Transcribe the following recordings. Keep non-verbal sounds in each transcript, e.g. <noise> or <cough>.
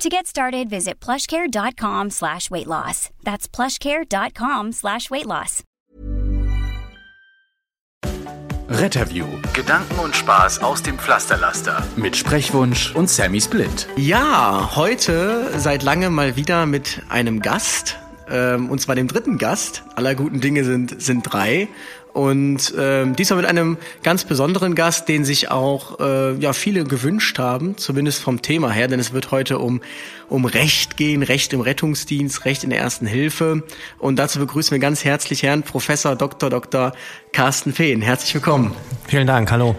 To get started, visit plushcare.com slash weight loss. That's plushcare.com slash weight loss. Retterview. Gedanken und Spaß aus dem Pflasterlaster. Mit Sprechwunsch und Sammy Split. Ja, heute seit langem mal wieder mit einem Gast. Ähm, und zwar dem dritten Gast. Aller guten Dinge sind, sind drei. Und ähm, diesmal mit einem ganz besonderen Gast, den sich auch äh, ja viele gewünscht haben, zumindest vom Thema her, denn es wird heute um um Recht gehen, Recht im Rettungsdienst, Recht in der Ersten Hilfe. Und dazu begrüßen wir ganz herzlich Herrn Professor Dr. Dr. Carsten Fehn. Herzlich willkommen. Vielen Dank. Hallo.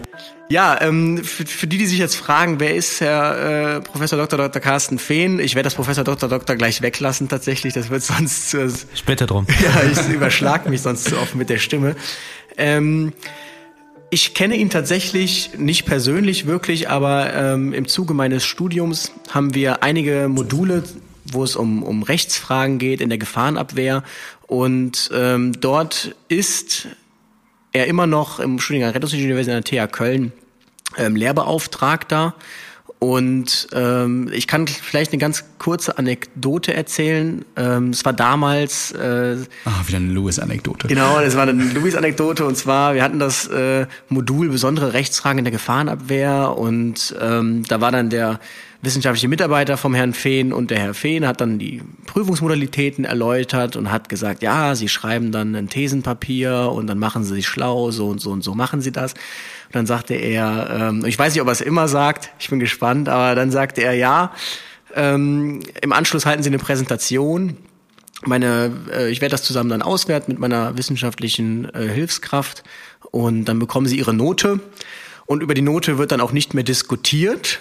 Ja, ähm, für, für die, die sich jetzt fragen, wer ist Herr äh, Professor Dr. Dr. Carsten Fehn? Ich werde das Professor Dr. Dr. gleich weglassen tatsächlich, das wird <laughs> sonst... Äh, ich bitte drum. <laughs> Ja, ich überschlag mich sonst zu oft mit der Stimme. Ähm, ich kenne ihn tatsächlich nicht persönlich wirklich, aber ähm, im Zuge meines Studiums haben wir einige Module, wo es um, um Rechtsfragen geht in der Gefahrenabwehr. Und ähm, dort ist er immer noch im Studiengang Rettungsingenieur an der TH Köln ähm, Lehrbeauftragter und ähm, ich kann vielleicht eine ganz kurze Anekdote erzählen. Ähm, es war damals. Äh, ah, wieder eine Louis-Anekdote. Genau, es war eine Louis-Anekdote. Und zwar, wir hatten das äh, Modul besondere Rechtsfragen in der Gefahrenabwehr. Und ähm, da war dann der wissenschaftliche Mitarbeiter vom Herrn Fehn und der Herr Fehn hat dann die Prüfungsmodalitäten erläutert und hat gesagt, ja, Sie schreiben dann ein Thesenpapier und dann machen Sie sich schlau, so und so und so machen Sie das. Dann sagte er, ähm, ich weiß nicht, ob er es immer sagt, ich bin gespannt, aber dann sagte er, ja, ähm, im Anschluss halten Sie eine Präsentation. Meine, äh, ich werde das zusammen dann auswerten mit meiner wissenschaftlichen äh, Hilfskraft und dann bekommen Sie Ihre Note. Und über die Note wird dann auch nicht mehr diskutiert,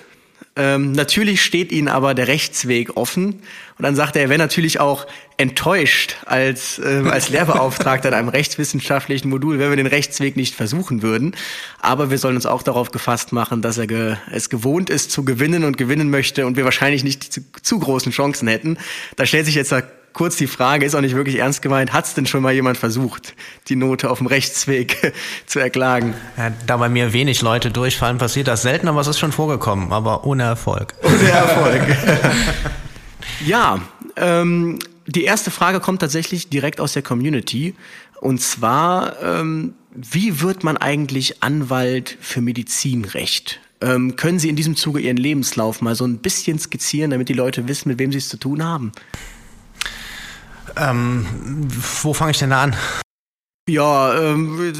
ähm, natürlich steht ihnen aber der Rechtsweg offen. Und dann sagt er, er wäre natürlich auch enttäuscht als, äh, als Lehrbeauftragter in einem rechtswissenschaftlichen Modul, wenn wir den Rechtsweg nicht versuchen würden. Aber wir sollen uns auch darauf gefasst machen, dass er ge es gewohnt ist zu gewinnen und gewinnen möchte und wir wahrscheinlich nicht zu, zu großen Chancen hätten. Da stellt sich jetzt kurz die Frage, ist auch nicht wirklich ernst gemeint, hat es denn schon mal jemand versucht, die Note auf dem Rechtsweg <laughs> zu erklagen? Ja, da bei mir wenig Leute durchfallen, passiert das selten, aber es ist schon vorgekommen, aber ohne Erfolg. <laughs> Ohne Erfolg. <laughs> ja, ähm, die erste Frage kommt tatsächlich direkt aus der Community. Und zwar, ähm, wie wird man eigentlich Anwalt für Medizinrecht? Ähm, können Sie in diesem Zuge Ihren Lebenslauf mal so ein bisschen skizzieren, damit die Leute wissen, mit wem sie es zu tun haben? Ähm, wo fange ich denn da an? Ja, ähm,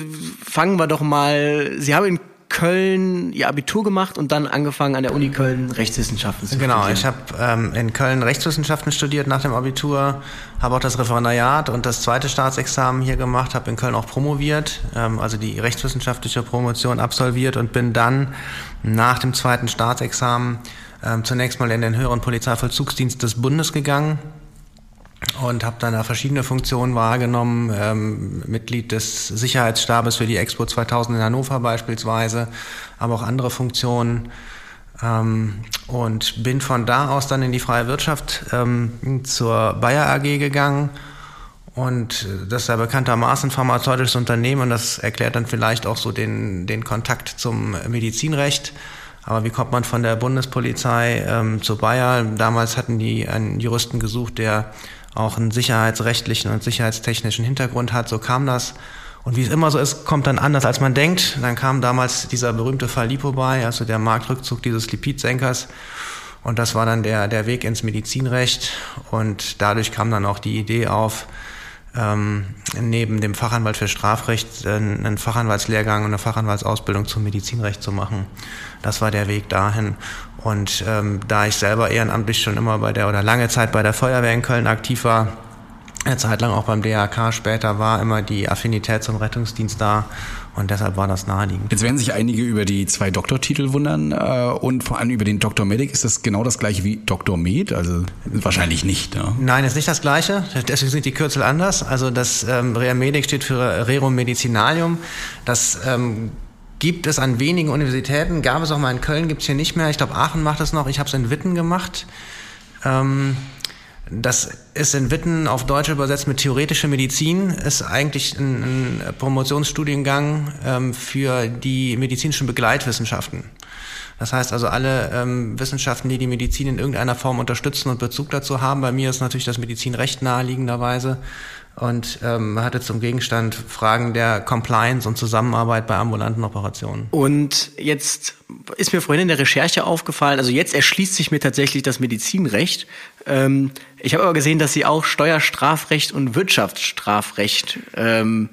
fangen wir doch mal. Sie haben in Köln ihr Abitur gemacht und dann angefangen an der Uni Köln Rechtswissenschaften zu genau, studieren. Genau, ich habe ähm, in Köln Rechtswissenschaften studiert nach dem Abitur, habe auch das Referendariat und das zweite Staatsexamen hier gemacht, habe in Köln auch promoviert, ähm, also die rechtswissenschaftliche Promotion absolviert und bin dann nach dem zweiten Staatsexamen ähm, zunächst mal in den höheren Polizeivollzugsdienst des Bundes gegangen und habe dann da verschiedene Funktionen wahrgenommen, ähm, Mitglied des Sicherheitsstabes für die Expo 2000 in Hannover beispielsweise, aber auch andere Funktionen ähm, und bin von da aus dann in die freie Wirtschaft ähm, zur Bayer AG gegangen und das ist ja bekanntermaßen pharmazeutisches Unternehmen und das erklärt dann vielleicht auch so den, den Kontakt zum Medizinrecht. Aber wie kommt man von der Bundespolizei ähm, zu Bayer? Damals hatten die einen Juristen gesucht, der auch einen sicherheitsrechtlichen und sicherheitstechnischen Hintergrund hat. So kam das. Und wie es immer so ist, kommt dann anders, als man denkt. Dann kam damals dieser berühmte Fall Lipo bei, also der Marktrückzug dieses Lipidsenkers. Und das war dann der, der Weg ins Medizinrecht. Und dadurch kam dann auch die Idee auf, ähm, neben dem Fachanwalt für Strafrecht äh, einen Fachanwaltslehrgang und eine Fachanwaltsausbildung zum Medizinrecht zu machen. Das war der Weg dahin. Und ähm, da ich selber ehrenamtlich schon immer bei der oder lange Zeit bei der Feuerwehr in Köln aktiv war, eine Zeit lang auch beim DRK später war immer die Affinität zum Rettungsdienst da und deshalb war das naheliegend. Jetzt werden sich einige über die zwei Doktortitel wundern äh, und vor allem über den Doktor Medic. Ist das genau das gleiche wie Doktor Med? Also wahrscheinlich nicht. Ne? Nein, ist nicht das gleiche. Deswegen sind die Kürzel anders. Also das ähm, Rerum Medic steht für Rerum Medicinalium. Das ähm, gibt es an wenigen Universitäten. Gab es auch mal in Köln, gibt es hier nicht mehr. Ich glaube, Aachen macht es noch. Ich habe es in Witten gemacht. Ähm, das ist in Witten auf Deutsch übersetzt mit theoretische Medizin, ist eigentlich ein, ein Promotionsstudiengang ähm, für die medizinischen Begleitwissenschaften. Das heißt also alle ähm, Wissenschaften, die die Medizin in irgendeiner Form unterstützen und Bezug dazu haben. Bei mir ist natürlich das Medizinrecht naheliegenderweise und ähm, hatte zum Gegenstand Fragen der Compliance und Zusammenarbeit bei ambulanten Operationen. Und jetzt ist mir vorhin in der Recherche aufgefallen, also jetzt erschließt sich mir tatsächlich das Medizinrecht. Ähm, ich habe aber gesehen, dass Sie auch Steuerstrafrecht und Wirtschaftsstrafrecht ähm,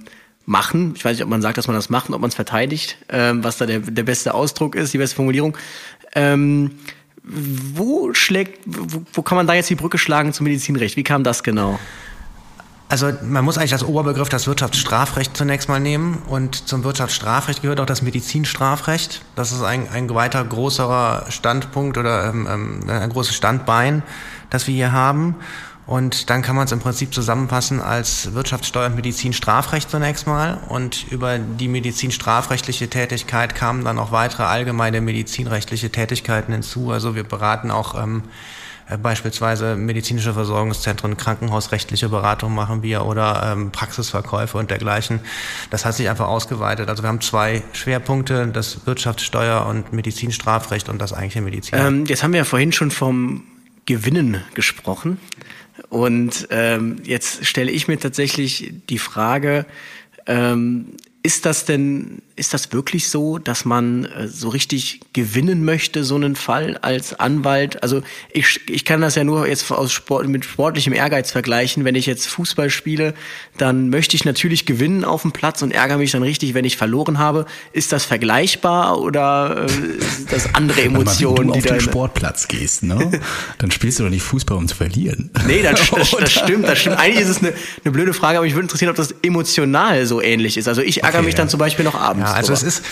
machen. Ich weiß nicht, ob man sagt, dass man das macht, ob man es verteidigt, ähm, was da der, der beste Ausdruck ist, die beste Formulierung. Ähm, wo schlägt, wo, wo kann man da jetzt die Brücke schlagen zum Medizinrecht? Wie kam das genau? Also man muss eigentlich als Oberbegriff das Wirtschaftsstrafrecht zunächst mal nehmen und zum Wirtschaftsstrafrecht gehört auch das Medizinstrafrecht. Das ist ein, ein weiter größerer Standpunkt oder ähm, ähm, ein großes Standbein, das wir hier haben. Und dann kann man es im Prinzip zusammenfassen als Wirtschaftssteuer- und Medizinstrafrecht zunächst mal. Und über die medizinstrafrechtliche Tätigkeit kamen dann auch weitere allgemeine medizinrechtliche Tätigkeiten hinzu. Also wir beraten auch ähm, äh, beispielsweise medizinische Versorgungszentren, krankenhausrechtliche Beratung machen wir oder ähm, Praxisverkäufe und dergleichen. Das hat sich einfach ausgeweitet. Also wir haben zwei Schwerpunkte, das Wirtschaftssteuer- und Medizinstrafrecht und das eigentliche Medizin. Ähm, jetzt haben wir ja vorhin schon vom Gewinnen gesprochen. Und ähm, jetzt stelle ich mir tatsächlich die Frage, ähm, ist das denn, ist das wirklich so, dass man äh, so richtig gewinnen möchte, so einen Fall als Anwalt? Also ich, ich kann das ja nur jetzt aus Sport, mit sportlichem Ehrgeiz vergleichen. Wenn ich jetzt Fußball spiele, dann möchte ich natürlich gewinnen auf dem Platz und ärgere mich dann richtig, wenn ich verloren habe. Ist das vergleichbar oder äh, sind das andere Emotionen, wenn du auf den Sportplatz gehst, ne? <laughs> dann spielst du doch nicht Fußball, um zu verlieren. Nee, das, das, das stimmt, das stimmt. Eigentlich ist es eine, eine blöde Frage, aber mich würde interessieren, ob das emotional so ähnlich ist. Also ich ärgere okay, mich dann zum Beispiel noch abends. Ja, also drüber. es ist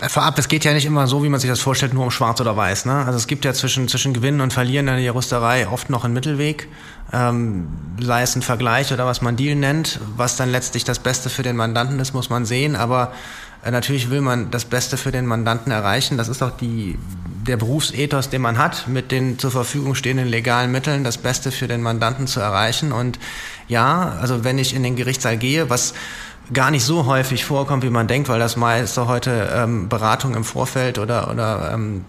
äh, vorab, es geht ja nicht immer so, wie man sich das vorstellt, nur um Schwarz oder Weiß. Ne? Also es gibt ja zwischen, zwischen Gewinnen und Verlieren in der Juristerei oft noch einen Mittelweg, ähm, sei es ein Vergleich oder was man Deal nennt. Was dann letztlich das Beste für den Mandanten ist, muss man sehen. Aber äh, natürlich will man das Beste für den Mandanten erreichen. Das ist auch die, der Berufsethos, den man hat, mit den zur Verfügung stehenden legalen Mitteln das Beste für den Mandanten zu erreichen. Und ja, also wenn ich in den Gerichtssaal gehe, was gar nicht so häufig vorkommt, wie man denkt, weil das meist heute ähm, Beratung im Vorfeld oder, oder ähm,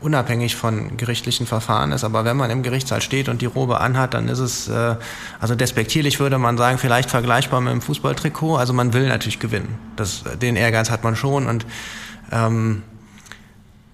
unabhängig von gerichtlichen Verfahren ist. Aber wenn man im Gerichtssaal steht und die Robe anhat, dann ist es, äh, also despektierlich würde man sagen, vielleicht vergleichbar mit dem Fußballtrikot. Also man will natürlich gewinnen. Das, den Ehrgeiz hat man schon und ähm,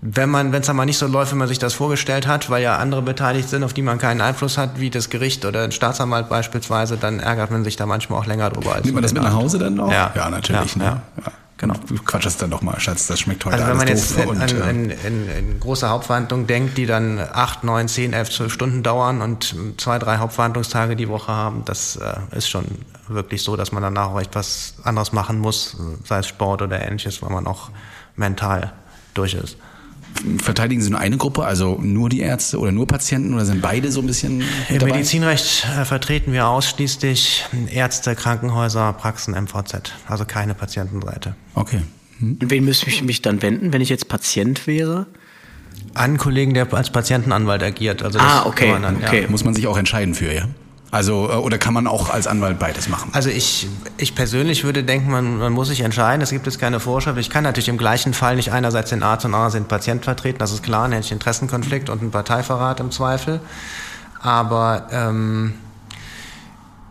wenn man, wenn es dann mal nicht so läuft, wie man sich das vorgestellt hat, weil ja andere beteiligt sind, auf die man keinen Einfluss hat, wie das Gericht oder ein Staatsanwalt beispielsweise, dann ärgert man sich da manchmal auch länger drüber. Als Nimmt man das mit nach Hause dann noch? Ja, ja natürlich. Ja, ne? ja. Genau. Du quatsch es dann doch mal, Schatz, das schmeckt heute Also wenn man jetzt in, in, in, in, große Hauptverhandlungen denkt, die dann acht, neun, zehn, elf, zwölf Stunden dauern und zwei, drei Hauptverhandlungstage die Woche haben, das äh, ist schon wirklich so, dass man danach auch etwas anderes machen muss, sei es Sport oder ähnliches, weil man auch mental durch ist verteidigen Sie nur eine Gruppe, also nur die Ärzte oder nur Patienten oder sind beide so ein bisschen Im dabei? Medizinrecht äh, vertreten wir ausschließlich Ärzte, Krankenhäuser, Praxen, MVZ, also keine Patientenseite. Okay. Hm. Wen müsste ich mich dann wenden, wenn ich jetzt Patient wäre? An einen Kollegen, der als Patientenanwalt agiert. Also ah, okay. Dann, okay. Ja. Muss man sich auch entscheiden für, ja? Also, äh, oder kann man auch als Anwalt beides machen? Also ich, ich persönlich würde denken, man, man muss sich entscheiden. Es gibt jetzt keine Vorschrift. Ich kann natürlich im gleichen Fall nicht einerseits den Arzt und andererseits den Patient vertreten. Das ist klar, nämlich Interessenkonflikt und ein Parteiverrat im Zweifel. Aber ähm,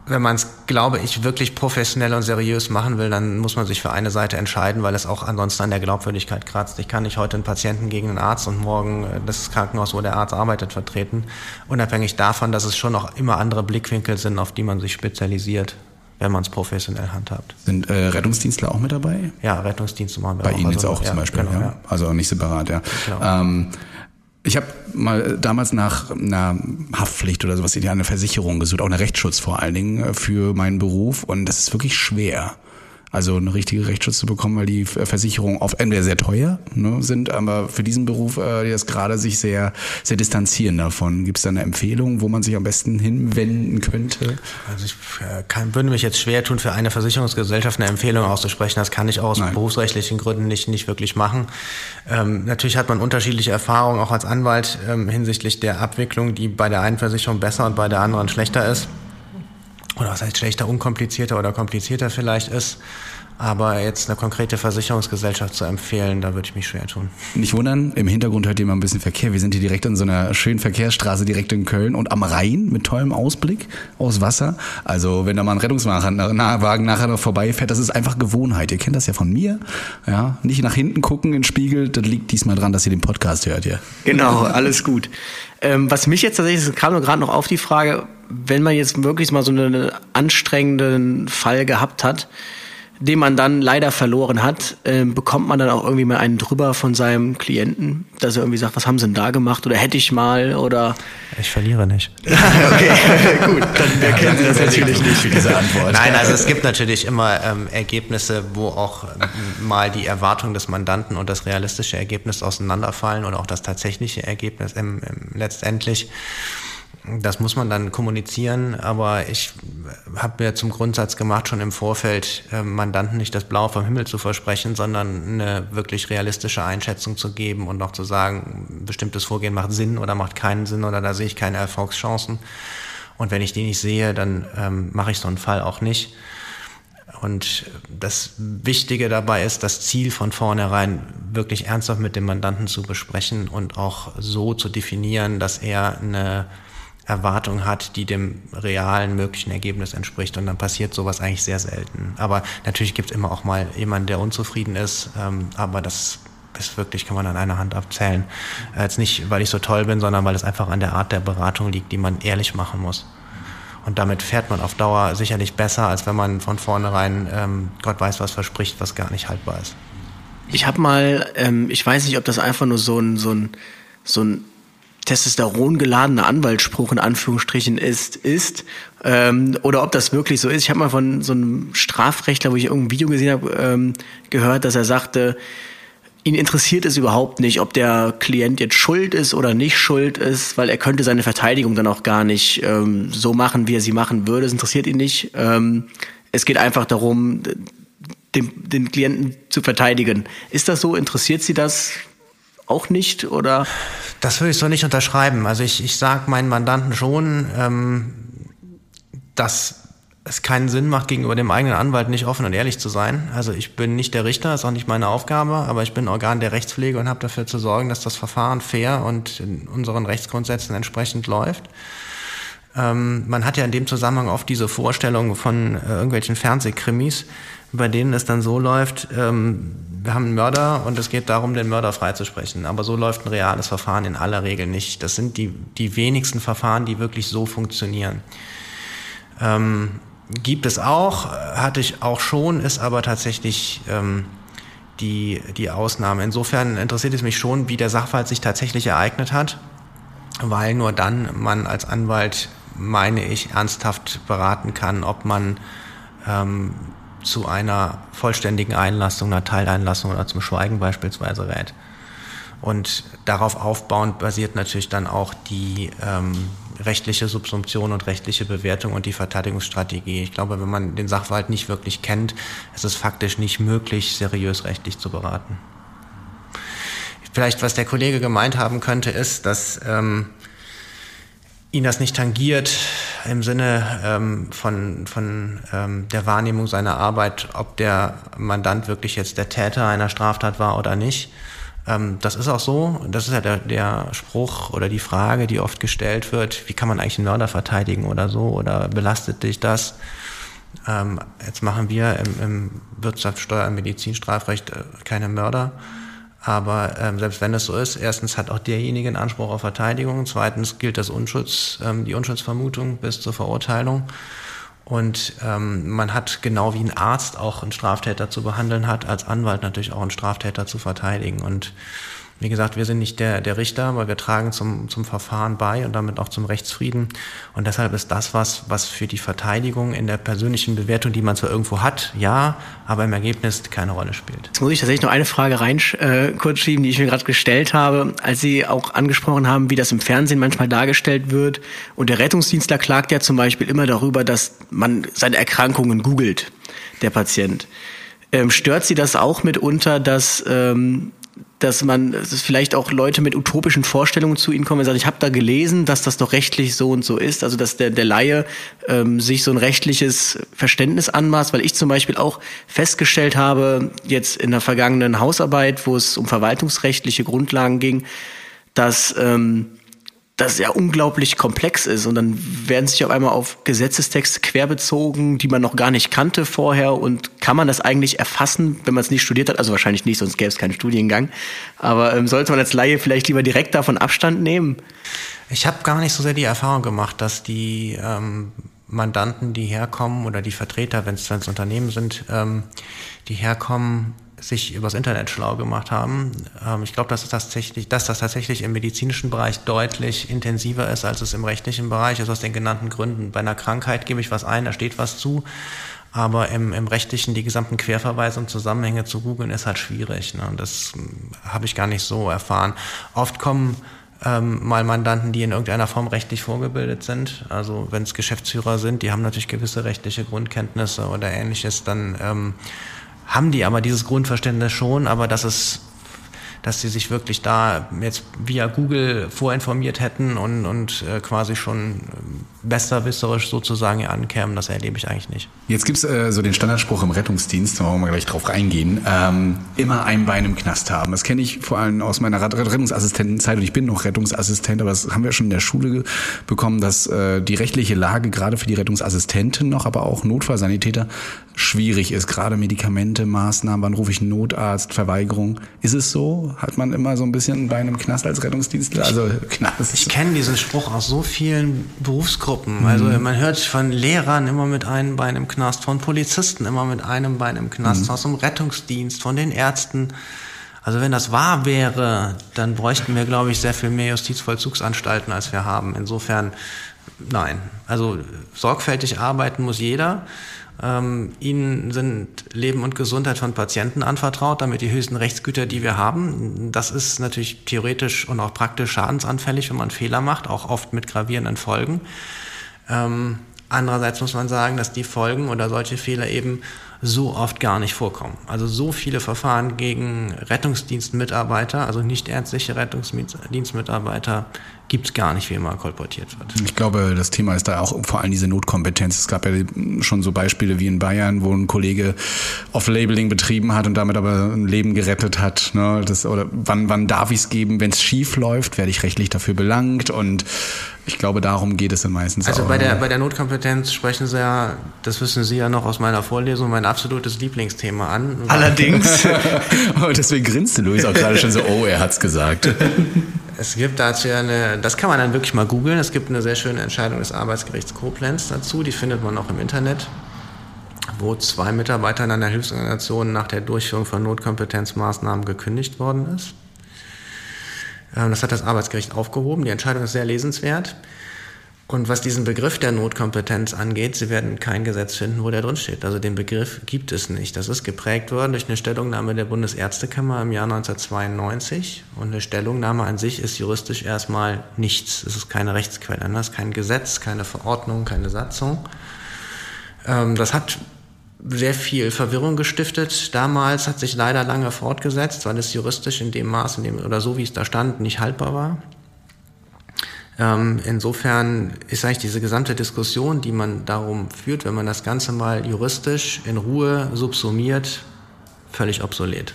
wenn man es, glaube ich, wirklich professionell und seriös machen will, dann muss man sich für eine Seite entscheiden, weil es auch ansonsten an der Glaubwürdigkeit kratzt. Ich kann nicht heute einen Patienten gegen einen Arzt und morgen äh, das Krankenhaus, wo der Arzt arbeitet, vertreten. Unabhängig davon, dass es schon noch immer andere Blickwinkel sind, auf die man sich spezialisiert, wenn man es professionell handhabt. Sind äh, Rettungsdienstler auch mit dabei? Ja, Rettungsdienste machen wir Bei auch. Ihnen also, jetzt auch ja, zum Beispiel, genau, ja. Also nicht separat, ja. Genau. Ähm, Ich habe mal damals nach einer Haftpflicht oder sowas in eine Versicherung gesucht, auch eine Rechtsschutz vor allen Dingen äh, für meinen Beruf. Und das ist wirklich schwer also eine richtige Rechtsschutz zu bekommen, weil die Versicherungen oft entweder sehr teuer ne, sind, aber für diesen Beruf, äh, die das gerade sich sehr, sehr distanzieren davon. Gibt es da eine Empfehlung, wo man sich am besten hinwenden könnte? Also ich äh, kann, würde mich jetzt schwer tun, für eine Versicherungsgesellschaft eine Empfehlung auszusprechen. Das kann ich auch aus Nein. berufsrechtlichen Gründen nicht, nicht wirklich machen. Ähm, natürlich hat man unterschiedliche Erfahrungen, auch als Anwalt ähm, hinsichtlich der Abwicklung, die bei der einen Versicherung besser und bei der anderen schlechter ist oder was heißt schlechter, unkomplizierter oder komplizierter vielleicht ist. Aber jetzt eine konkrete Versicherungsgesellschaft zu empfehlen, da würde ich mich schwer tun. Nicht wundern, im Hintergrund hört ihr mal ein bisschen Verkehr. Wir sind hier direkt an so einer schönen Verkehrsstraße direkt in Köln und am Rhein mit tollem Ausblick aus Wasser. Also wenn da mal ein Rettungswagen nachher noch vorbeifährt, das ist einfach Gewohnheit. Ihr kennt das ja von mir. Ja, nicht nach hinten gucken in den Spiegel, das liegt diesmal dran, dass ihr den Podcast hört, ja. Genau, alles gut. Ähm, was mich jetzt tatsächlich, kam nur gerade noch auf die Frage, wenn man jetzt wirklich mal so einen anstrengenden Fall gehabt hat, den man dann leider verloren hat, äh, bekommt man dann auch irgendwie mal einen drüber von seinem Klienten, dass er irgendwie sagt, was haben sie denn da gemacht oder hätte ich mal oder ich verliere nicht. <laughs> okay, <laughs> gut, dann ja, kennen Sie das natürlich nicht für diese Antwort. Nein, also es gibt natürlich immer ähm, Ergebnisse, wo auch ähm, mal die Erwartung des Mandanten und das realistische Ergebnis auseinanderfallen oder auch das tatsächliche Ergebnis im, im letztendlich. Das muss man dann kommunizieren, aber ich habe mir zum Grundsatz gemacht, schon im Vorfeld äh, Mandanten nicht das Blaue vom Himmel zu versprechen, sondern eine wirklich realistische Einschätzung zu geben und noch zu sagen, bestimmtes Vorgehen macht Sinn oder macht keinen Sinn oder da sehe ich keine Erfolgschancen. Und wenn ich die nicht sehe, dann ähm, mache ich so einen Fall auch nicht. Und das Wichtige dabei ist, das Ziel von vornherein wirklich ernsthaft mit dem Mandanten zu besprechen und auch so zu definieren, dass er eine Erwartung hat, die dem realen möglichen Ergebnis entspricht. Und dann passiert sowas eigentlich sehr selten. Aber natürlich gibt es immer auch mal jemanden, der unzufrieden ist. Ähm, aber das ist wirklich, kann man an einer Hand abzählen. Äh, jetzt nicht, weil ich so toll bin, sondern weil es einfach an der Art der Beratung liegt, die man ehrlich machen muss. Und damit fährt man auf Dauer sicherlich besser, als wenn man von vornherein ähm, Gott weiß was verspricht, was gar nicht haltbar ist. Ich habe mal, ähm, ich weiß nicht, ob das einfach nur so ein, so ein, so ein Testosteron geladener Anwaltsspruch in Anführungsstrichen ist, ist ähm, oder ob das wirklich so ist. Ich habe mal von so einem Strafrechtler, wo ich irgendein Video gesehen habe, ähm, gehört, dass er sagte, ihn interessiert es überhaupt nicht, ob der Klient jetzt schuld ist oder nicht schuld ist, weil er könnte seine Verteidigung dann auch gar nicht ähm, so machen, wie er sie machen würde. Es interessiert ihn nicht. Ähm, es geht einfach darum, den, den Klienten zu verteidigen. Ist das so? Interessiert Sie das? Auch nicht oder? Das würde ich so nicht unterschreiben. Also ich, ich sage meinen Mandanten schon, ähm, dass es keinen Sinn macht, gegenüber dem eigenen Anwalt nicht offen und ehrlich zu sein. Also ich bin nicht der Richter, ist auch nicht meine Aufgabe, aber ich bin Organ der Rechtspflege und habe dafür zu sorgen, dass das Verfahren fair und in unseren Rechtsgrundsätzen entsprechend läuft. Ähm, man hat ja in dem Zusammenhang oft diese Vorstellung von äh, irgendwelchen Fernsehkrimis, bei denen es dann so läuft, ähm, wir haben einen Mörder und es geht darum, den Mörder freizusprechen. Aber so läuft ein reales Verfahren in aller Regel nicht. Das sind die, die wenigsten Verfahren, die wirklich so funktionieren. Ähm, gibt es auch, hatte ich auch schon, ist aber tatsächlich ähm, die, die Ausnahme. Insofern interessiert es mich schon, wie der Sachverhalt sich tatsächlich ereignet hat, weil nur dann man als Anwalt, meine ich, ernsthaft beraten kann, ob man ähm, zu einer vollständigen Einlassung, einer Teileinlassung oder zum Schweigen beispielsweise rät. Und darauf aufbauend basiert natürlich dann auch die ähm, rechtliche Subsumption und rechtliche Bewertung und die Verteidigungsstrategie. Ich glaube, wenn man den Sachverhalt nicht wirklich kennt, ist es faktisch nicht möglich, seriös rechtlich zu beraten. Vielleicht, was der Kollege gemeint haben könnte, ist, dass ähm, ihn das nicht tangiert im Sinne ähm, von, von ähm, der Wahrnehmung seiner Arbeit, ob der Mandant wirklich jetzt der Täter einer Straftat war oder nicht. Ähm, das ist auch so. Das ist ja der, der Spruch oder die Frage, die oft gestellt wird, wie kann man eigentlich einen Mörder verteidigen oder so oder belastet dich das? Ähm, jetzt machen wir im, im Wirtschafts-, Steuer-, und Medizinstrafrecht äh, keine Mörder. Aber ähm, selbst wenn es so ist, erstens hat auch derjenige einen Anspruch auf Verteidigung, zweitens gilt das Unschutz, ähm, die Unschuldsvermutung bis zur Verurteilung. Und ähm, man hat genau wie ein Arzt auch einen Straftäter zu behandeln hat, als Anwalt natürlich auch einen Straftäter zu verteidigen. Und Wie gesagt, wir sind nicht der, der Richter, aber wir tragen zum, zum Verfahren bei und damit auch zum Rechtsfrieden. Und deshalb ist das was, was für die Verteidigung in der persönlichen Bewertung, die man zwar irgendwo hat, ja, aber im Ergebnis keine Rolle spielt. Jetzt muss ich tatsächlich noch eine Frage rein äh, kurz schieben, die ich mir gerade gestellt habe, als Sie auch angesprochen haben, wie das im Fernsehen manchmal dargestellt wird. Und der Rettungsdienstler klagt ja zum Beispiel immer darüber, dass man seine Erkrankungen googelt, der Patient. Ähm, stört Sie das auch mitunter, dass ähm, dass man, dass vielleicht auch Leute mit utopischen Vorstellungen zu ihnen kommen und sagen, ich habe da gelesen, dass das doch rechtlich so und so ist, also dass der, der Laie ähm, sich so ein rechtliches Verständnis anmaßt, weil ich zum Beispiel auch festgestellt habe, jetzt in der vergangenen Hausarbeit, wo es um verwaltungsrechtliche Grundlagen ging, dass ähm, das ja unglaublich komplex ist und dann werden sich auf einmal auf Gesetzestexte querbezogen, die man noch gar nicht kannte vorher und kann man das eigentlich erfassen, wenn man es nicht studiert hat? Also wahrscheinlich nicht, sonst gäbe es keinen Studiengang. Aber ähm, sollte man als Laie vielleicht lieber direkt davon Abstand nehmen? Ich habe gar nicht so sehr die Erfahrung gemacht, dass die ähm, Mandanten, die herkommen oder die Vertreter, wenn es Unternehmen sind, ähm, die herkommen, sich übers Internet schlau gemacht haben. Ähm, ich glaube, dass, das tatsächlich, dass das tatsächlich im medizinischen Bereich deutlich intensiver ist, als es im rechtlichen Bereich ist, aus den genannten Gründen. Bei einer Krankheit gebe ich was ein, da steht was zu. Aber im, im rechtlichen die gesamten Querverweise und Zusammenhänge zu googeln ist halt schwierig. Ne? Das hm, habe ich gar nicht so erfahren. Oft kommen ähm, mal Mandanten, die in irgendeiner Form rechtlich vorgebildet sind. Also wenn es Geschäftsführer sind, die haben natürlich gewisse rechtliche Grundkenntnisse oder ähnliches, dann ähm, haben die aber dieses Grundverständnis schon, aber dass es dass sie sich wirklich da jetzt via Google vorinformiert hätten und, und äh, quasi schon besserwisserisch sozusagen ankämen, das erlebe ich eigentlich nicht. Jetzt gibt's äh, so den Standardspruch im Rettungsdienst, da wollen wir gleich drauf reingehen, ähm, immer ein Bein im Knast haben. Das kenne ich vor allem aus meiner Rettungsassistentenzeit und ich bin noch Rettungsassistent, aber das haben wir schon in der Schule bekommen, dass äh, die rechtliche Lage gerade für die Rettungsassistenten noch, aber auch Notfallsanitäter schwierig ist. Gerade Medikamente, Maßnahmen, wann rufe ich einen Notarzt, Verweigerung. Ist es so? Hat man immer so ein bisschen ein Bein im Knast als Rettungsdienstler? Also <laughs> Knast. Ich kenne diesen Spruch aus so vielen Berufsgruppen. Also mhm. man hört von Lehrern immer mit einem Bein im Knast, von Polizisten immer mit einem Bein im Knast, mhm. aus dem Rettungsdienst, von den Ärzten. Also wenn das wahr wäre, dann bräuchten wir, glaube ich, sehr viel mehr Justizvollzugsanstalten, als wir haben. Insofern, nein. Also sorgfältig arbeiten muss jeder. Ähm, ihnen sind Leben und Gesundheit von Patienten anvertraut, damit die höchsten Rechtsgüter, die wir haben. Das ist natürlich theoretisch und auch praktisch schadensanfällig, wenn man Fehler macht, auch oft mit gravierenden Folgen. Ähm, andererseits muss man sagen, dass die Folgen oder solche Fehler eben so oft gar nicht vorkommen. Also so viele Verfahren gegen Rettungsdienstmitarbeiter, also nicht ärztliche Rettungsdienstmitarbeiter, gibt es gar nicht, wie immer kolportiert wird. Ich glaube, das Thema ist da auch vor allem diese Notkompetenz. Es gab ja schon so Beispiele wie in Bayern, wo ein Kollege Off-Labeling betrieben hat und damit aber ein Leben gerettet hat. Ne? Das, oder wann, wann darf ich es geben? Wenn es schief läuft, werde ich rechtlich dafür belangt und ich glaube, darum geht es dann meistens also auch. Also bei der, bei der Notkompetenz sprechen Sie ja, das wissen Sie ja noch aus meiner Vorlesung, mein absolutes Lieblingsthema an. Allerdings. und <laughs> deswegen grinste Luis auch gerade schon so, oh, er hat's gesagt. <laughs> Es gibt dazu eine, das kann man dann wirklich mal googeln. Es gibt eine sehr schöne Entscheidung des Arbeitsgerichts Koblenz dazu, die findet man auch im Internet, wo zwei Mitarbeiter in einer Hilfsorganisation nach der Durchführung von Notkompetenzmaßnahmen gekündigt worden ist. Ähm, das hat das Arbeitsgericht aufgehoben. Die Entscheidung ist sehr lesenswert. Und was diesen Begriff der Notkompetenz angeht, Sie werden kein Gesetz finden, wo der drin steht. Also den Begriff gibt es nicht. Das ist geprägt worden durch eine Stellungnahme der Bundesärztekammer im Jahr 1992. Und eine Stellungnahme an sich ist juristisch erstmal nichts. Es ist keine Rechtsquelle. Es ist kein Gesetz, keine Verordnung, keine Satzung. Ähm, das hat sehr viel Verwirrung gestiftet. Damals hat sich leider lange fortgesetzt, weil es juristisch in dem Maß, in dem, oder so wie es da stand, nicht haltbar war. Ähm, insofern ist eigentlich diese gesamte Diskussion, die man darum führt, wenn man das Ganze mal juristisch in Ruhe subsumiert, völlig obsolet.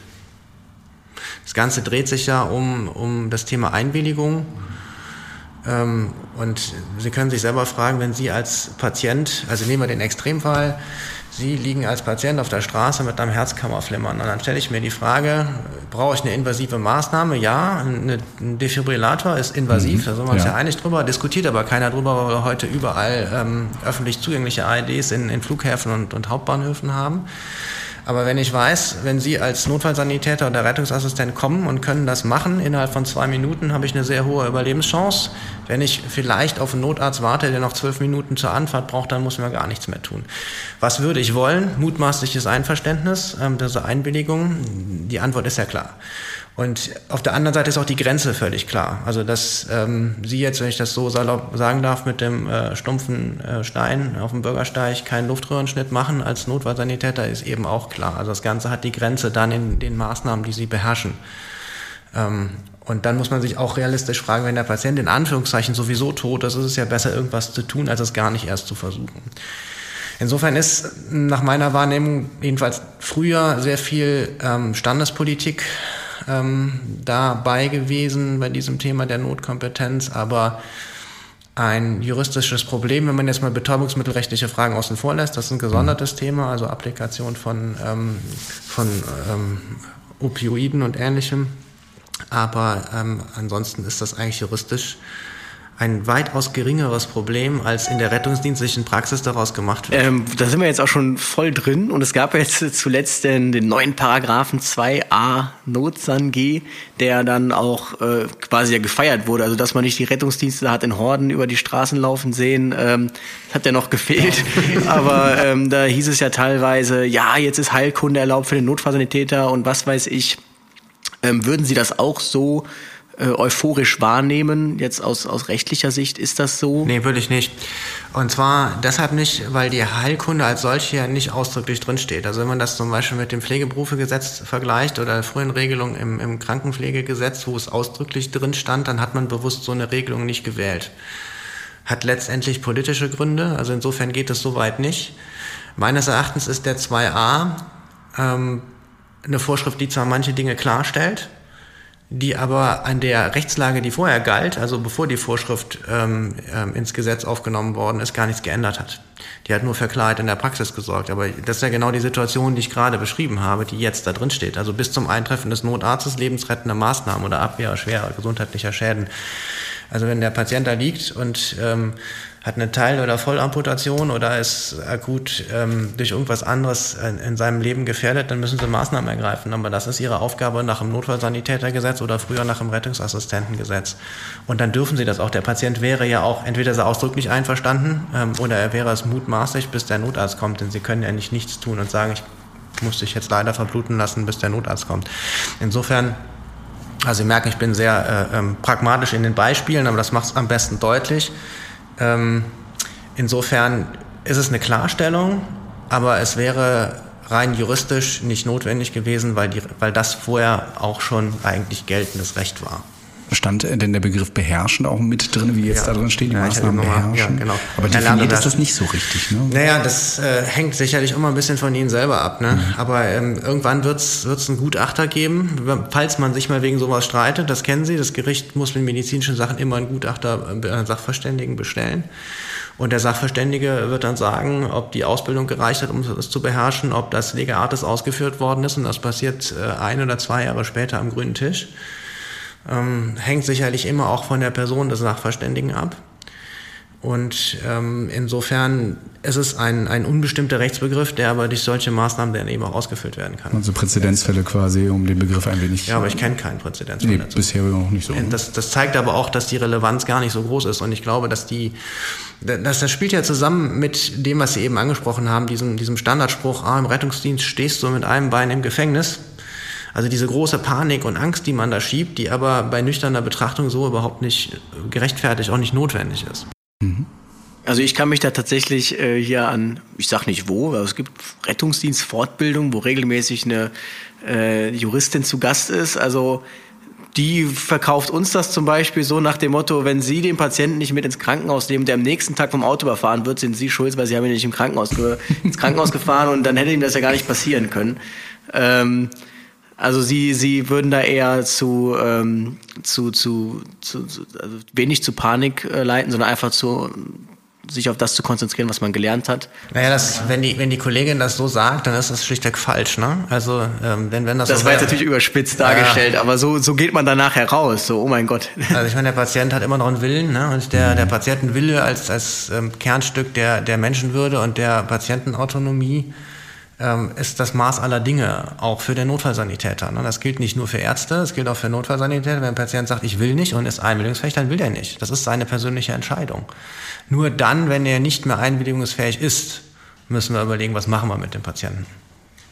Das Ganze dreht sich ja um, um das Thema Einwilligung. Ähm, und Sie können sich selber fragen, wenn Sie als Patient, also nehmen wir den Extremfall, Sie liegen als Patient auf der Straße mit einem Herzkammerflimmern. Und dann stelle ich mir die Frage, brauche ich eine invasive Maßnahme? Ja, ein Defibrillator ist invasiv, mhm. da sind wir uns ja. ja einig drüber, diskutiert aber keiner drüber, weil wir heute überall ähm, öffentlich zugängliche AEDs in, in Flughäfen und, und Hauptbahnhöfen haben. Aber wenn ich weiß, wenn Sie als Notfallsanitäter oder Rettungsassistent kommen und können das machen, innerhalb von zwei Minuten habe ich eine sehr hohe Überlebenschance. Wenn ich vielleicht auf einen Notarzt warte, der noch zwölf Minuten zur Anfahrt braucht, dann muss man gar nichts mehr tun. Was würde ich wollen? Mutmaßliches Einverständnis, ähm, diese Einwilligung. Die Antwort ist ja klar. Und auf der anderen Seite ist auch die Grenze völlig klar. Also dass ähm, Sie jetzt, wenn ich das so salopp sagen darf, mit dem äh, stumpfen äh, Stein auf dem Bürgersteig keinen Luftröhrenschnitt machen als Notfallsanitäter, ist eben auch klar. Also das Ganze hat die Grenze dann in den Maßnahmen, die Sie beherrschen. Ähm, und dann muss man sich auch realistisch fragen, wenn der Patient in Anführungszeichen sowieso tot ist, ist es ja besser, irgendwas zu tun, als es gar nicht erst zu versuchen. Insofern ist nach meiner Wahrnehmung jedenfalls früher sehr viel ähm, Standespolitik ähm, dabei gewesen bei diesem Thema der Notkompetenz, aber ein juristisches Problem, wenn man jetzt mal betäubungsmittelrechtliche Fragen außen vor lässt. Das ist ein gesondertes Thema, also Applikation von, ähm, von ähm, Opioiden und ähnlichem. Aber ähm, ansonsten ist das eigentlich juristisch ein weitaus geringeres Problem, als in der rettungsdienstlichen Praxis daraus gemacht wird. Ähm, da sind wir jetzt auch schon voll drin und es gab jetzt zuletzt den, den neuen Paragraphen 2a NotsanG, der dann auch äh, quasi ja gefeiert wurde. Also dass man nicht die Rettungsdienste hat in Horden über die Straßen laufen sehen, ähm, hat ja noch gefehlt. <laughs> Aber ähm, da hieß es ja teilweise, ja, jetzt ist Heilkunde erlaubt für den Notfallsanitäter und was weiß ich. Ähm, würden Sie das auch so äh, euphorisch wahrnehmen? Jetzt aus, aus rechtlicher Sicht ist das so? Nee, würde ich nicht. Und zwar deshalb nicht, weil die Heilkunde als solche ja nicht ausdrücklich drinsteht. Also wenn man das zum Beispiel mit dem Pflegeberufegesetz vergleicht oder frühen Regelungen im, im Krankenpflegegesetz, wo es ausdrücklich drin stand, dann hat man bewusst so eine Regelung nicht gewählt. Hat letztendlich politische Gründe, also insofern geht es soweit nicht. Meines Erachtens ist der 2a ähm, eine Vorschrift, die zwar manche Dinge klarstellt, die aber an der Rechtslage, die vorher galt, also bevor die Vorschrift ähm, ähm, ins Gesetz aufgenommen worden ist, gar nichts geändert hat. Die hat nur für Klarheit in der Praxis gesorgt. Aber das ist ja genau die Situation, die ich gerade beschrieben habe, die jetzt da drin steht. Also bis zum Eintreffen des Notarztes lebensrettende Maßnahmen oder Abwehr schwerer gesundheitlicher Schäden. Also wenn der Patient da liegt und ähm, hat eine Teil- oder Vollamputation oder ist akut ähm, durch irgendwas anderes in, in, seinem Leben gefährdet, dann müssen sie Maßnahmen ergreifen. Aber das ist ihre Aufgabe nach dem Notfallsanitätergesetz oder früher nach dem Rettungsassistentengesetz. Und dann dürfen sie das auch. Der Patient wäre ja auch entweder sehr ausdrücklich einverstanden ähm, oder er wäre es mutmaßlich, bis der Notarzt kommt. Denn sie können ja nicht nichts tun und sagen, ich muss dich jetzt leider verbluten lassen, bis der Notarzt kommt. Insofern also Sie merken, ich bin sehr äh, ähm, pragmatisch in den Beispielen, aber das macht es am besten deutlich. Ähm, insofern ist es eine Klarstellung, aber es wäre rein juristisch nicht notwendig gewesen, weil, die, weil das vorher auch schon eigentlich geltendes Recht war. Stand denn der Begriff beherrschen auch mit drin, wie jetzt ja. da drin steht, die ja, Maßnahmen beherrschen? Ja, genau. Aber definiert ist das nicht so richtig, ne? Naja, das äh, hängt sicherlich immer ein bisschen von Ihnen selber ab, ne? Mhm. Aber ähm, irgendwann wird es einen Gutachter geben, falls man sich mal wegen sowas streitet, das kennen Sie, das Gericht muss mit medizinischen Sachen immer einen Gutachter, einen äh, Sachverständigen bestellen. Und der Sachverständige wird dann sagen, ob die Ausbildung gereicht hat, um es zu beherrschen, ob das Lega Artis ausgeführt worden ist. Und das passiert äh, ein oder zwei Jahre später am grünen Tisch. Ähm, hängt sicherlich immer auch von der Person des Sachverständigen ab. Und ähm, insofern ist es ein, ein unbestimmter Rechtsbegriff, der aber durch solche Maßnahmen dann eben auch ausgefüllt werden kann. Also Präzedenzfälle quasi, um den Begriff ein wenig. Ja, aber ich kenne keinen Präzedenzfall. Nee, dazu. bisher noch nicht so. Das, das zeigt aber auch, dass die Relevanz gar nicht so groß ist. Und ich glaube, dass die, das, das spielt ja zusammen mit dem, was Sie eben angesprochen haben, diesem, diesem Standardspruch, ah, im Rettungsdienst stehst du mit einem Bein im Gefängnis. Also diese große Panik und Angst, die man da schiebt, die aber bei nüchterner Betrachtung so überhaupt nicht gerechtfertigt, auch nicht notwendig ist. Mhm. Also ich kann mich da tatsächlich äh, hier an, ich sag nicht wo, aber es gibt Rettungsdienstfortbildungen, wo regelmäßig eine äh, Juristin zu Gast ist. Also die verkauft uns das zum Beispiel so nach dem Motto, wenn Sie den Patienten nicht mit ins Krankenhaus nehmen, der am nächsten Tag vom Auto überfahren wird, sind Sie schuld, weil Sie haben ihn nicht im Krankenhaus ins Krankenhaus gefahren und dann hätte ihm das ja gar nicht passieren können. Ähm, also sie, sie würden da eher zu, ähm, zu, zu, zu, zu also wenig zu Panik äh, leiten, sondern einfach zu sich auf das zu konzentrieren, was man gelernt hat. Naja, das, wenn die wenn die Kollegin das so sagt, dann ist das schlichtweg falsch, ne? Also ähm, wenn wenn das das so war jetzt natürlich überspitzt dargestellt, ja. aber so so geht man danach heraus. So, oh mein Gott. Also ich meine, der Patient hat immer noch einen Willen, ne? Und der der Patientenwille als als ähm, Kernstück der der Menschenwürde und der Patientenautonomie ist das Maß aller Dinge auch für den Notfallsanitäter. Ne? Das gilt nicht nur für Ärzte, es gilt auch für Notfallsanitäter. Wenn ein Patient sagt, ich will nicht und ist einwilligungsfähig, dann will er nicht. Das ist seine persönliche Entscheidung. Nur dann, wenn er nicht mehr einwilligungsfähig ist, müssen wir überlegen, was machen wir mit dem Patienten.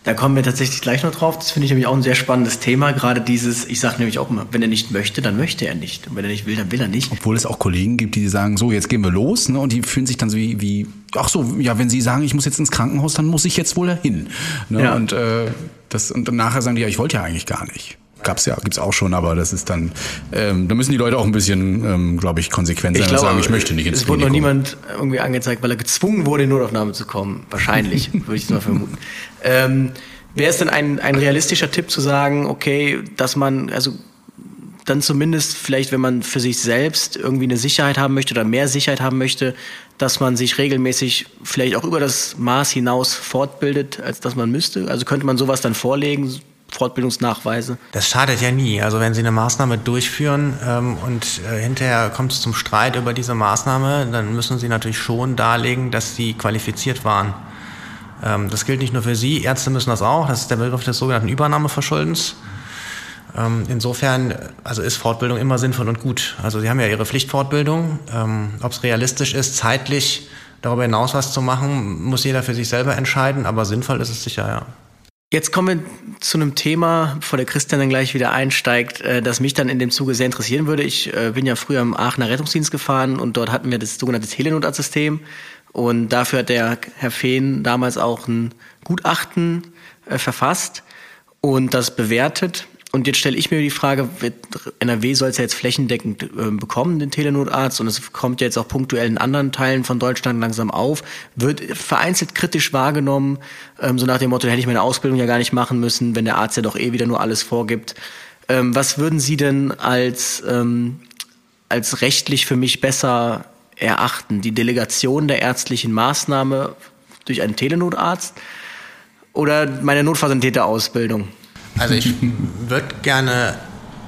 Da kommen wir tatsächlich gleich noch drauf. Das finde ich nämlich auch ein sehr spannendes Thema. Gerade dieses, ich sage nämlich auch immer, wenn er nicht möchte, dann möchte er nicht. Und wenn er nicht will, dann will er nicht. Obwohl es auch Kollegen gibt, die sagen, so, jetzt gehen wir los. Ne? Und die fühlen sich dann so wie, wie, ach so, ja, wenn sie sagen, ich muss jetzt ins Krankenhaus, dann muss ich jetzt wohl dahin. Ne? Ja. Und, äh, das, und nachher sagen die, ja, ich wollte ja eigentlich gar nicht. Gab's ja, gibt's auch schon, aber das ist dann, ähm, da müssen die Leute auch ein bisschen, ähm, glaube ich, konsequent sein ich glaube, und sagen, ich möchte nicht ins Es wurde noch niemand irgendwie angezeigt, weil er gezwungen wurde, in Notaufnahme zu kommen. Wahrscheinlich, <laughs> würde ich mal vermuten. Ähm, Wäre es denn ein, ein realistischer Tipp zu sagen, okay, dass man, also dann zumindest vielleicht, wenn man für sich selbst irgendwie eine Sicherheit haben möchte oder mehr Sicherheit haben möchte, dass man sich regelmäßig vielleicht auch über das Maß hinaus fortbildet, als dass man müsste? Also könnte man sowas dann vorlegen, Fortbildungsnachweise? Das schadet ja nie. Also wenn Sie eine Maßnahme durchführen ähm, und äh, hinterher kommt es zum Streit über diese Maßnahme, dann müssen Sie natürlich schon darlegen, dass Sie qualifiziert waren. Ähm, das gilt nicht nur für Sie, Ärzte müssen das auch. Das ist der Begriff des sogenannten Übernahmeverschuldens. Ähm, insofern also ist Fortbildung immer sinnvoll und gut. Also Sie haben ja Ihre Pflichtfortbildung. Ähm, Ob es realistisch ist, zeitlich darüber hinaus was zu machen, muss jeder für sich selber entscheiden, aber sinnvoll ist es sicher, ja. Jetzt kommen wir zu einem Thema, bevor der Christian dann gleich wieder einsteigt, äh, das mich dann in dem Zuge sehr interessieren würde. Ich äh, bin ja früher im Aachener Rettungsdienst gefahren und dort hatten wir das sogenannte Telenotarztsystem. Und dafür hat der Herr Fehn damals auch ein Gutachten äh, verfasst und das bewertet. Und jetzt stelle ich mir die Frage, NRW soll es ja jetzt flächendeckend äh, bekommen, den Telenotarzt, und es kommt ja jetzt auch punktuell in anderen Teilen von Deutschland langsam auf, wird vereinzelt kritisch wahrgenommen, ähm, so nach dem Motto, hätte ich meine Ausbildung ja gar nicht machen müssen, wenn der Arzt ja doch eh wieder nur alles vorgibt. Ähm, was würden Sie denn als, ähm, als rechtlich für mich besser erachten? Die Delegation der ärztlichen Maßnahme durch einen Telenotarzt oder meine Notfallsanitäterausbildung? Also ich würde gerne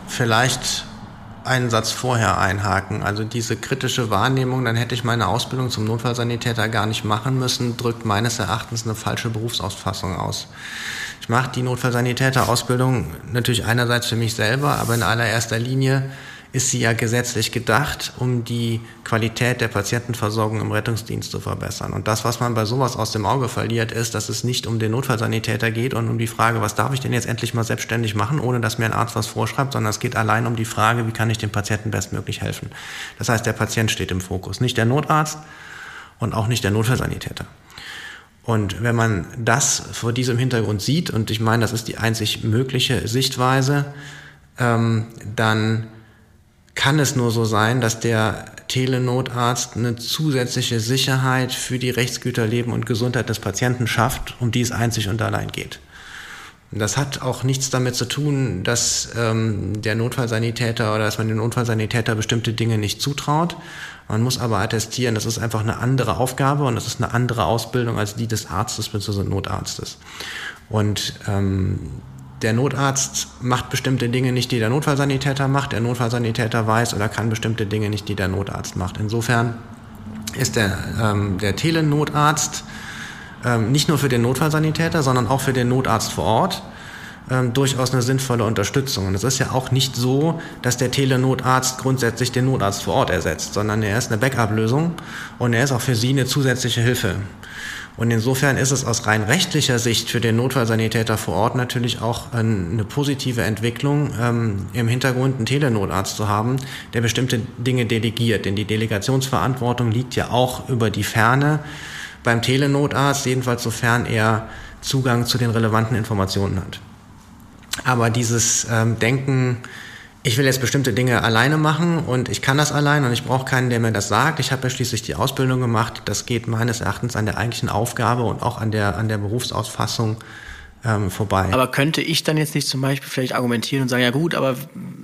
vielleicht einen Satz vorher einhaken. Also diese kritische Wahrnehmung, dann hätte ich meine Ausbildung zum Notfallsanitäter gar nicht machen müssen, drückt meines Erachtens eine falsche Berufsausfassung aus. Ich mache die Notfallsanitäterausbildung natürlich einerseits für mich selber, aber in allererster Linie ist sie ja gesetzlich gedacht, um die Qualität der Patientenversorgung im Rettungsdienst zu verbessern. Und das, was man bei sowas aus dem Auge verliert, ist, dass es nicht um den Notfallsanitäter geht und um die Frage, was darf ich denn jetzt endlich mal selbstständig machen, ohne dass mir ein Arzt was vorschreibt, sondern es geht allein um die Frage, wie kann ich dem Patienten bestmöglich helfen. Das heißt, der Patient steht im Fokus, nicht der Notarzt und auch nicht der Notfallsanitäter. Und wenn man das vor diesem Hintergrund sieht, und ich meine, das ist die einzig mögliche Sichtweise, ähm, dann kann es nur so sein, dass der Telenotarzt eine zusätzliche Sicherheit für die Rechtsgüter Leben und Gesundheit des Patienten schafft, um die es einzig und allein geht. Das hat auch nichts damit zu tun, dass ähm, der Notfallsanitäter oder dass man dem Notfallsanitäter bestimmte Dinge nicht zutraut. Man muss aber attestieren, das ist einfach eine andere Aufgabe und das ist eine andere Ausbildung als die des Arztes bzw. Notarztes. Und ähm, der Notarzt macht bestimmte Dinge nicht, die der Notfallsanitäter macht. Der Notfallsanitäter weiß oder kann bestimmte Dinge nicht, die der Notarzt macht. Insofern ist der, ähm, der Telenotarzt ähm, nicht nur für den Notfallsanitäter, sondern auch für den Notarzt vor Ort ähm, durchaus eine sinnvolle Unterstützung. Und es ist ja auch nicht so, dass der Telenotarzt grundsätzlich den Notarzt vor Ort ersetzt, sondern er ist eine Backup-Lösung und er ist auch für Sie eine zusätzliche Hilfe. Und insofern ist es aus rein rechtlicher Sicht für den Notfallsanitäter vor Ort natürlich auch eine positive Entwicklung, ähm, im Hintergrund einen Telenotarzt zu haben, der bestimmte Dinge delegiert. Denn die Delegationsverantwortung liegt ja auch über die Ferne beim Telenotarzt, jedenfalls sofern er Zugang zu den relevanten Informationen hat. Aber dieses ähm, Denken, ich will jetzt bestimmte Dinge alleine machen und ich kann das allein und ich brauche keinen, der mir das sagt. Ich habe ja schließlich die Ausbildung gemacht. Das geht meines Erachtens an der eigentlichen Aufgabe und auch an der, an der Berufsausfassung ähm, vorbei. Aber könnte ich dann jetzt nicht zum Beispiel vielleicht argumentieren und sagen, ja gut, aber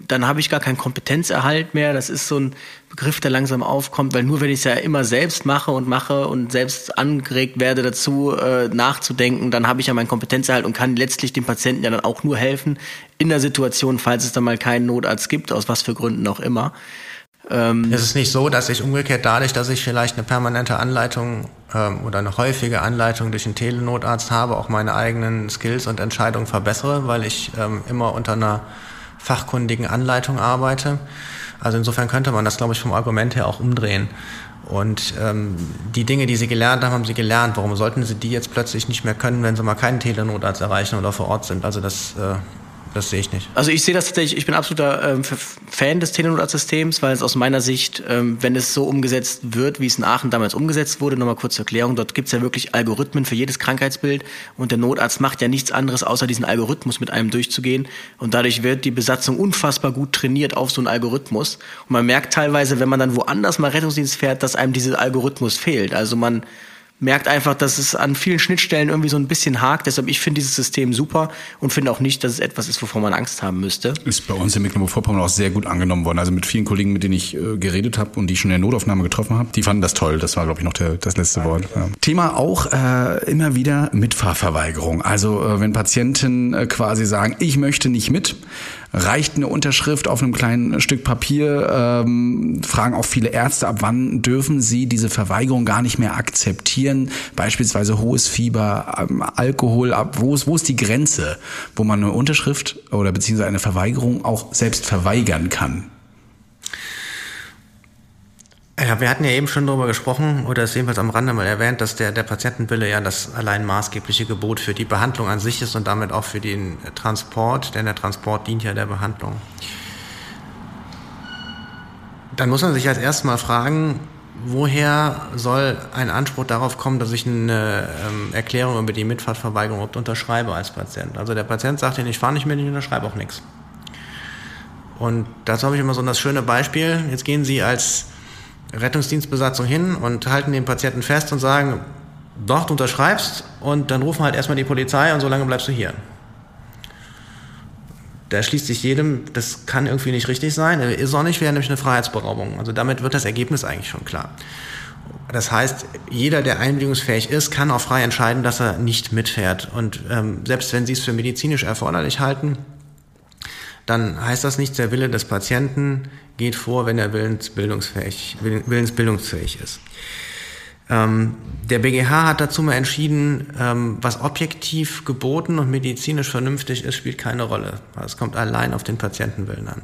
dann habe ich gar keinen Kompetenzerhalt mehr. Das ist so ein Begriff, der langsam aufkommt, weil nur wenn ich es ja immer selbst mache und mache und selbst angeregt werde dazu äh, nachzudenken, dann habe ich ja meinen Kompetenzerhalt und kann letztlich dem Patienten ja dann auch nur helfen in der Situation, falls es dann mal keinen Notarzt gibt, aus was für Gründen auch immer. Ähm, es ist nicht so, dass ich umgekehrt dadurch, dass ich vielleicht eine permanente Anleitung ähm, oder eine häufige Anleitung durch einen Telenotarzt habe, auch meine eigenen Skills und Entscheidungen verbessere, weil ich ähm, immer unter einer fachkundigen Anleitung arbeite. Also insofern könnte man das, glaube ich, vom Argument her auch umdrehen. Und ähm, die Dinge, die sie gelernt haben, haben sie gelernt. Warum sollten sie die jetzt plötzlich nicht mehr können, wenn sie mal keinen Telenotarzt erreichen oder vor Ort sind? Also das äh, das sehe ich nicht. Also ich sehe das tatsächlich, ich bin absoluter ähm, Fan des Telenot-Systems, weil es aus meiner Sicht, ähm, wenn es so umgesetzt wird, wie es in Aachen damals umgesetzt wurde, nochmal kurz zur Erklärung, dort gibt es ja wirklich Algorithmen für jedes Krankheitsbild und der Notarzt macht ja nichts anderes, außer diesen Algorithmus mit einem durchzugehen und dadurch wird die Besatzung unfassbar gut trainiert auf so einen Algorithmus und man merkt teilweise, wenn man dann woanders mal Rettungsdienst fährt, dass einem dieser Algorithmus fehlt. Also man merkt einfach, dass es an vielen Schnittstellen irgendwie so ein bisschen hakt. Deshalb, ich finde dieses System super und finde auch nicht, dass es etwas ist, wovor man Angst haben müsste. Ist bei uns in Mecklenburg-Vorpommern auch sehr gut angenommen worden. Also mit vielen Kollegen, mit denen ich äh, geredet habe und die ich schon in der Notaufnahme getroffen habe, die fanden das toll. Das war, glaube ich, noch der, das letzte Wort. Ja. Thema auch äh, immer wieder Mitfahrverweigerung. Also äh, wenn Patienten äh, quasi sagen, ich möchte nicht mit, reicht eine Unterschrift auf einem kleinen Stück Papier. Ähm, fragen auch viele Ärzte, ab wann dürfen sie diese Verweigerung gar nicht mehr akzeptieren? Beispielsweise hohes Fieber, ähm, Alkohol, ab wo ist, wo ist die Grenze, wo man eine Unterschrift oder beziehungsweise eine Verweigerung auch selbst verweigern kann? Ja, wir hatten ja eben schon darüber gesprochen, oder es jedenfalls am Rande mal erwähnt, dass der, der Patientenwille ja das allein maßgebliche Gebot für die Behandlung an sich ist und damit auch für den Transport, denn der Transport dient ja der Behandlung. Dann muss man sich als erstes mal fragen, woher soll ein Anspruch darauf kommen, dass ich eine ähm, Erklärung über die Mitfahrtverweigerung unterschreibe als Patient? Also der Patient sagt Ihnen, ich fahre nicht mit, ich unterschreibe auch nichts. Und dazu habe ich immer so das schöne Beispiel. Jetzt gehen Sie als Rettungsdienstbesatzung hin und halten den Patienten fest und sagen, doch, du unterschreibst und dann rufen halt erstmal die Polizei und so lange bleibst du hier. Da schließt sich jedem, das kann irgendwie nicht richtig sein. Ist auch nicht, wäre nämlich eine Freiheitsberaubung. Also damit wird das Ergebnis eigentlich schon klar. Das heißt, jeder, der einwilligungsfähig ist, kann auch frei entscheiden, dass er nicht mitfährt. Und ähm, selbst wenn Sie es für medizinisch erforderlich halten, dann heißt das nicht, der Wille des Patienten geht vor, wenn er willensbildungsfähig, willensbildungsfähig ist. Ähm, der BGH hat dazu mal entschieden, ähm, was objektiv geboten und medizinisch vernünftig ist, spielt keine Rolle. Es kommt allein auf den Patientenwillen an.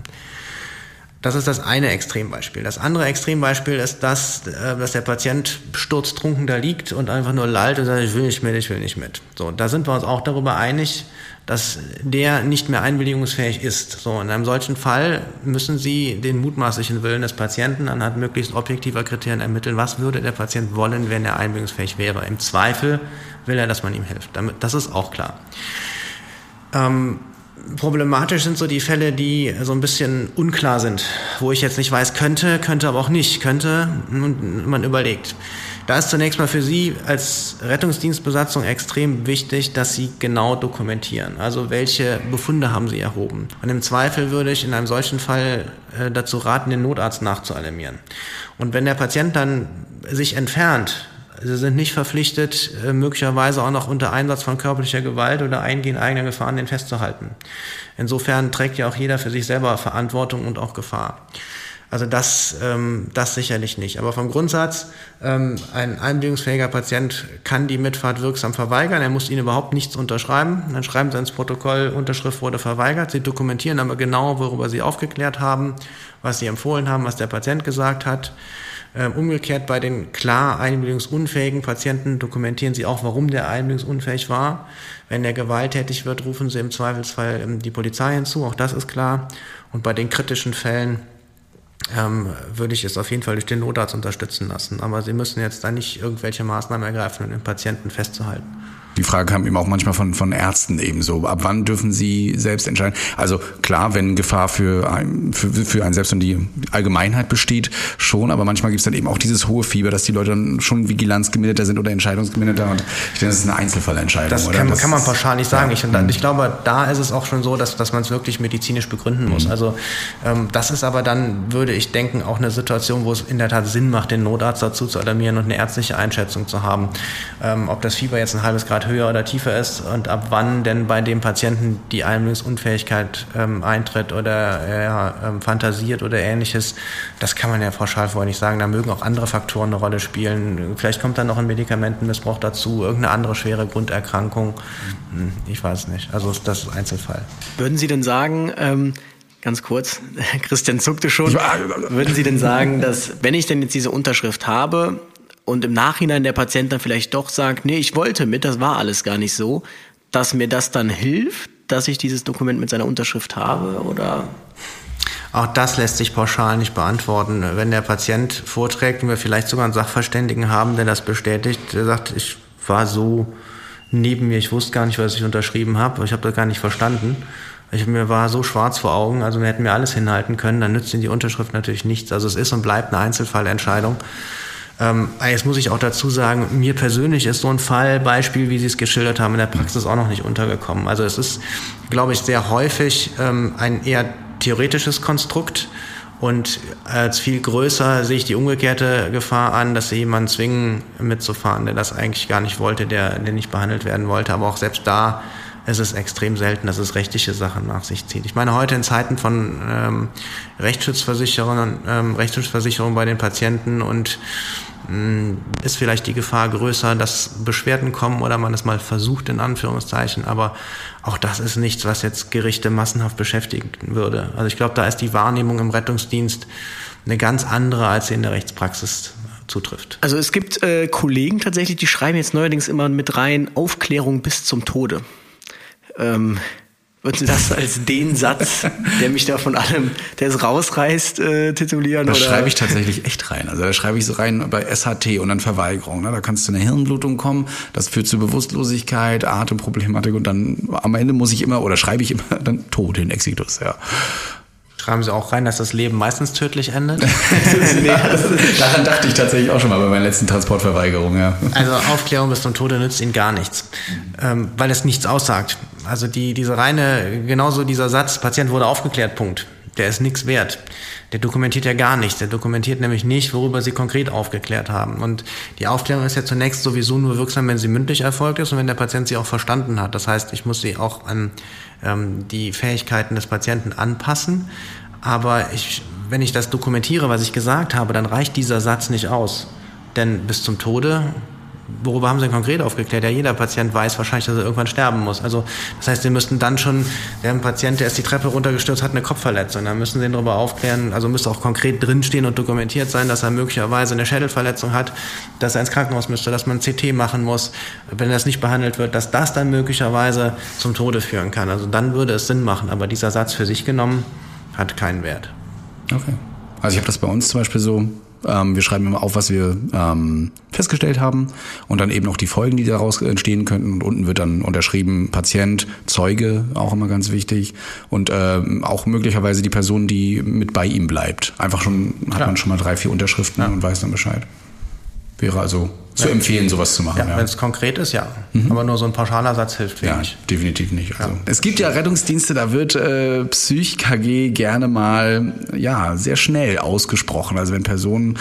Das ist das eine Extrembeispiel. Das andere Extrembeispiel ist das, äh, dass der Patient sturztrunken da liegt und einfach nur lallt und sagt, ich will nicht mit, ich will nicht mit. So, da sind wir uns auch darüber einig, dass der nicht mehr einwilligungsfähig ist. So, in einem solchen Fall müssen Sie den mutmaßlichen Willen des Patienten anhand möglichst objektiver Kriterien ermitteln. Was würde der Patient wollen, wenn er einwilligungsfähig wäre? Im Zweifel will er, dass man ihm hilft. Das ist auch klar. Ähm, problematisch sind so die Fälle, die so ein bisschen unklar sind, wo ich jetzt nicht weiß, könnte, könnte aber auch nicht, könnte, und man überlegt. Da ist zunächst mal für Sie als Rettungsdienstbesatzung extrem wichtig, dass Sie genau dokumentieren. Also welche Befunde haben Sie erhoben? Und im Zweifel würde ich in einem solchen Fall äh, dazu raten, den Notarzt nachzualarmieren. Und wenn der Patient dann sich entfernt, Sie sind nicht verpflichtet, äh, möglicherweise auch noch unter Einsatz von körperlicher Gewalt oder Eingehen eigener Gefahren den festzuhalten. Insofern trägt ja auch jeder für sich selber Verantwortung und auch Gefahr. Also das, ähm, das sicherlich nicht. Aber vom Grundsatz, ähm, ein einwilligungsfähiger Patient kann die Mitfahrt wirksam verweigern. Er muss Ihnen überhaupt nichts unterschreiben. Dann schreiben Sie ins Protokoll, Unterschrift wurde verweigert. Sie dokumentieren aber genau, worüber Sie aufgeklärt haben, was Sie empfohlen haben, was der Patient gesagt hat. Ähm, umgekehrt bei den klar einwilligungsunfähigen Patienten dokumentieren Sie auch, warum der einwilligungsunfähig war. Wenn der gewalttätig wird, rufen Sie im Zweifelsfall ähm, die Polizei hinzu. Auch das ist klar. Und bei den kritischen Fällen ähm, würde ich es auf jeden Fall durch den Notarzt unterstützen lassen. Aber Sie müssen jetzt da nicht irgendwelche Maßnahmen ergreifen, um den Patienten festzuhalten. Die Frage kam eben auch manchmal von, von Ärzten ebenso. Ab wann dürfen sie selbst entscheiden? Also klar, wenn Gefahr für, ein, für, für einen selbst und die Allgemeinheit besteht, schon, aber manchmal gibt es dann eben auch dieses hohe Fieber, dass die Leute dann schon vigilanzgemindeter sind oder entscheidungsgemindeter und ich denke, das ist eine Einzelfallentscheidung. Das, kann, das kann, man pauschal nicht sagen. Ja. Ich, und ich glaube, da ist es auch schon so, dass, dass man es wirklich medizinisch begründen muss. Mhm. Also ähm, das ist aber dann, würde ich denken, auch eine Situation, wo es in der Tat Sinn macht, den Notarzt dazu zu alarmieren und eine ärztliche Einschätzung zu haben. Ähm, ob das Fieber jetzt ein halbes Grad höher oder tiefer ist und ab wann denn bei dem Patienten die Einbildungsunfähigkeit ähm, eintritt oder er ähm, fantasiert oder ähnliches, das kann man ja pauschal vorher nicht sagen. Da mögen auch andere Faktoren eine Rolle spielen. Vielleicht kommt dann noch ein Medikamentenmissbrauch dazu, irgendeine andere schwere Grunderkrankung. Hm, ich weiß nicht. Also das ist Einzelfall. Würden Sie denn sagen, ähm, ganz kurz, <laughs> Christian zuckte schon, würden Sie denn sagen, dass wenn ich denn jetzt diese Unterschrift habe, und im Nachhinein der Patient dann vielleicht doch sagt, nee, ich wollte mit, das war alles gar nicht so, dass mir das dann hilft, dass ich dieses Dokument mit seiner Unterschrift habe oder? Auch das lässt sich pauschal nicht beantworten. Wenn der Patient vorträgt und wir vielleicht sogar einen Sachverständigen haben, der das bestätigt, der sagt, ich war so neben mir, ich wusste gar nicht, was ich unterschrieben habe, ich habe das gar nicht verstanden. Ich, mir war so schwarz vor Augen, also wir hätten mir alles hinhalten können, dann nützt Ihnen die Unterschrift natürlich nichts. Also es ist und bleibt eine Einzelfallentscheidung. Ähm, jetzt muss ich auch dazu sagen, mir persönlich ist so ein Fallbeispiel, wie Sie es geschildert haben, in der Praxis auch noch nicht untergekommen. Also es ist, glaube ich, sehr häufig ähm, ein eher theoretisches Konstrukt. Und als viel größer sehe ich die umgekehrte Gefahr an, dass sie jemanden zwingen, mitzufahren, der das eigentlich gar nicht wollte, der, der nicht behandelt werden wollte. Aber auch selbst da ist es extrem selten, dass es rechtliche Sachen nach sich zieht. Ich meine, heute in Zeiten von ähm, Rechtsschutzversicherungen, ähm, Rechtsschutzversicherung bei den Patienten und hm, ist vielleicht die Gefahr größer, dass Beschwerden kommen oder man es mal versucht, in Anführungszeichen. Aber auch das ist nichts, was jetzt Gerichte massenhaft beschäftigen würde. Also ich glaube, da ist die Wahrnehmung im Rettungsdienst eine ganz andere, als sie in der Rechtspraxis zutrifft. Also es gibt äh, Kollegen tatsächlich, die schreiben jetzt neuerdings immer mit rein Aufklärung bis zum Tode. Ähm, Würden Sie das als den Satz, der mich da von allem, der es rausreißt, äh, titulieren? Das oder? schreibe ich tatsächlich echt rein. Also da schreibe ich so rein bei SHT und dann Verweigerung. Ne? Da kannst du eine Hirnblutung kommen, das führt zu Bewusstlosigkeit, Atemproblematik und dann am Ende muss ich immer, oder schreibe ich immer <laughs> dann Tod in Exitus, ja. Schreiben Sie auch rein, dass das Leben meistens tödlich endet? <laughs> nee, daran dachte ich tatsächlich auch schon mal bei meiner letzten Transportverweigerung. Ja. Also Aufklärung bis zum Tode nützt Ihnen gar nichts, ähm, weil es nichts aussagt. Also die, diese reine, genauso dieser Satz, Patient wurde aufgeklärt, Punkt. Der ist nichts wert. Der dokumentiert ja gar nichts. Der dokumentiert nämlich nicht, worüber Sie konkret aufgeklärt haben. Und die Aufklärung ist ja zunächst sowieso nur wirksam, wenn sie mündlich erfolgt ist und wenn der Patient sie auch verstanden hat. Das heißt, ich muss sie auch an ähm, die Fähigkeiten des Patienten anpassen. Aber ich, wenn ich das dokumentiere, was ich gesagt habe, dann reicht dieser Satz nicht aus. Denn bis zum Tode worüber haben Sie denn konkret aufgeklärt? Ja, jeder Patient weiß wahrscheinlich, dass er irgendwann sterben muss. Also das heißt, Sie müssten dann schon, der Patient, der ist die Treppe runtergestürzt, hat eine Kopfverletzung. Dann müssen Sie ihn darüber aufklären, also müsste auch konkret drinstehen und dokumentiert sein, dass er möglicherweise eine Schädelverletzung hat, dass er ins Krankenhaus müsste, dass man CT machen muss, wenn das nicht behandelt wird, dass das dann möglicherweise zum Tode führen kann. Also dann würde es Sinn machen, aber dieser Satz für sich genommen hat keinen Wert. Okay. Also ich habe das bei uns zum Beispiel so, ähm, wir schreiben immer auf, was wir ähm, festgestellt haben und dann eben auch die Folgen, die daraus entstehen könnten. Und unten wird dann unterschrieben Patient, Zeuge, auch immer ganz wichtig. Und ähm, auch möglicherweise die Person, die mit bei ihm bleibt. Einfach schon, hat ja. man schon mal drei, vier Unterschriften ja. und weiß dann Bescheid. Wäre also zu ja. empfehlen, sowas zu machen. Ja, ja. Wenn es konkret ist, ja. Mhm. Aber nur so ein pauschaler Satz hilft wenig. Ja, definitiv nicht. Also, es gibt ja Rettungsdienste, da wird äh, Psych-KG gerne mal ja sehr schnell ausgesprochen. Also wenn Personen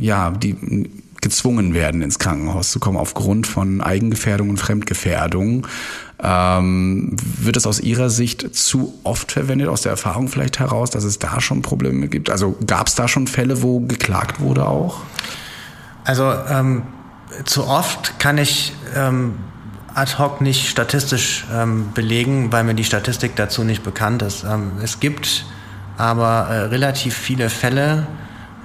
ja die gezwungen werden, ins Krankenhaus zu kommen aufgrund von Eigengefährdung und Fremdgefährdung. Ähm, wird es aus Ihrer Sicht zu oft verwendet, aus der Erfahrung vielleicht heraus, dass es da schon Probleme gibt? Also gab es da schon Fälle, wo geklagt wurde auch? Also ähm, zu oft kann ich ähm, ad hoc nicht statistisch ähm, belegen, weil mir die Statistik dazu nicht bekannt ist. Ähm, es gibt aber äh, relativ viele Fälle,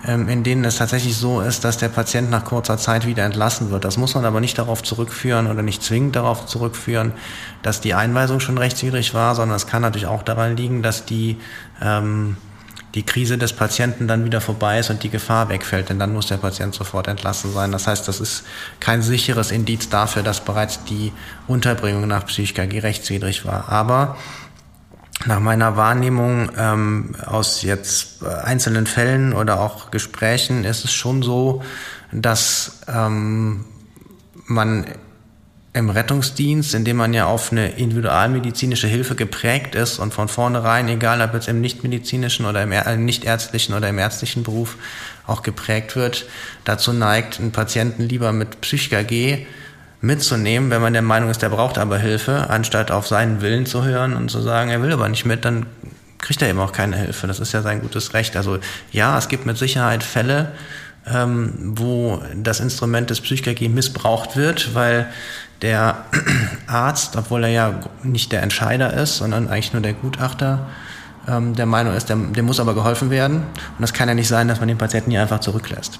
ähm, in denen es tatsächlich so ist, dass der Patient nach kurzer Zeit wieder entlassen wird. Das muss man aber nicht darauf zurückführen oder nicht zwingend darauf zurückführen, dass die Einweisung schon rechtswidrig war, sondern es kann natürlich auch daran liegen, dass die ähm, die Krise des Patienten dann wieder vorbei ist und die Gefahr wegfällt, denn dann muss der Patient sofort entlassen sein. Das heißt, das ist kein sicheres Indiz dafür, dass bereits die Unterbringung nach Psychologie rechtswidrig war. Aber nach meiner Wahrnehmung ähm, aus jetzt einzelnen Fällen oder auch Gesprächen ist es schon so, dass ähm, man im Rettungsdienst, in dem man ja auf eine individualmedizinische Hilfe geprägt ist und von vornherein, egal ob jetzt im nichtmedizinischen oder im nichtärztlichen oder im ärztlichen Beruf auch geprägt wird, dazu neigt, einen Patienten lieber mit Psych-KG mitzunehmen, wenn man der Meinung ist, der braucht aber Hilfe, anstatt auf seinen Willen zu hören und zu sagen, er will aber nicht mit, dann kriegt er eben auch keine Hilfe. Das ist ja sein gutes Recht. Also ja, es gibt mit Sicherheit Fälle, ähm, wo das Instrument des Psychiatrie missbraucht wird, weil der <clears throat> Arzt, obwohl er ja nicht der Entscheider ist, sondern eigentlich nur der Gutachter, ähm, der Meinung ist, dem, dem muss aber geholfen werden. Und das kann ja nicht sein, dass man den Patienten hier einfach zurücklässt.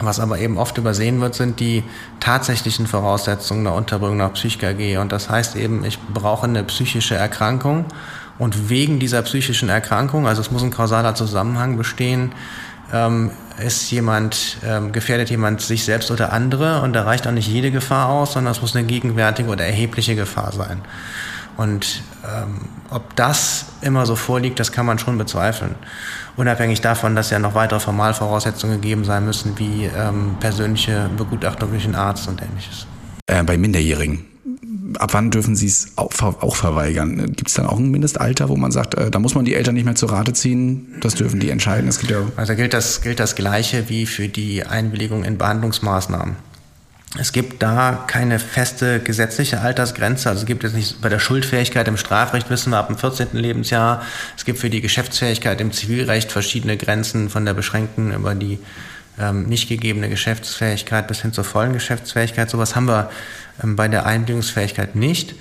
Was aber eben oft übersehen wird, sind die tatsächlichen Voraussetzungen der Unterbringung nach Psych-KG. Und das heißt eben, ich brauche eine psychische Erkrankung. Und wegen dieser psychischen Erkrankung, also es muss ein kausaler Zusammenhang bestehen, ähm, ist jemand, ähm, gefährdet jemand sich selbst oder andere. Und da reicht auch nicht jede Gefahr aus, sondern es muss eine gegenwärtige oder erhebliche Gefahr sein. Und ähm, ob das immer so vorliegt, das kann man schon bezweifeln. Unabhängig davon, dass ja noch weitere Formalvoraussetzungen gegeben sein müssen, wie ähm, persönliche Begutachtung durch den Arzt und ähnliches. Äh, bei Minderjährigen. Ab wann dürfen Sie es auch, auch verweigern? Gibt es dann auch ein Mindestalter, wo man sagt, äh, da muss man die Eltern nicht mehr zur Rate ziehen? Das dürfen die entscheiden. Gibt ja also gilt das, gilt das Gleiche wie für die Einwilligung in Behandlungsmaßnahmen. Es gibt da keine feste gesetzliche Altersgrenze. Also es gibt jetzt nicht bei der Schuldfähigkeit im Strafrecht wissen wir ab dem 14. Lebensjahr. Es gibt für die Geschäftsfähigkeit im Zivilrecht verschiedene Grenzen von der beschränkten über die ähm, nicht gegebene Geschäftsfähigkeit bis hin zur vollen Geschäftsfähigkeit. Sowas haben wir ähm, bei der Einbildungsfähigkeit nicht.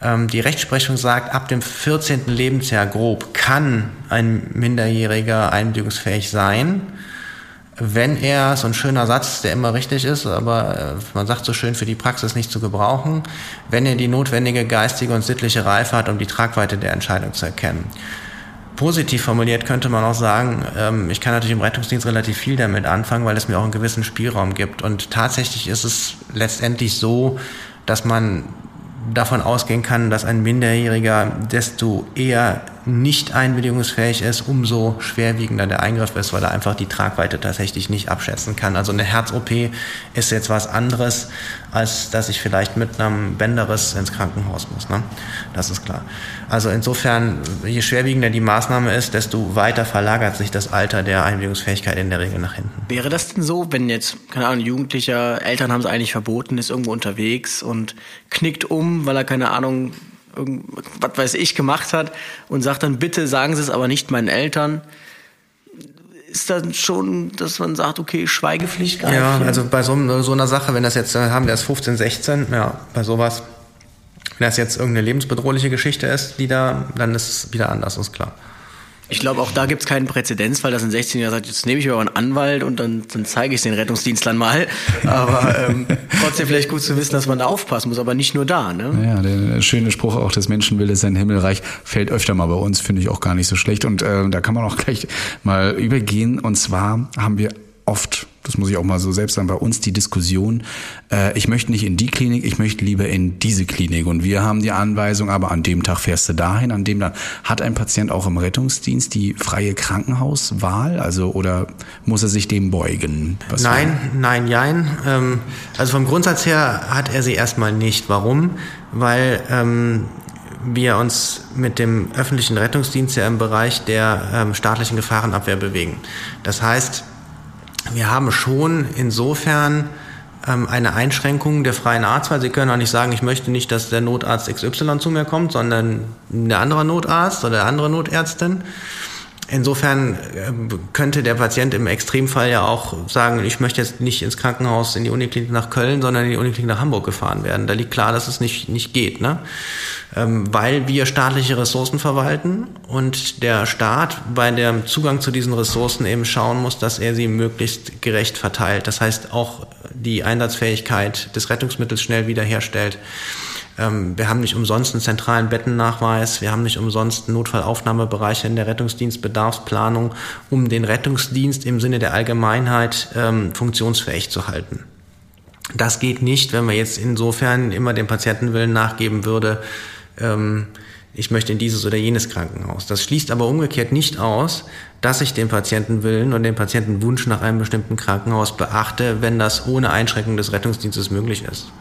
Ähm, die Rechtsprechung sagt, ab dem 14. Lebensjahr grob kann ein Minderjähriger einbildungsfähig sein wenn er, so ein schöner Satz, der immer richtig ist, aber äh, man sagt so schön, für die Praxis nicht zu gebrauchen, wenn er die notwendige geistige und sittliche Reife hat, um die Tragweite der Entscheidung zu erkennen. Positiv formuliert könnte man auch sagen, ähm, ich kann natürlich im Rettungsdienst relativ viel damit anfangen, weil es mir auch einen gewissen Spielraum gibt. Und tatsächlich ist es letztendlich so, dass man davon ausgehen kann, dass ein Minderjähriger, desto eher nicht einwilligungsfähig ist, umso schwerwiegender der Eingriff ist, weil er einfach die Tragweite tatsächlich nicht abschätzen kann. Also eine Herz-OP ist jetzt was anderes, als dass ich vielleicht mit einem Bänderriss ins Krankenhaus muss. Ne? Das ist klar. Also insofern, je schwerwiegender die Maßnahme ist, desto weiter verlagert sich das Alter der Einwilligungsfähigkeit in der Regel nach hinten. Wäre das denn so, wenn jetzt, keine Ahnung, Jugendlicher, Eltern haben es eigentlich verboten, ist irgendwo unterwegs und knickt um, weil er keine Ahnung was weiß ich gemacht hat und sagt dann, bitte sagen Sie es aber nicht meinen Eltern. Ist dann schon, dass man sagt, okay, Schweigepflicht greift? Ja, also bei so, so, einer Sache, wenn das jetzt, äh, haben wir erst 15, 16, ja, bei sowas, wenn das jetzt irgendeine lebensbedrohliche Geschichte ist, die da, dann ist es wieder anders, ist klar. Ich glaube, auch da gibt es keinen Präzedenzfall, dass ein 16-Jähriger sagt, jetzt nehme ich aber einen Anwalt und dann, dann zeige ich es den Rettungsdienstlern mal. Aber ähm, <laughs> trotzdem vielleicht gut zu wissen, dass man da aufpassen muss, aber nicht nur da. Ne? Ja, der schöne Spruch auch, des Menschenwille ist sein Himmelreich, fällt öfter mal bei uns, finde ich auch gar nicht so schlecht. Und äh, da kann man auch gleich mal übergehen. Und zwar haben wir oft das muss ich auch mal so selbst sagen, bei uns die Diskussion, äh, ich möchte nicht in die Klinik, ich möchte lieber in diese Klinik. Und wir haben die Anweisung, aber an dem Tag fährst du dahin, an dem dann hat ein Patient auch im Rettungsdienst die freie Krankenhauswahl, also oder muss er sich dem beugen? Was nein, war? nein, jein. Ähm, also vom Grundsatz her hat er sie erstmal nicht. Warum? Weil ähm, wir uns mit dem öffentlichen Rettungsdienst ja im Bereich der ähm, staatlichen Gefahrenabwehr bewegen. Das heißt, wir haben schon insofern ähm, eine Einschränkung der freien Arztwahl. Sie können auch nicht sagen, ich möchte nicht, dass der Notarzt XY zu mir kommt, sondern der andere Notarzt oder der andere Notärztin. Insofern äh, könnte der Patient im Extremfall ja auch sagen, ich möchte jetzt nicht ins Krankenhaus in die Uniklinik nach Köln, sondern in die Uniklinik nach Hamburg gefahren werden. Da liegt klar, dass es nicht, nicht geht, ne? Ähm, weil wir staatliche Ressourcen verwalten und der Staat bei dem Zugang zu diesen Ressourcen eben schauen muss, dass er sie möglichst gerecht verteilt. Das heißt auch die Einsatzfähigkeit des Rettungsmittels schnell wiederherstellt. Ähm, wir haben nicht umsonst einen zentralen Bettennachweis, wir haben nicht umsonst Notfallaufnahmebereiche in der Rettungsdienstbedarfsplanung, um den Rettungsdienst im Sinne der Allgemeinheit ähm, funktionsfähig zu halten. Das geht nicht, wenn man jetzt insofern immer dem Patientenwillen nachgeben würde, ähm, ich möchte in dieses oder jenes Krankenhaus. Das schließt aber umgekehrt nicht aus, dass ich den Patientenwillen und den Patientenwunsch nach einem bestimmten Krankenhaus beachte, wenn das ohne Einschränkung des Rettungsdienstes möglich ist.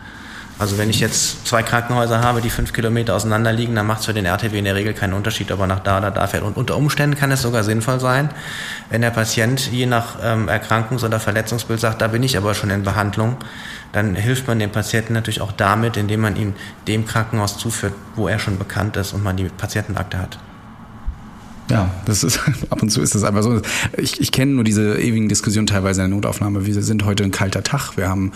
Also wenn ich jetzt zwei Krankenhäuser habe, die fünf Kilometer auseinander liegen, dann macht es für den RTW in der Regel keinen Unterschied, ob er nach da oder da fährt. Und unter Umständen kann es sogar sinnvoll sein, wenn der Patient je nach ähm, Erkrankungs- oder Verletzungsbild sagt, da bin ich aber schon in Behandlung, dann hilft man dem Patienten natürlich auch damit, indem man ihn dem Krankenhaus zuführt, wo er schon bekannt ist und man die Patientenakte hat. Ja, das ist <laughs> ab und zu ist das einfach so. Ich, ich kenne nur diese ewigen Diskussionen teilweise in der Notaufnahme. Wir sind heute ein kalter Tag. Wir haben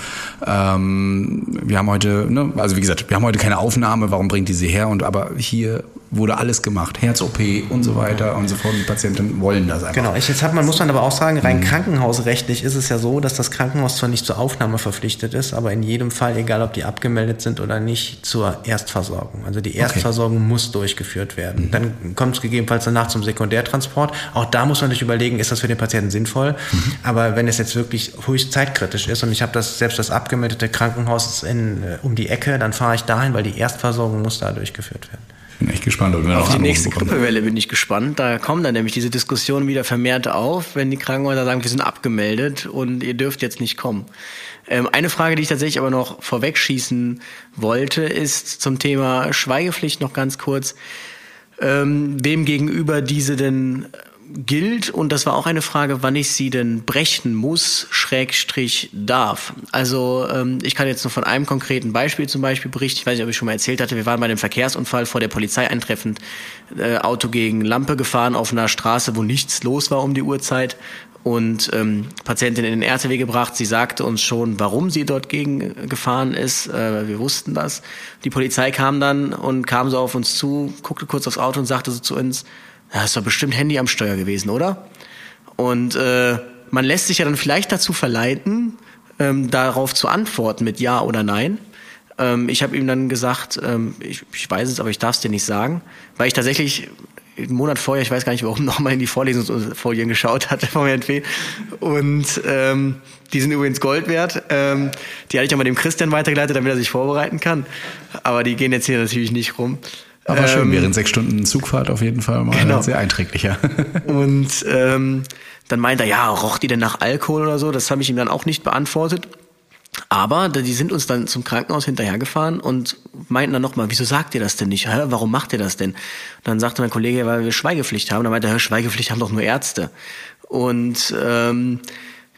ähm, wir haben heute, ne, also wie gesagt, wir haben heute keine Aufnahme. Warum bringt die sie her? Und aber hier wurde alles gemacht, Herz-OP und so weiter und so fort. Die Patienten wollen das einfach. Genau, ich, jetzt hat man, muss man aber auch sagen, rein mhm. krankenhausrechtlich ist es ja so, dass das Krankenhaus zwar nicht zur Aufnahme verpflichtet ist, aber in jedem Fall, egal ob die abgemeldet sind oder nicht, zur Erstversorgung. Also die Erstversorgung okay. muss durchgeführt werden. Mhm. Dann kommt es gegebenenfalls danach zum Sekundärtransport. Auch da muss man sich überlegen, ist das für den Patienten sinnvoll? Mhm. Aber wenn es jetzt wirklich höchst zeitkritisch ist und ich habe das selbst das abgemeldete Krankenhaus in, äh, um die Ecke, dann fahre ich dahin, weil die Erstversorgung muss da durchgeführt werden bin echt gespannt. Ob wir Auf die nächste Grippewelle bin ich gespannt. Da kommen dann nämlich diese Diskussionen wieder vermehrt auf, wenn die Krankenhäuser sagen, wir sind abgemeldet und ihr dürft jetzt nicht kommen. Ähm, eine Frage, die ich tatsächlich aber noch vorwegschießen wollte, ist zum Thema Schweigepflicht noch ganz kurz. Ähm, wem gegenüber diese denn gilt, und das war auch eine Frage, wann ich sie denn brechen muss, Schrägstrich darf. Also ähm, ich kann jetzt nur von einem konkreten Beispiel zum Beispiel berichten. Ich weiß nicht, ob ich schon mal erzählt hatte, wir waren bei einem Verkehrsunfall vor der Polizei eintreffend, äh, Auto gegen Lampe gefahren auf einer Straße, wo nichts los war um die Uhrzeit und ähm, Patientin in den RTW gebracht. Sie sagte uns schon, warum sie dort gegen gefahren ist. Äh, wir wussten das. Die Polizei kam dann und kam so auf uns zu, guckte kurz aufs Auto und sagte so zu uns, ja, ist doch bestimmt Handy am Steuer gewesen, oder? Und äh, man lässt sich ja dann vielleicht dazu verleiten, ähm, darauf zu antworten mit Ja oder Nein. Ähm, ich habe ihm dann gesagt, ähm, ich, ich weiß es, aber ich darf es dir nicht sagen, weil ich tatsächlich einen Monat vorher, ich weiß gar nicht warum, <laughs> nochmal in die Vorlesungsfolien geschaut hatte vom Fee. Und ähm, die sind übrigens Gold wert. Ähm, die hatte ich auch mal dem Christian weitergeleitet, damit er sich vorbereiten kann. Aber die gehen jetzt hier natürlich nicht rum. Aber schön, ähm, während sechs Stunden Zugfahrt auf jeden Fall mal genau. sehr einträglicher. <laughs> Und ähm, dann meint er, ja, roch die denn nach Alkohol oder so? Das habe ich ihm dann auch nicht beantwortet. Aber die sind uns dann zum Krankenhaus hinterhergefahren und meinten dann nochmal, wieso sagt ihr das denn nicht? Hä, warum macht ihr das denn? Und dann sagte mein Kollege, weil wir Schweigepflicht haben. Dann meinte er, Schweigepflicht haben doch nur Ärzte. Und ähm,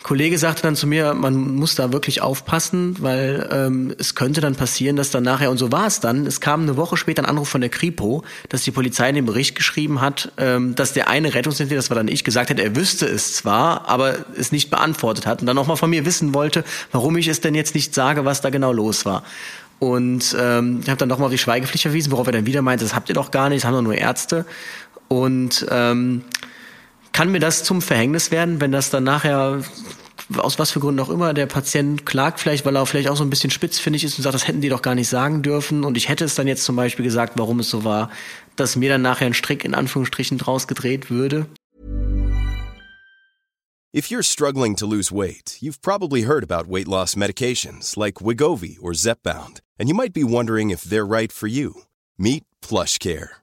Kollege sagte dann zu mir, man muss da wirklich aufpassen, weil ähm, es könnte dann passieren, dass dann nachher, und so war es dann, es kam eine Woche später ein Anruf von der Kripo, dass die Polizei in dem Bericht geschrieben hat, ähm, dass der eine Rettungsdienst, das war dann ich, gesagt hätte, er wüsste es zwar, aber es nicht beantwortet hat und dann nochmal von mir wissen wollte, warum ich es denn jetzt nicht sage, was da genau los war. Und ähm, ich habe dann nochmal auf die Schweigepflicht verwiesen, worauf er dann wieder meinte, das habt ihr doch gar nicht, das haben doch nur Ärzte. Und ähm, kann mir das zum Verhängnis werden, wenn das dann nachher aus was für Gründen auch immer, der Patient klagt vielleicht, weil er vielleicht auch so ein bisschen spitzfindig ist und sagt, das hätten die doch gar nicht sagen dürfen. Und ich hätte es dann jetzt zum Beispiel gesagt, warum es so war, dass mir dann nachher ein Strick in Anführungsstrichen draus gedreht würde. If you're struggling to lose weight, you've probably heard about weight loss medications like Wigovi or Zepbound, and you might be wondering if they're right for you. Meet PlushCare.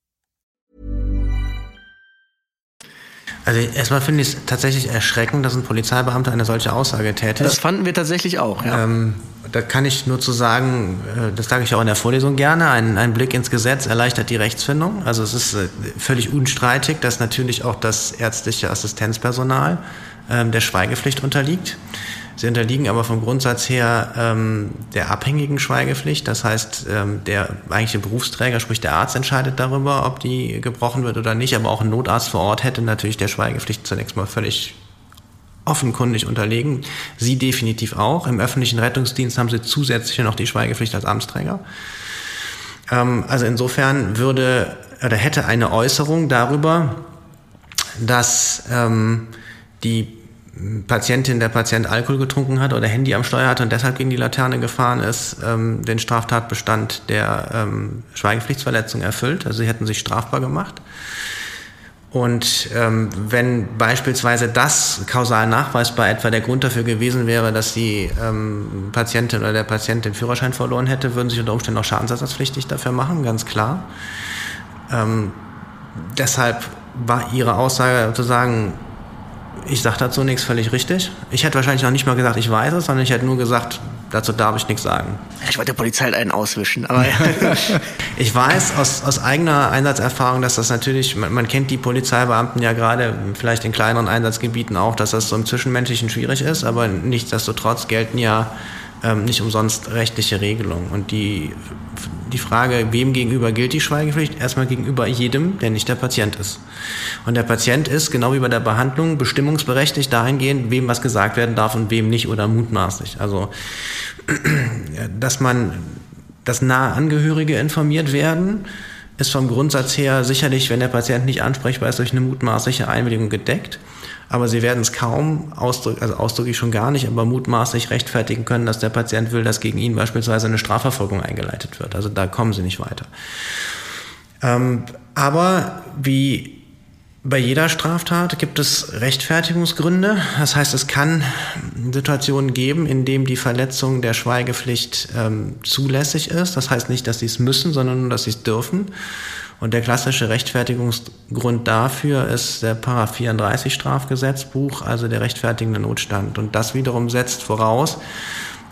Also erstmal finde ich es tatsächlich erschreckend, dass ein Polizeibeamter eine solche Aussage tätigt. Das fanden wir tatsächlich auch, ja. Ähm, da kann ich nur zu sagen, äh, das sage ich auch in der Vorlesung gerne, ein, ein, Blick ins Gesetz erleichtert die Rechtsfindung. Also es ist äh, völlig unstreitig, dass natürlich auch das ärztliche Assistenzpersonal ähm, der Schweigepflicht unterliegt. Sie unterliegen aber vom Grundsatz her ähm, der abhängigen Schweigepflicht. Das heißt, ähm, der eigentliche Berufsträger, sprich der Arzt, entscheidet darüber, ob die gebrochen wird oder nicht. Aber auch ein Notarzt vor Ort hätte natürlich der Schweigepflicht zunächst mal völlig offenkundig unterlegen. Sie definitiv auch. Im öffentlichen Rettungsdienst haben sie zusätzlich noch die Schweigepflicht als Amtsträger. Ähm, also insofern würde oder hätte eine Äußerung darüber, dass ähm, die Patientin, der Patient Alkohol getrunken hat oder Handy am Steuer hatte und deshalb gegen die Laterne gefahren ist, ähm, den Straftatbestand der ähm, Schweigepflichtsverletzung erfüllt. Also sie hätten sich strafbar gemacht. Und ähm, wenn beispielsweise das kausal nachweisbar etwa der Grund dafür gewesen wäre, dass die ähm, Patientin oder der Patient den Führerschein verloren hätte, würden sich unter Umständen auch schadensersatzpflichtig dafür machen, ganz klar. Ähm, deshalb war Ihre Aussage zu sagen, ich sage dazu nichts völlig richtig. Ich hätte wahrscheinlich noch nicht mal gesagt, ich weiß es, sondern ich hätte nur gesagt, dazu darf ich nichts sagen. Ich wollte der Polizei halt einen auswischen, aber <laughs> ich weiß aus, aus eigener Einsatzerfahrung, dass das natürlich, man, man, kennt die Polizeibeamten ja gerade vielleicht in kleineren Einsatzgebieten auch, dass das so im Zwischenmenschlichen schwierig ist, aber nichtsdestotrotz gelten ja ähm, nicht umsonst rechtliche Regelungen. Und die, die Frage, wem gegenüber gilt die Schweigepflicht? Erstmal gegenüber jedem, der nicht der Patient ist. Und der Patient ist, genau wie bei der Behandlung, bestimmungsberechtigt dahingehend, wem was gesagt werden darf und wem nicht oder mutmaßlich. Also, <clears throat> dass man, dass nahe Angehörige informiert werden, ist vom Grundsatz her sicherlich, wenn der Patient nicht ansprechbar ist, durch eine mutmaßliche Einwilligung gedeckt aber sie werden es kaum, ausdrück, also ausdrücklich schon gar nicht, aber mutmaßlich rechtfertigen können, dass der Patient will, dass gegen ihn beispielsweise eine Strafverfolgung eingeleitet wird. Also da kommen sie nicht weiter. Ähm, aber wie bei jeder Straftat gibt es Rechtfertigungsgründe. Das heißt, es kann Situationen geben, in denen die Verletzung der Schweigepflicht ähm, zulässig ist. Das heißt nicht, dass sie es müssen, sondern nur, dass sie es dürfen. Und der klassische Rechtfertigungsgrund dafür ist der Paragraph 34 Strafgesetzbuch, also der rechtfertigende Notstand. Und das wiederum setzt voraus,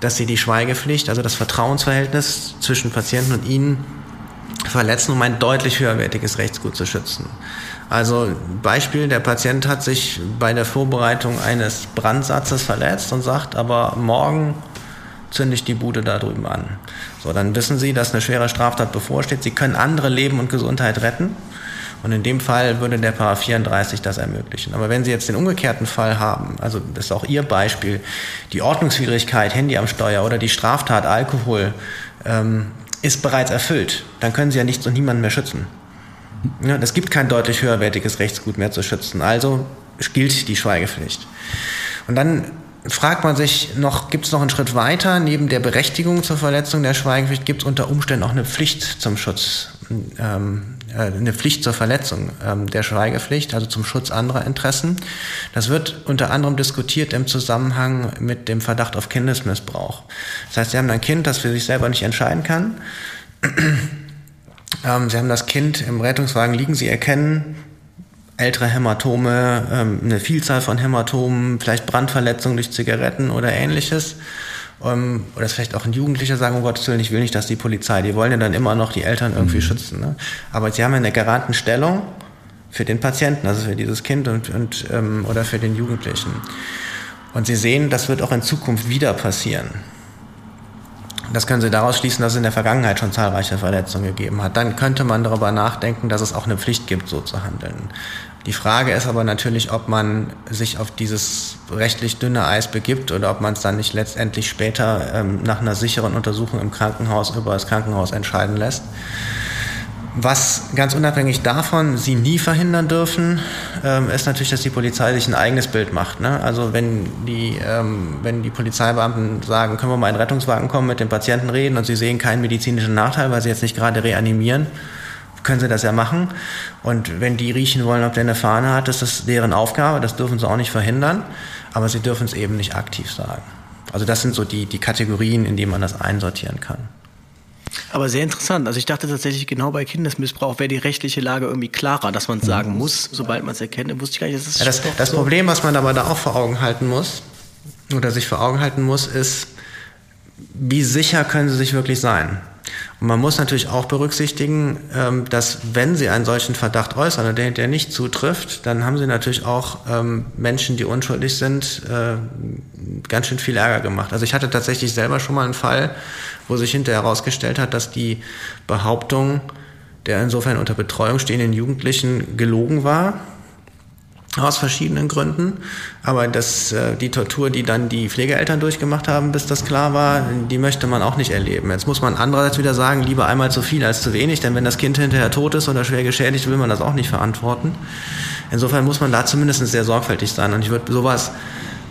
dass sie die Schweigepflicht, also das Vertrauensverhältnis zwischen Patienten und ihnen verletzen, um ein deutlich höherwertiges Rechtsgut zu schützen. Also Beispiel, der Patient hat sich bei der Vorbereitung eines Brandsatzes verletzt und sagt, aber morgen zünde ich die Bude da drüben an. So, dann wissen Sie, dass eine schwere Straftat bevorsteht. Sie können andere Leben und Gesundheit retten. Und in dem Fall würde der Paragraph 34 das ermöglichen. Aber wenn Sie jetzt den umgekehrten Fall haben, also das ist auch Ihr Beispiel, die Ordnungswidrigkeit, Handy am Steuer oder die Straftat Alkohol ähm, ist bereits erfüllt, dann können Sie ja nichts und niemanden mehr schützen. Ja, es gibt kein deutlich höherwertiges Rechtsgut mehr zu schützen. Also gilt die Schweigepflicht. Und dann fragt man sich noch, gibt es noch einen Schritt weiter? Neben der Berechtigung zur Verletzung der Schweigepflicht gibt es unter Umständen auch eine Pflicht zum Schutz, ähm, äh, eine Pflicht zur Verletzung ähm, der Schweigepflicht, also zum Schutz anderer Interessen. Das wird unter anderem diskutiert im Zusammenhang mit dem Verdacht auf Kindesmissbrauch. Das heißt, Sie haben ein Kind, das für sich selber nicht entscheiden kann. <clears throat> Ähm, Sie haben das Kind im Rettungswagen liegen, Sie erkennen, ältere Hämatome, ähm, eine Vielzahl von Hämatomen, vielleicht Brandverletzungen durch Zigaretten oder ähnliches. Ähm, oder vielleicht auch ein Jugendlicher sagen, um Gottes Willen, ich will nicht, dass die Polizei, die wollen ja dann immer noch die Eltern irgendwie mhm. schützen. Ne? Aber sie haben ja eine garanten Stellung für den Patienten, also für dieses Kind und, und ähm, oder für den Jugendlichen. Und sie sehen, das wird auch in Zukunft wieder passieren. Das können Sie daraus schließen, dass es in der Vergangenheit schon zahlreiche Verletzungen gegeben hat. Dann könnte man darüber nachdenken, dass es auch eine Pflicht gibt, so zu handeln. Die Frage ist aber natürlich, ob man sich auf dieses rechtlich dünne Eis begibt oder ob man es dann nicht letztendlich später ähm, nach einer sicheren Untersuchung im Krankenhaus über das Krankenhaus entscheiden lässt. Was ganz unabhängig davon sie nie verhindern dürfen, ähm, ist natürlich, dass die Polizei sich ein eigenes Bild macht. Ne? Also wenn die, ähm, wenn die Polizeibeamten sagen, können wir mal in den Rettungswagen kommen, mit dem Patienten reden und sie sehen keinen medizinischen Nachteil, weil sie jetzt nicht gerade reanimieren, können sie das ja machen. Und wenn die riechen wollen, ob der eine Fahne hat, ist das deren Aufgabe. Das dürfen sie auch nicht verhindern. Aber sie dürfen es eben nicht aktiv sagen. Also das sind so die, die Kategorien, in denen man das einsortieren kann. Aber sehr interessant. Also ich dachte tatsächlich, genau bei Kindesmissbrauch wäre die rechtliche Lage irgendwie klarer, dass man es sagen muss, sobald man es erkennt. Dann wusste ich gar nicht, dass es ja, das, das so Problem, was man aber da auch vor Augen halten muss, oder sich vor Augen halten muss, ist, wie sicher können sie sich wirklich sein? Man muss natürlich auch berücksichtigen, ähm, dass wenn Sie einen solchen Verdacht äußern der, der nicht zutrifft, dann haben Sie natürlich auch ähm, Menschen, die unschuldig sind, äh, ganz schön viel Ärger gemacht. Also ich hatte tatsächlich selber schon mal einen Fall, wo sich hinterher herausgestellt hat, dass die Behauptung der insofern unter Betreuung stehenden Jugendlichen gelogen war aus verschiedenen Gründen. Aber das, äh, die Tortur, die dann die Pflegeeltern durchgemacht haben, bis das klar war, die möchte man auch nicht erleben. Jetzt muss man andererseits wieder sagen, lieber einmal zu viel als zu wenig, denn wenn das Kind hinterher tot ist oder schwer geschädigt, will man das auch nicht verantworten. Insofern muss man da zumindest sehr sorgfältig sein. Und ich würde sowas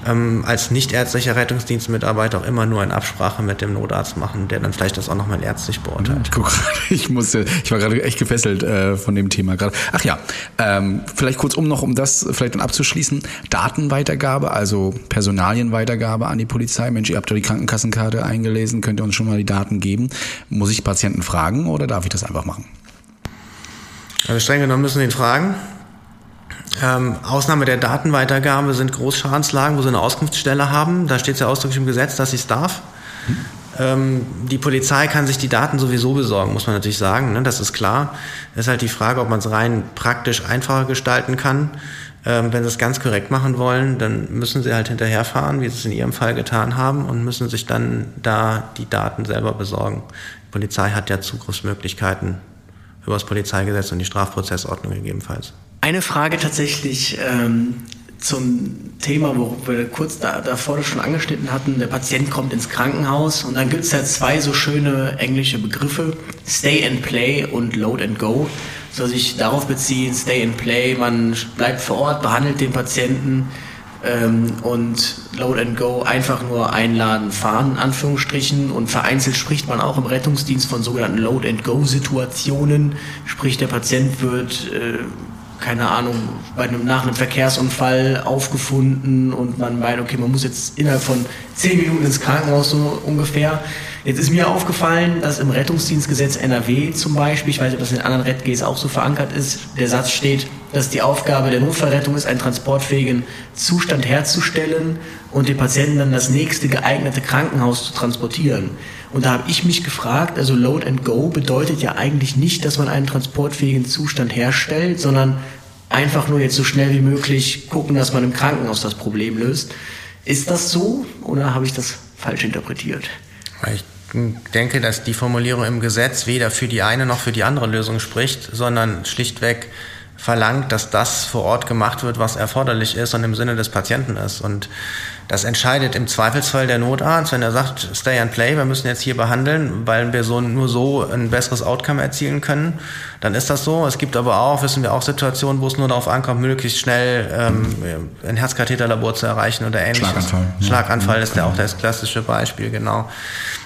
ähm, als nichtärztlicher Rettungsdienstmitarbeiter auch immer nur in Absprache mit dem Notarzt machen, der dann vielleicht das auch nochmal ärztlich beurteilt. Ich, guck grad, ich musste, ich war gerade echt gefesselt äh, von dem Thema gerade. Ach ja, ähm, vielleicht kurz um noch, um das vielleicht dann abzuschließen. Datenweitergabe, also Personalienweitergabe an die Polizei. Mensch, ihr habt doch die Krankenkassenkarte eingelesen, könnt ihr uns schon mal die Daten geben? Muss ich Patienten fragen oder darf ich das einfach machen? Also streng genommen müssen wir ihn fragen. Ähm, Ausnahme der Datenweitergabe sind Großschadenslagen, wo sie eine Auskunftsstelle haben. Da steht es ja ausdrücklich im Gesetz, dass sie es darf. Hm. Ähm, die Polizei kann sich die Daten sowieso besorgen, muss man natürlich sagen. Ne? Das ist klar. Es ist halt die Frage, ob man es rein praktisch einfacher gestalten kann. Ähm, wenn sie es ganz korrekt machen wollen, dann müssen sie halt hinterherfahren, wie sie es in ihrem Fall getan haben, und müssen sich dann da die Daten selber besorgen. Die Polizei hat ja Zugriffsmöglichkeiten über das Polizeigesetz und die Strafprozessordnung gegebenenfalls. Eine Frage tatsächlich ähm, zum Thema, wo wir kurz da, davor schon angeschnitten hatten. Der Patient kommt ins Krankenhaus und dann gibt es ja zwei so schöne englische Begriffe, Stay and Play und Load and Go. Soll sich darauf beziehen, Stay and Play, man bleibt vor Ort, behandelt den Patienten ähm, und Load and Go einfach nur einladen, fahren, in Anführungsstrichen. Und vereinzelt spricht man auch im Rettungsdienst von sogenannten Load and Go Situationen. Sprich, der Patient wird äh, keine Ahnung, bei einem, nach einem Verkehrsunfall aufgefunden und man meint, okay, man muss jetzt innerhalb von zehn Minuten ins Krankenhaus so ungefähr. Jetzt ist mir aufgefallen, dass im Rettungsdienstgesetz NRW zum Beispiel, ich weiß nicht, ob das in anderen RedGs auch so verankert ist, der Satz steht, dass die Aufgabe der Notfallrettung ist, einen transportfähigen Zustand herzustellen und den Patienten dann das nächste geeignete Krankenhaus zu transportieren. Und da habe ich mich gefragt, also Load and Go bedeutet ja eigentlich nicht, dass man einen transportfähigen Zustand herstellt, sondern einfach nur jetzt so schnell wie möglich gucken, dass man im Krankenhaus das Problem löst. Ist das so oder habe ich das falsch interpretiert? Ich denke, dass die Formulierung im Gesetz weder für die eine noch für die andere Lösung spricht, sondern schlichtweg verlangt, dass das vor Ort gemacht wird, was erforderlich ist und im Sinne des Patienten ist. Und das entscheidet im Zweifelsfall der Notarzt, wenn er sagt, stay and play, wir müssen jetzt hier behandeln, weil wir so, nur so ein besseres Outcome erzielen können, dann ist das so. Es gibt aber auch, wissen wir auch, Situationen, wo es nur darauf ankommt, möglichst schnell ähm, ein Herzkatheterlabor zu erreichen oder ähnliches. Schlaganfall. Schlaganfall ist ja auch das klassische Beispiel, genau.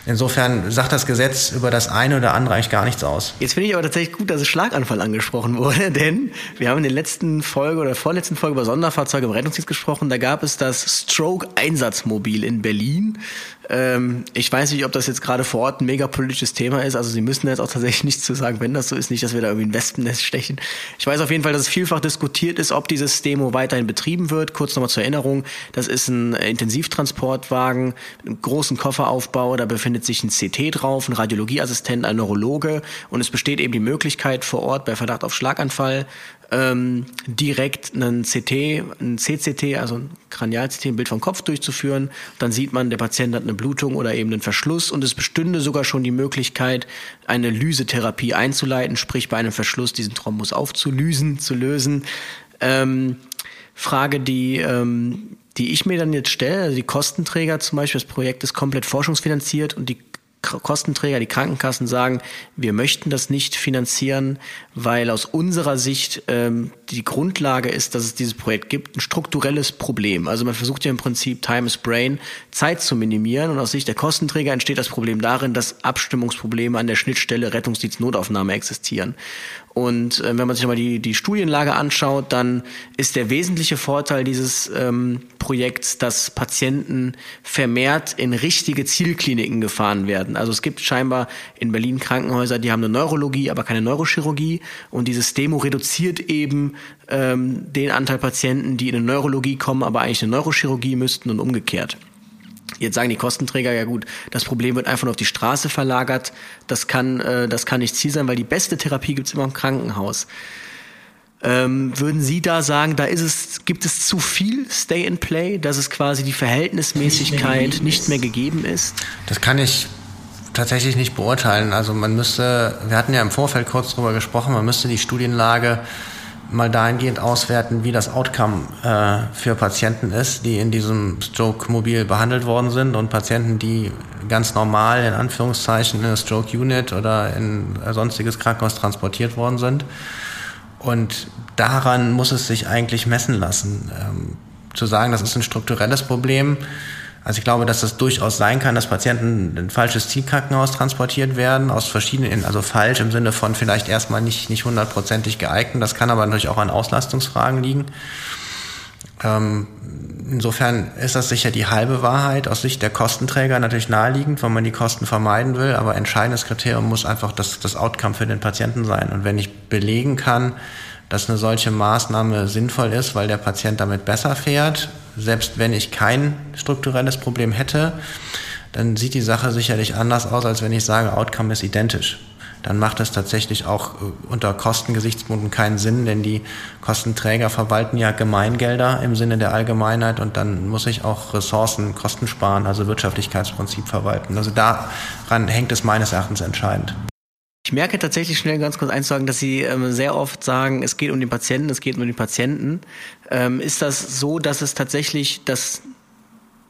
Insofern sagt das Gesetz über das eine oder andere eigentlich gar nichts aus. Jetzt finde ich aber tatsächlich gut, dass es Schlaganfall angesprochen wurde, <laughs> denn wir haben in der letzten Folge oder vorletzten Folge über Sonderfahrzeuge im Rettungsdienst gesprochen. Da gab es das Stroke-Einsatzmobil in Berlin. Ähm, ich weiß nicht, ob das jetzt gerade vor Ort ein mega politisches Thema ist. Also Sie müssen jetzt auch tatsächlich <laughs> nichts zu sagen, wenn das so ist. Nicht, dass wir da irgendwie ein Wespennest stechen. Ich weiß auf jeden Fall, dass es vielfach diskutiert ist, ob dieses Demo weiterhin betrieben wird. Kurz nochmal zur Erinnerung. Das ist ein Intensivtransportwagen mit einem großen Kofferaufbau. Da befindet sich ein CT drauf, ein Radiologieassistent, ein Neurologe. Und es besteht eben die Möglichkeit vor Ort bei Verdacht auf Schlaganfall ähm, direkt einen CT, ein CCT, also ein Kranial-CT, ein Bild vom Kopf durchzuführen. Dann sieht man, der Patient hat eine Blutung oder eben einen Verschluss und es bestünde sogar schon die Möglichkeit, eine Lysetherapie einzuleiten, sprich bei einem Verschluss diesen Thrombus aufzulösen, zu lösen. Ähm, Frage, die ähm, die ich mir dann jetzt stelle, also die Kostenträger zum Beispiel, das Projekt ist komplett forschungsfinanziert und die Kostenträger, die Krankenkassen sagen, wir möchten das nicht finanzieren, weil aus unserer Sicht ähm, die Grundlage ist, dass es dieses Projekt gibt, ein strukturelles Problem. Also man versucht ja im Prinzip Time is Brain, Zeit zu minimieren und aus Sicht der Kostenträger entsteht das Problem darin, dass Abstimmungsprobleme an der Schnittstelle Rettungsdienst Notaufnahme existieren. Und äh, wenn man sich mal die, die Studienlage anschaut, dann ist der wesentliche Vorteil dieses ähm, Projekts, dass Patienten vermehrt in richtige Zielkliniken gefahren werden. Also es gibt scheinbar in Berlin Krankenhäuser, die haben eine Neurologie, aber keine Neurochirurgie. Und dieses Demo reduziert eben ähm, den Anteil Patienten, die in eine Neurologie kommen, aber eigentlich eine Neurochirurgie müssten und umgekehrt. Jetzt sagen die Kostenträger, ja gut, das Problem wird einfach nur auf die Straße verlagert. Das kann, äh, das kann nicht Ziel sein, weil die beste Therapie gibt's immer im Krankenhaus. Ähm, würden Sie da sagen, da ist es, gibt es zu viel Stay and Play, dass es quasi die Verhältnismäßigkeit nicht mehr, nicht mehr gegeben ist? Das kann ich tatsächlich nicht beurteilen. Also man müsste, wir hatten ja im Vorfeld kurz drüber gesprochen, man müsste die Studienlage mal dahingehend auswerten, wie das Outcome äh, für Patienten ist, die in diesem Stroke-Mobil behandelt worden sind und Patienten, die ganz normal in Anführungszeichen in eine Stroke-Unit oder in ein sonstiges Krankenhaus transportiert worden sind. Und daran muss es sich eigentlich messen lassen. Ähm, zu sagen, das ist ein strukturelles Problem, also ich glaube, dass es durchaus sein kann, dass Patienten in ein falsches Zielkrankenhaus transportiert werden, aus verschiedenen, also falsch im Sinne von vielleicht erstmal nicht, nicht hundertprozentig geeignet. Das kann aber natürlich auch an Auslastungsfragen liegen. Ähm, insofern ist das sicher die halbe Wahrheit. Aus Sicht der Kostenträger natürlich naheliegend, weil man die Kosten vermeiden will. Aber entscheidendes Kriterium muss einfach das, das Outcome für den Patienten sein. Und wenn ich belegen kann, dass eine solche Maßnahme sinnvoll ist, weil der Patient damit besser fährt, selbst wenn ich kein strukturelles Problem hätte, dann sieht die Sache sicherlich anders aus, als wenn ich sage, Outcome ist identisch. Dann macht es tatsächlich auch äh, unter Kostengesichtspunkten keinen Sinn, denn die Kostenträger verwalten ja Gemeingelder im Sinne der Allgemeinheit und dann muss ich auch Ressourcen, Kosten sparen, also Wirtschaftlichkeitsprinzip verwalten. Also daran hängt es meines Erachtens entscheidend. Ich merke tatsächlich schnell ganz kurz eins sagen, dass Sie ähm, sehr oft sagen, es geht um den Patienten, es geht um den Patienten. Ähm, ist das so, dass es tatsächlich das,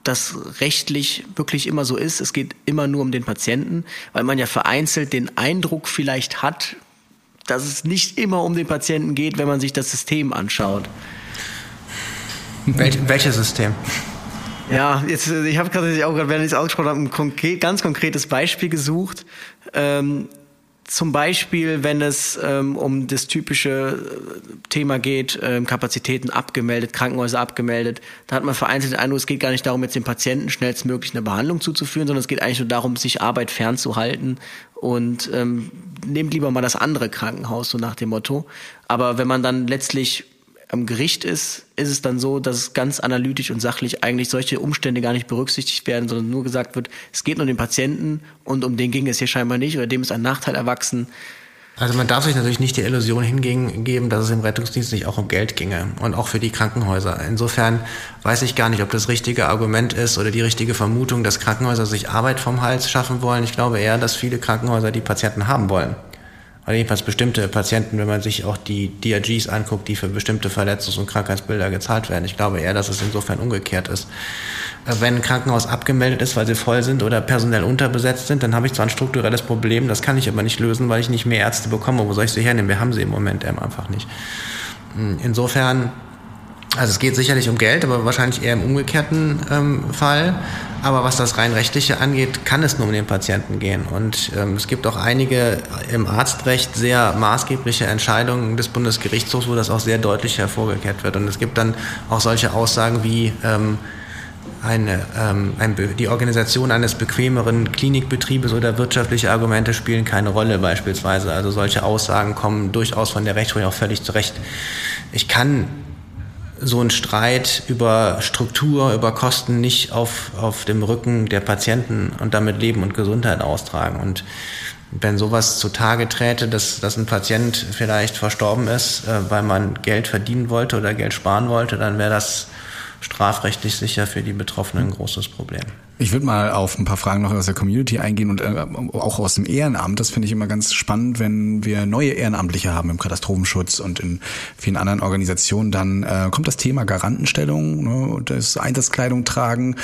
das rechtlich wirklich immer so ist? Es geht immer nur um den Patienten, weil man ja vereinzelt den Eindruck vielleicht hat, dass es nicht immer um den Patienten geht, wenn man sich das System anschaut. Wel welches System? Ja, jetzt, ich habe gerade auch, während ich es ausgesprochen habe, ein konkret, ganz konkretes Beispiel gesucht. Ähm, zum Beispiel, wenn es ähm, um das typische äh, Thema geht, ähm, Kapazitäten abgemeldet, Krankenhäuser abgemeldet, da hat man vereinzelt den Eindruck, es geht gar nicht darum, jetzt dem Patienten schnellstmöglich eine Behandlung zuzuführen, sondern es geht eigentlich nur darum, sich Arbeit fernzuhalten und ähm, nehmt lieber mal das andere Krankenhaus, so nach dem Motto. Aber wenn man dann letztlich am Gericht ist, ist es dann so, dass ganz analytisch und sachlich eigentlich solche Umstände gar nicht berücksichtigt werden, sondern nur gesagt wird, es geht nur um den Patienten und um den ging es hier scheinbar nicht oder dem ist ein Nachteil erwachsen. Also man darf sich natürlich nicht die Illusion hingeben, dass es im Rettungsdienst nicht auch um Geld ginge und auch für die Krankenhäuser. Insofern weiß ich gar nicht, ob das richtige Argument ist oder die richtige Vermutung, dass Krankenhäuser sich Arbeit vom Hals schaffen wollen. Ich glaube eher, dass viele Krankenhäuser die Patienten haben wollen oder jedenfalls bestimmte Patienten, wenn man sich auch die DRGs anguckt, die für bestimmte Verletzungs- und Krankheitsbilder gezahlt werden. Ich glaube eher, dass es insofern umgekehrt ist. Äh, wenn ein Krankenhaus abgemeldet ist, weil sie voll sind oder personell unterbesetzt sind, dann habe ich zwar ein strukturelles Problem, das kann ich aber nicht lösen, weil ich nicht mehr Ärzte bekomme. Wo soll ich sie hernehmen? Wir haben sie im Moment einfach nicht. Hm, insofern also es geht sicherlich um Geld, aber wahrscheinlich eher im umgekehrten ähm, Fall. Aber was das rein rechtliche angeht, kann es nur um den Patienten gehen. Und ähm, es gibt auch einige im Arztrecht sehr maßgebliche Entscheidungen des Bundesgerichtshofs, wo das auch sehr deutlich hervorgekehrt wird. Und es gibt dann auch solche Aussagen wie ähm, eine, ähm, ein, die Organisation eines bequemeren Klinikbetriebes oder wirtschaftliche Argumente spielen keine Rolle beispielsweise. Also solche Aussagen kommen durchaus von der Rechtsprechung auch völlig zurecht. Ich kann so ein Streit über Struktur, über Kosten nicht auf, auf dem Rücken der Patienten und damit Leben und Gesundheit austragen. Und wenn sowas zutage träte, dass, dass ein Patient vielleicht verstorben ist, äh, weil man Geld verdienen wollte oder Geld sparen wollte, dann wäre das strafrechtlich sicher für die Betroffenen ein großes Problem. Ich würde mal auf ein paar Fragen noch aus der Community eingehen und äh, auch aus dem Ehrenamt. Das finde ich immer ganz spannend, wenn wir neue Ehrenamtliche haben im Katastrophenschutz und in vielen anderen Organisationen. Dann äh, kommt das Thema Garantenstellung ne, das Einsatzkleidung tragen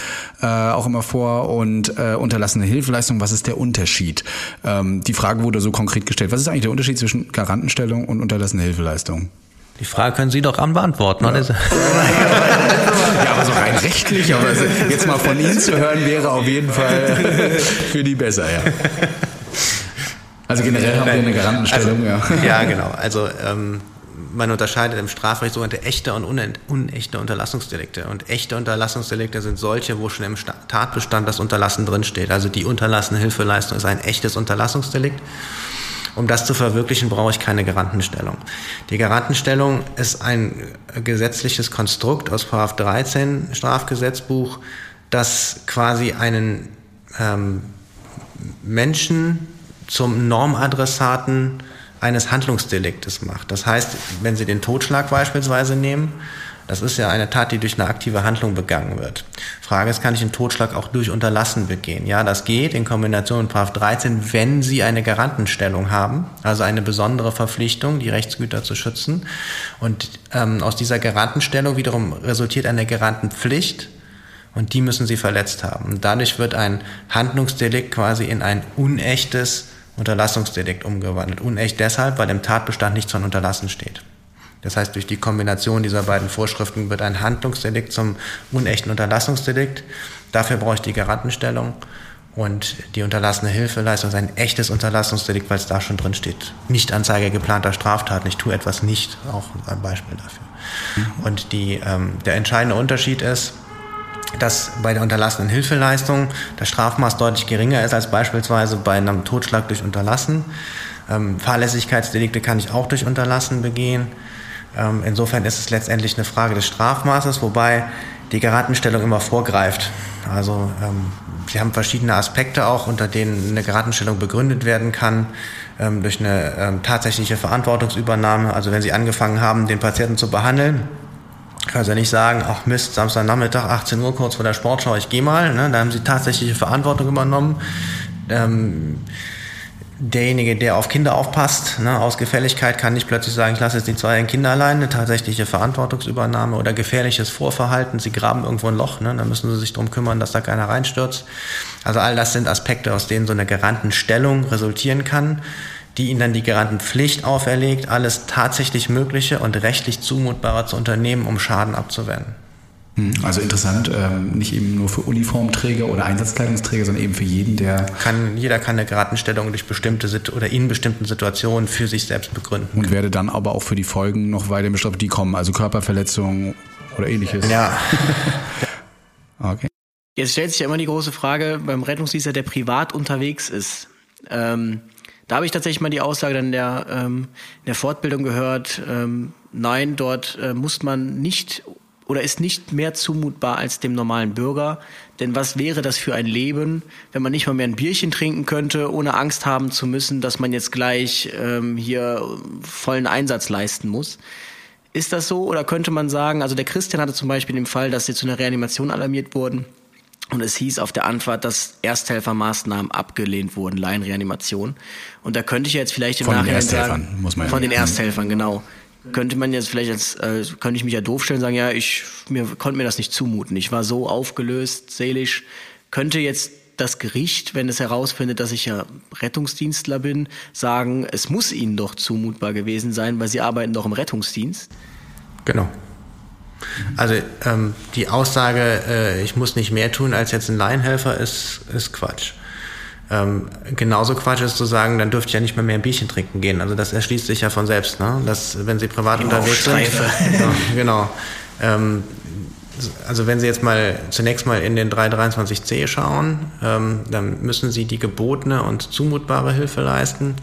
äh, auch immer vor und äh, unterlassene Hilfeleistung. Was ist der Unterschied? Ähm, die Frage wurde so konkret gestellt. Was ist eigentlich der Unterschied zwischen Garantenstellung und unterlassene Hilfeleistung? Die Frage können Sie doch an beantworten. Ja. <laughs> ja, aber so rein rechtlich, aber jetzt mal von Ihnen zu hören, wäre auf jeden Fall <laughs> für die besser, ja. Also generell haben wir eine Garantenstellung, also, ja. Ja, genau. Also ähm, man unterscheidet im Strafrecht sogenannte echte und unechte Unterlassungsdelikte. Und echte Unterlassungsdelikte sind solche, wo schon im Tatbestand das Unterlassen drinsteht. Also die unterlassene Hilfeleistung ist ein echtes Unterlassungsdelikt. Um das zu verwirklichen, brauche ich keine Garantenstellung. Die Garantenstellung ist ein gesetzliches Konstrukt aus 13 Strafgesetzbuch, das quasi einen ähm, Menschen zum Normadressaten eines Handlungsdeliktes macht. Das heißt, wenn Sie den Totschlag beispielsweise nehmen, das ist ja eine Tat, die durch eine aktive Handlung begangen wird. Frage ist, kann ich einen Totschlag auch durch Unterlassen begehen? Ja, das geht in Kombination mit 13, wenn Sie eine Garantenstellung haben, also eine besondere Verpflichtung, die Rechtsgüter zu schützen. Und ähm, aus dieser Garantenstellung wiederum resultiert eine Garantenpflicht, und die müssen sie verletzt haben. Und dadurch wird ein Handlungsdelikt quasi in ein unechtes Unterlassungsdelikt umgewandelt. Unecht deshalb, weil im Tatbestand nichts von Unterlassen steht. Das heißt, durch die Kombination dieser beiden Vorschriften wird ein Handlungsdelikt zum unechten Unterlassungsdelikt. Dafür brauche ich die Garantenstellung. Und die unterlassene Hilfeleistung ist ein echtes Unterlassungsdelikt, weil es da schon drin steht. Nichtanzeige geplanter Straftaten. Ich tue etwas nicht. Auch ein Beispiel dafür. Und die, ähm, der entscheidende Unterschied ist, dass bei der unterlassenen Hilfeleistung das Strafmaß deutlich geringer ist als beispielsweise bei einem Totschlag durch Unterlassen. Ähm, Fahrlässigkeitsdelikte kann ich auch durch Unterlassen begehen. Ähm, insofern ist es letztendlich eine Frage des Strafmaßes, wobei die Garatenstellung immer vorgreift. Also ähm, Sie haben verschiedene Aspekte auch, unter denen eine Garatenstellung begründet werden kann ähm, durch eine ähm, tatsächliche Verantwortungsübernahme. Also wenn Sie angefangen haben, den Patienten zu behandeln, können Sie nicht sagen, ach Mist, Samstagnachmittag, 18 Uhr, kurz vor der Sportschau, ich gehe mal. Ne? Da haben Sie tatsächliche Verantwortung übernommen. Ähm, derjenige, der auf Kinder aufpasst, ne, aus Gefälligkeit kann nicht plötzlich sagen, ich lasse jetzt die zwei Kinder allein, eine tatsächliche Verantwortungsübernahme oder gefährliches Vorverhalten, sie graben irgendwo ein Loch, ne, dann müssen sie sich darum kümmern, dass da keiner reinstürzt. Also all das sind Aspekte, aus denen so eine Garantenstellung resultieren kann, die ihnen dann die Garantenpflicht auferlegt, alles tatsächlich Mögliche und rechtlich Zumutbare zu unternehmen, um Schaden abzuwenden. Hm, also interessant, ähm, nicht eben nur für Uniformträger oder Einsatzkleidungsträger, sondern eben für jeden, der. Kann, jeder kann eine Garatenstellung durch bestimmte oder in bestimmten Situationen für sich selbst begründen. Und werde dann aber auch für die Folgen noch weiter bestraft, die kommen, also Körperverletzungen oder ähnliches. Ja. <laughs> okay. Jetzt stellt sich ja immer die große Frage beim Rettungsdienst, der privat unterwegs ist. Ähm, da habe ich tatsächlich mal die Aussage dann der, ähm, in der Fortbildung gehört, ähm, nein, dort äh, muss man nicht oder ist nicht mehr zumutbar als dem normalen Bürger. Denn was wäre das für ein Leben, wenn man nicht mal mehr ein Bierchen trinken könnte, ohne Angst haben zu müssen, dass man jetzt gleich ähm, hier vollen Einsatz leisten muss? Ist das so? Oder könnte man sagen, also der Christian hatte zum Beispiel den Fall, dass sie zu einer Reanimation alarmiert wurden. Und es hieß auf der Antwort, dass Ersthelfermaßnahmen abgelehnt wurden, Laienreanimation. Und da könnte ich jetzt vielleicht im von Nachhinein den Ersthelfern, sagen, muss man von den Ersthelfern, genau könnte man jetzt vielleicht als, äh, könnte ich mich ja doof stellen, sagen, ja, ich mir, konnte mir das nicht zumuten. Ich war so aufgelöst, seelisch. Könnte jetzt das Gericht, wenn es herausfindet, dass ich ja Rettungsdienstler bin, sagen, es muss ihnen doch zumutbar gewesen sein, weil sie arbeiten doch im Rettungsdienst? Genau. Also ähm, die Aussage, äh, ich muss nicht mehr tun als jetzt ein Laienhelfer, ist, ist Quatsch. Ähm, genauso Quatsch ist zu sagen, dann dürft ihr ja nicht mehr mehr ein Bierchen trinken gehen. Also das erschließt sich ja von selbst, ne? Dass, wenn Sie privat Immer unterwegs sind. <laughs> Ja, genau. Ähm, also wenn Sie jetzt mal zunächst mal in den 323c schauen, ähm, dann müssen Sie die gebotene und zumutbare Hilfe leisten.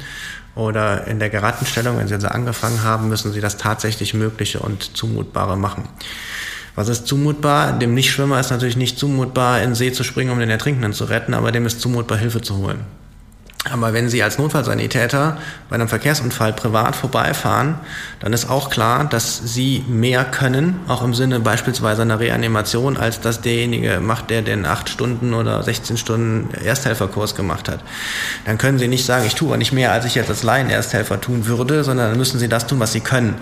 Oder in der Gerattenstellung, wenn Sie also angefangen haben, müssen Sie das tatsächlich Mögliche und Zumutbare machen. Was ist zumutbar? Dem Nichtschwimmer ist natürlich nicht zumutbar, in den See zu springen, um den Ertrinkenden zu retten, aber dem ist zumutbar, Hilfe zu holen. Aber wenn Sie als Notfallsanitäter bei einem Verkehrsunfall privat vorbeifahren, dann ist auch klar, dass Sie mehr können, auch im Sinne beispielsweise einer Reanimation, als dass derjenige macht, der den 8 Stunden oder 16 Stunden Ersthelferkurs gemacht hat. Dann können Sie nicht sagen, ich tue aber nicht mehr, als ich jetzt als Laien-Ersthelfer tun würde, sondern dann müssen Sie das tun, was Sie können.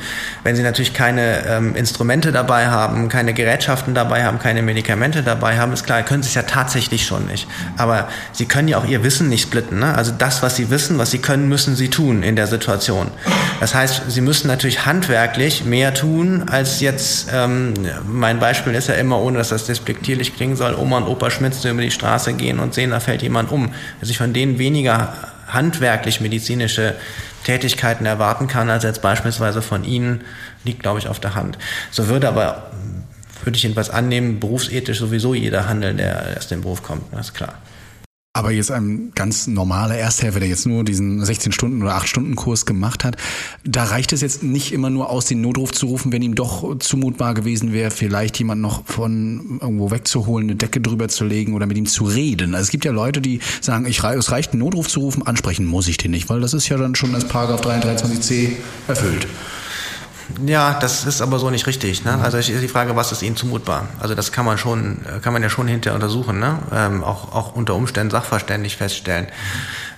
Wenn Sie natürlich keine ähm, Instrumente dabei haben, keine Gerätschaften dabei haben, keine Medikamente dabei haben, ist klar, können Sie es ja tatsächlich schon nicht. Aber Sie können ja auch Ihr Wissen nicht splitten. Ne? Also das, was sie wissen, was sie können, müssen sie tun in der Situation. Das heißt, sie müssen natürlich handwerklich mehr tun, als jetzt, ähm, mein Beispiel ist ja immer, ohne dass das despektierlich klingen soll, Oma und Opa Schmitz über die Straße gehen und sehen, da fällt jemand um. Dass ich von denen weniger handwerklich medizinische Tätigkeiten erwarten kann, als jetzt beispielsweise von Ihnen, liegt, glaube ich, auf der Hand. So würde aber, würde ich jedenfalls annehmen, berufsethisch sowieso jeder handeln, der in den Beruf kommt, das ist klar. Aber jetzt ein ganz normaler Ersthelfer, der jetzt nur diesen 16 Stunden oder 8 Stunden Kurs gemacht hat, da reicht es jetzt nicht immer nur aus, den Notruf zu rufen, wenn ihm doch zumutbar gewesen wäre, vielleicht jemand noch von irgendwo wegzuholen, eine Decke drüber zu legen oder mit ihm zu reden. Also es gibt ja Leute, die sagen, ich, es reicht, einen Notruf zu rufen, ansprechen muss ich den nicht, weil das ist ja dann schon als Paragraph 23c erfüllt. Ja, das ist aber so nicht richtig. Ne? Also ist die Frage, was ist Ihnen zumutbar? Also das kann man schon, kann man ja schon hinterher untersuchen, ne? Ähm, auch, auch unter Umständen sachverständig feststellen.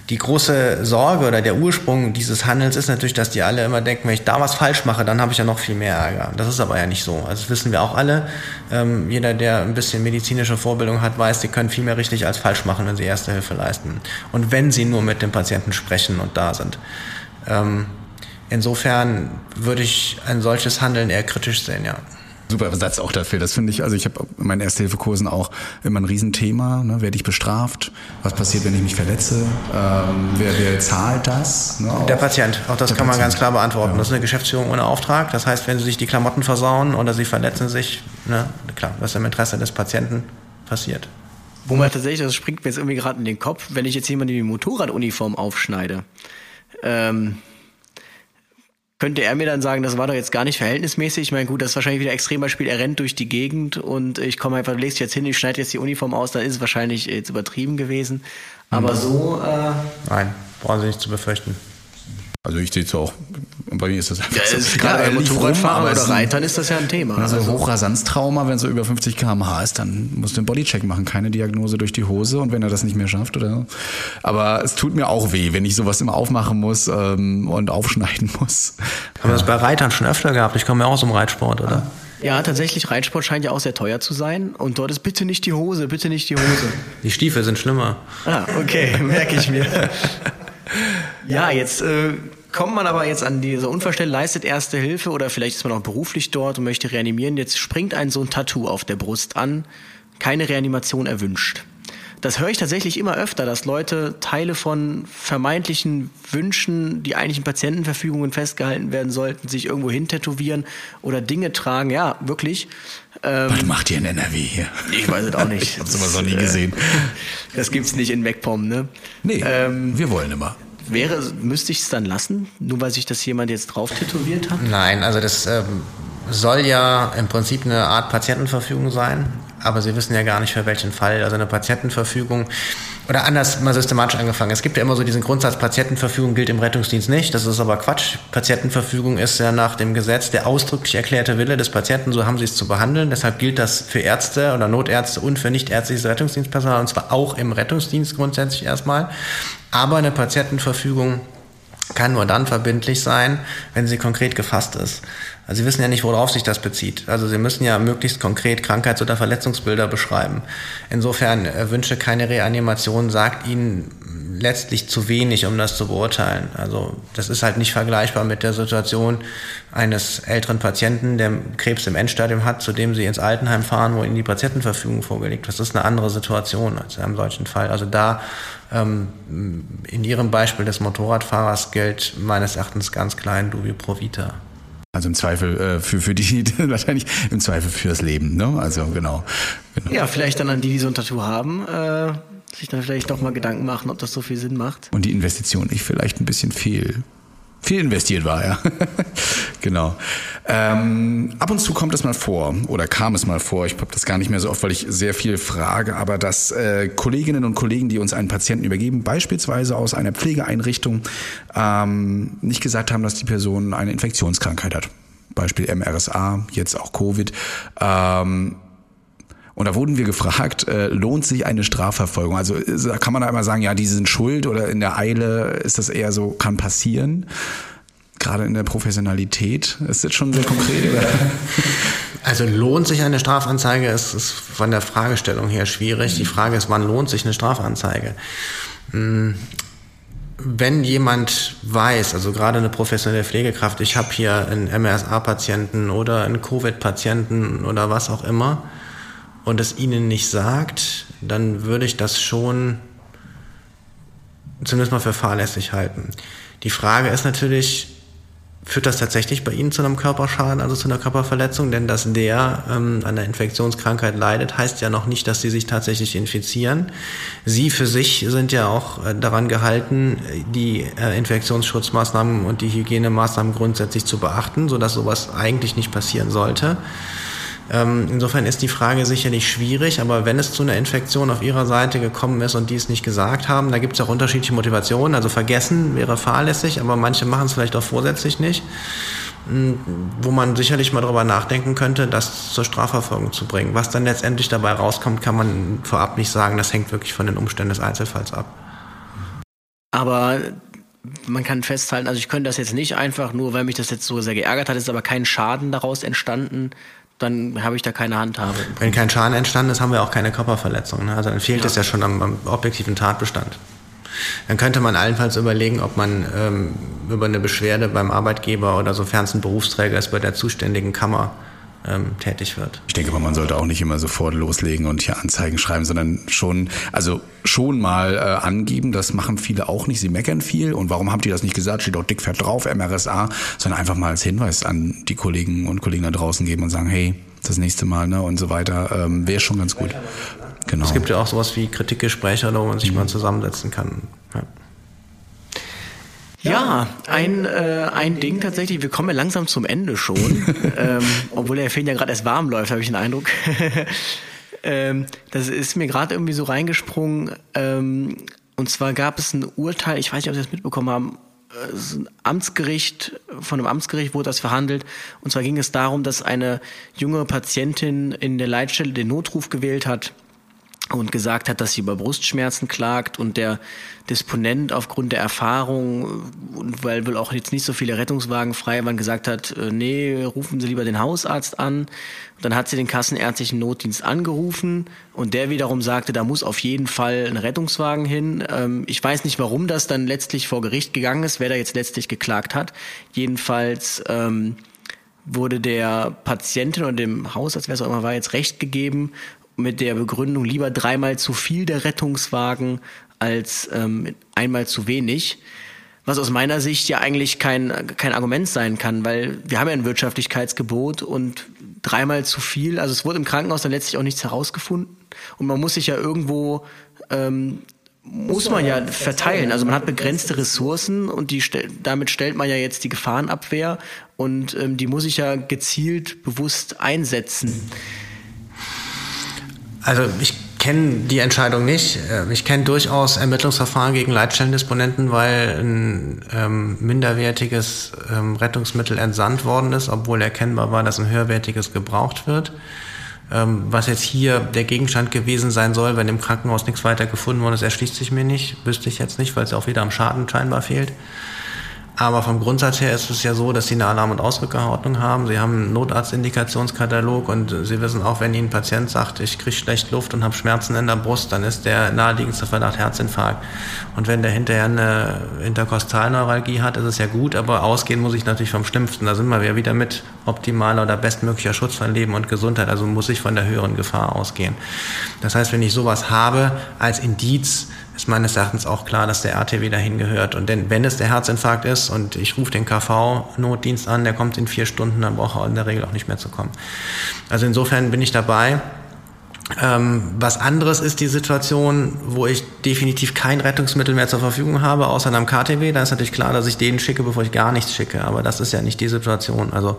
Die große Sorge oder der Ursprung dieses Handels ist natürlich, dass die alle immer denken, wenn ich da was falsch mache, dann habe ich ja noch viel mehr Ärger. Das ist aber ja nicht so. Also das wissen wir auch alle. Ähm, jeder, der ein bisschen medizinische Vorbildung hat, weiß, sie können viel mehr richtig als falsch machen, wenn sie Erste Hilfe leisten. Und wenn sie nur mit dem Patienten sprechen und da sind. Ähm, Insofern würde ich ein solches Handeln eher kritisch sehen, ja. Super Satz auch dafür. Das finde ich, also ich habe in meinen Ersthilfekursen auch immer ein Riesenthema. Ne? Werde ich bestraft? Was passiert, wenn ich mich verletze? Ähm, wer, wer zahlt das? Ne? Der Patient. Auch das Der kann man ganz klar beantworten. Ja. Das ist eine Geschäftsführung ohne Auftrag. Das heißt, wenn Sie sich die Klamotten versauen oder Sie verletzen sich, ne? klar, was im Interesse des Patienten passiert. Wo man tatsächlich, das springt mir jetzt irgendwie gerade in den Kopf, wenn ich jetzt jemand in die Motorraduniform aufschneide. Ähm, könnte er mir dann sagen, das war doch jetzt gar nicht verhältnismäßig. Ich meine, gut, das ist wahrscheinlich wieder ein Extrembeispiel. Er rennt durch die Gegend und ich komme einfach, legst jetzt hin, ich schneide jetzt die Uniform aus, dann ist es wahrscheinlich jetzt übertrieben gewesen. Aber mhm. so. Äh Nein, brauchen Sie nicht zu befürchten. Also ich sehe es auch. Bei mir ist das einfach ja, so. Ist gerade bei Motorradfahrern oder Reitern ist das ja ein Thema. Also, also Hochrasanztrauma, wenn es so über 50 km/h ist, dann musst du einen Bodycheck machen, keine Diagnose durch die Hose und wenn er das nicht mehr schafft oder. Aber es tut mir auch weh, wenn ich sowas immer aufmachen muss ähm, und aufschneiden <laughs> muss. Haben wir das bei Reitern schon öfter gehabt? Ich komme ja auch aus dem Reitsport, oder? Ja, tatsächlich, Reitsport scheint ja auch sehr teuer zu sein. Und dort ist bitte nicht die Hose, bitte nicht die Hose. Die Stiefel sind schlimmer. Ah, okay, merke ich mir. <laughs> Ja, jetzt äh, kommt man aber jetzt an diese Unfallstelle, leistet erste Hilfe oder vielleicht ist man auch beruflich dort und möchte reanimieren. Jetzt springt ein so ein Tattoo auf der Brust an, keine Reanimation erwünscht. Das höre ich tatsächlich immer öfter, dass Leute Teile von vermeintlichen Wünschen, die eigentlich in Patientenverfügungen festgehalten werden sollten, sich irgendwo hin tätowieren oder Dinge tragen. Ja, wirklich. Ähm, Was macht ihr in NRW hier? Ich weiß es auch nicht. <laughs> ich habe sowas noch nie gesehen. Das gibt's nicht in MacPom, ne? Nee, ähm, wir wollen immer. Wäre, müsste ich es dann lassen, nur weil sich das jemand jetzt drauf tätowiert hat? Nein, also das ähm, soll ja im Prinzip eine Art Patientenverfügung sein, aber Sie wissen ja gar nicht für welchen Fall. Also eine Patientenverfügung oder anders mal systematisch angefangen. Es gibt ja immer so diesen Grundsatz, Patientenverfügung gilt im Rettungsdienst nicht. Das ist aber Quatsch. Patientenverfügung ist ja nach dem Gesetz der ausdrücklich erklärte Wille des Patienten, so haben sie es zu behandeln. Deshalb gilt das für Ärzte oder Notärzte und für nichtärztliches Rettungsdienstpersonal und zwar auch im Rettungsdienst grundsätzlich erstmal. Aber eine Patientenverfügung kann nur dann verbindlich sein, wenn sie konkret gefasst ist. Also Sie wissen ja nicht, worauf sich das bezieht. Also Sie müssen ja möglichst konkret Krankheits- oder Verletzungsbilder beschreiben. Insofern äh, wünsche keine Reanimation, sagt Ihnen letztlich zu wenig, um das zu beurteilen. Also das ist halt nicht vergleichbar mit der Situation eines älteren Patienten, der Krebs im Endstadium hat, zu dem Sie ins Altenheim fahren, wo Ihnen die Patientenverfügung vorgelegt wird. Das ist eine andere Situation als in einem solchen Fall. Also da ähm, in Ihrem Beispiel des Motorradfahrers gilt meines Erachtens ganz klein Dubio pro vita. Also im Zweifel äh, für, für <laughs> die, wahrscheinlich im Zweifel fürs Leben, ne? Also genau, genau. Ja, vielleicht dann an die, die so ein Tattoo haben, äh, sich dann vielleicht doch mal Gedanken machen, ob das so viel Sinn macht. Und die Investition nicht vielleicht ein bisschen fehl viel investiert war, ja. <laughs> genau. Ähm, ab und zu kommt es mal vor oder kam es mal vor, ich habe das gar nicht mehr so oft, weil ich sehr viel frage, aber dass äh, Kolleginnen und Kollegen, die uns einen Patienten übergeben, beispielsweise aus einer Pflegeeinrichtung, ähm, nicht gesagt haben, dass die Person eine Infektionskrankheit hat. Beispiel MRSA, jetzt auch Covid. Ähm, und da wurden wir gefragt, äh, lohnt sich eine Strafverfolgung? Also äh, kann man da immer sagen, ja, die sind schuld oder in der Eile ist das eher so, kann passieren? Gerade in der Professionalität ist das schon sehr konkret. Oder? <laughs> Also lohnt sich eine Strafanzeige, ist, ist von der Fragestellung her schwierig. Die Frage ist, wann lohnt sich eine Strafanzeige? Hm wenn jemand weiß, also gerade eine professionelle Pflegekraft, ich habe hier einen MRSA-Patienten oder einen Covid-Patienten oder was auch immer, und es ihnen nicht sagt, dann würde ich das schon zumindest mal für fahrlässig halten. Die Frage ist natürlich, führt das tatsächlich bei Ihnen zu einem Körperschaden, also zu einer Körperverletzung? Denn dass der ähm, an der Infektionskrankheit leidet, heißt ja noch nicht, dass Sie sich tatsächlich infizieren. Sie für sich sind ja auch äh, daran gehalten, die äh, Infektionsschutzmaßnahmen und die Hygienemaßnahmen grundsätzlich zu beachten, sodass sowas eigentlich nicht passieren sollte. Ähm, insofern ist die Frage sicherlich schwierig, aber wenn es zu einer Infektion auf Ihrer Seite gekommen ist und die es nicht gesagt haben, da gibt es auch unterschiedliche Motivationen. Also vergessen wäre fahrlässig, aber manche machen es vielleicht auch vorsätzlich nicht hm, wo man sicherlich mal darüber nachdenken könnte, das zur Strafverfolgung zu bringen. Was dann letztendlich dabei rauskommt, kann man vorab nicht sagen. Das hängt wirklich von den Umständen des Einzelfalls ab. Aber man kann festhalten, also ich könnte das jetzt nicht einfach nur, weil mich das jetzt so sehr geärgert hat, ist aber kein Schaden daraus entstanden, dann habe ich da keine Handhabe. Wenn kein Schaden entstanden ist, haben wir auch keine Körperverletzung. Ne? Also dann fehlt ja. es ja schon am, am, objektiven Tatbestand. Dann könnte man allenfalls überlegen, ob man ähm, über eine Beschwerde beim Arbeitgeber oder sofern es ein Berufsträger ist, bei der zuständigen Kammer ähm, tätig wird. Ich denke mal, man sollte auch nicht immer sofort loslegen und hier Anzeigen schreiben, sondern schon, also schon mal äh, angeben. Das machen viele auch nicht. Sie meckern viel. Und warum habt ihr das nicht gesagt? Steht auch dickfett drauf, MRSA, sondern einfach mal als Hinweis an die Kollegen und Kollegen da draußen geben und sagen, hey, das nächste Mal ne, und so weiter, ähm, wäre schon ganz gut. Genau. Es gibt ja auch sowas wie Kritikgespräche, wo man sich mhm. mal zusammensetzen kann. Ja. Ja, ein, äh, ein Ding tatsächlich, wir kommen ja langsam zum Ende schon, <laughs> ähm, obwohl der Film ja gerade erst warm läuft, habe ich den Eindruck. <laughs> ähm, das ist mir gerade irgendwie so reingesprungen. Ähm, und zwar gab es ein Urteil, ich weiß nicht, ob Sie das mitbekommen haben, äh, ein Amtsgericht, von einem Amtsgericht wurde das verhandelt. Und zwar ging es darum, dass eine junge Patientin in der Leitstelle den Notruf gewählt hat und gesagt hat, dass sie über Brustschmerzen klagt und der Disponent aufgrund der Erfahrung und weil wohl auch jetzt nicht so viele Rettungswagen frei waren, gesagt hat, äh, nee, rufen Sie lieber den Hausarzt an. Und dann hat sie den kassenärztlichen Notdienst angerufen und der wiederum sagte, da muss auf jeden Fall ein Rettungswagen hin. Ähm, ich weiß nicht, warum das dann letztlich vor Gericht gegangen ist, wer da jetzt letztlich geklagt hat. Jedenfalls ähm, wurde der Patientin oder dem Hausarzt, wer es auch immer war, jetzt Recht gegeben mit der Begründung lieber dreimal zu viel der Rettungswagen als ähm, einmal zu wenig. Was aus meiner Sicht ja eigentlich kein, kein Argument sein kann, weil wir haben ja ein Wirtschaftlichkeitsgebot und dreimal zu viel, also es wurde im Krankenhaus dann letztlich auch nichts herausgefunden und man muss sich ja irgendwo ähm, muss man ja verteilen. Also man hat begrenzte Ressourcen und die damit stellt man ja jetzt die Gefahrenabwehr und ähm, die muss ich ja gezielt bewusst einsetzen. Also ich kenne die Entscheidung nicht. Äh, ich kenne durchaus Ermittlungsverfahren gegen Leitstellendisponenten, weil ein ähm, minderwertiges ähm, Rettungsmittel entsandt worden ist, obwohl erkennbar war, dass ein höherwertiges gebraucht wird. Ähm, was jetzt hier der Gegenstand gewesen sein soll, wenn im Krankenhaus nichts weiter gefunden worden ist, erschließt sich mir nicht, wüsste ich jetzt nicht, weil es auch wieder am Schaden scheinbar fehlt. Aber vom Grundsatz her ist es ja so, dass Sie eine Alarm- und Ausrückerordnung haben. Sie haben einen Notarztindikationskatalog und Sie wissen auch, wenn Ihnen ein Patient sagt, ich kriege schlecht Luft und habe Schmerzen in der Brust, dann ist der naheliegendste Verdacht Herzinfarkt. Und wenn der hinterher eine Interkostalneuralgie hat, ist es ja gut, aber ausgehen muss ich natürlich vom Schlimmsten. Da sind wir wieder mit optimaler oder bestmöglicher Schutz von Leben und Gesundheit. Also muss ich von der höheren Gefahr ausgehen. Das heißt, wenn ich sowas habe als Indiz, ist meines Erachtens auch klar, dass der RTW dahin gehört. Und denn wenn es der Herzinfarkt ist und ich rufe den KV-Notdienst an, der kommt in vier Stunden, dann braucht er in der Regel auch nicht mehr zu kommen. Also insofern bin ich dabei. Ähm, was anderes ist die Situation, wo ich definitiv kein Rettungsmittel mehr zur Verfügung habe, außer einem KTW. Da ist natürlich klar, dass ich den schicke, bevor ich gar nichts schicke. Aber das ist ja nicht die Situation. Also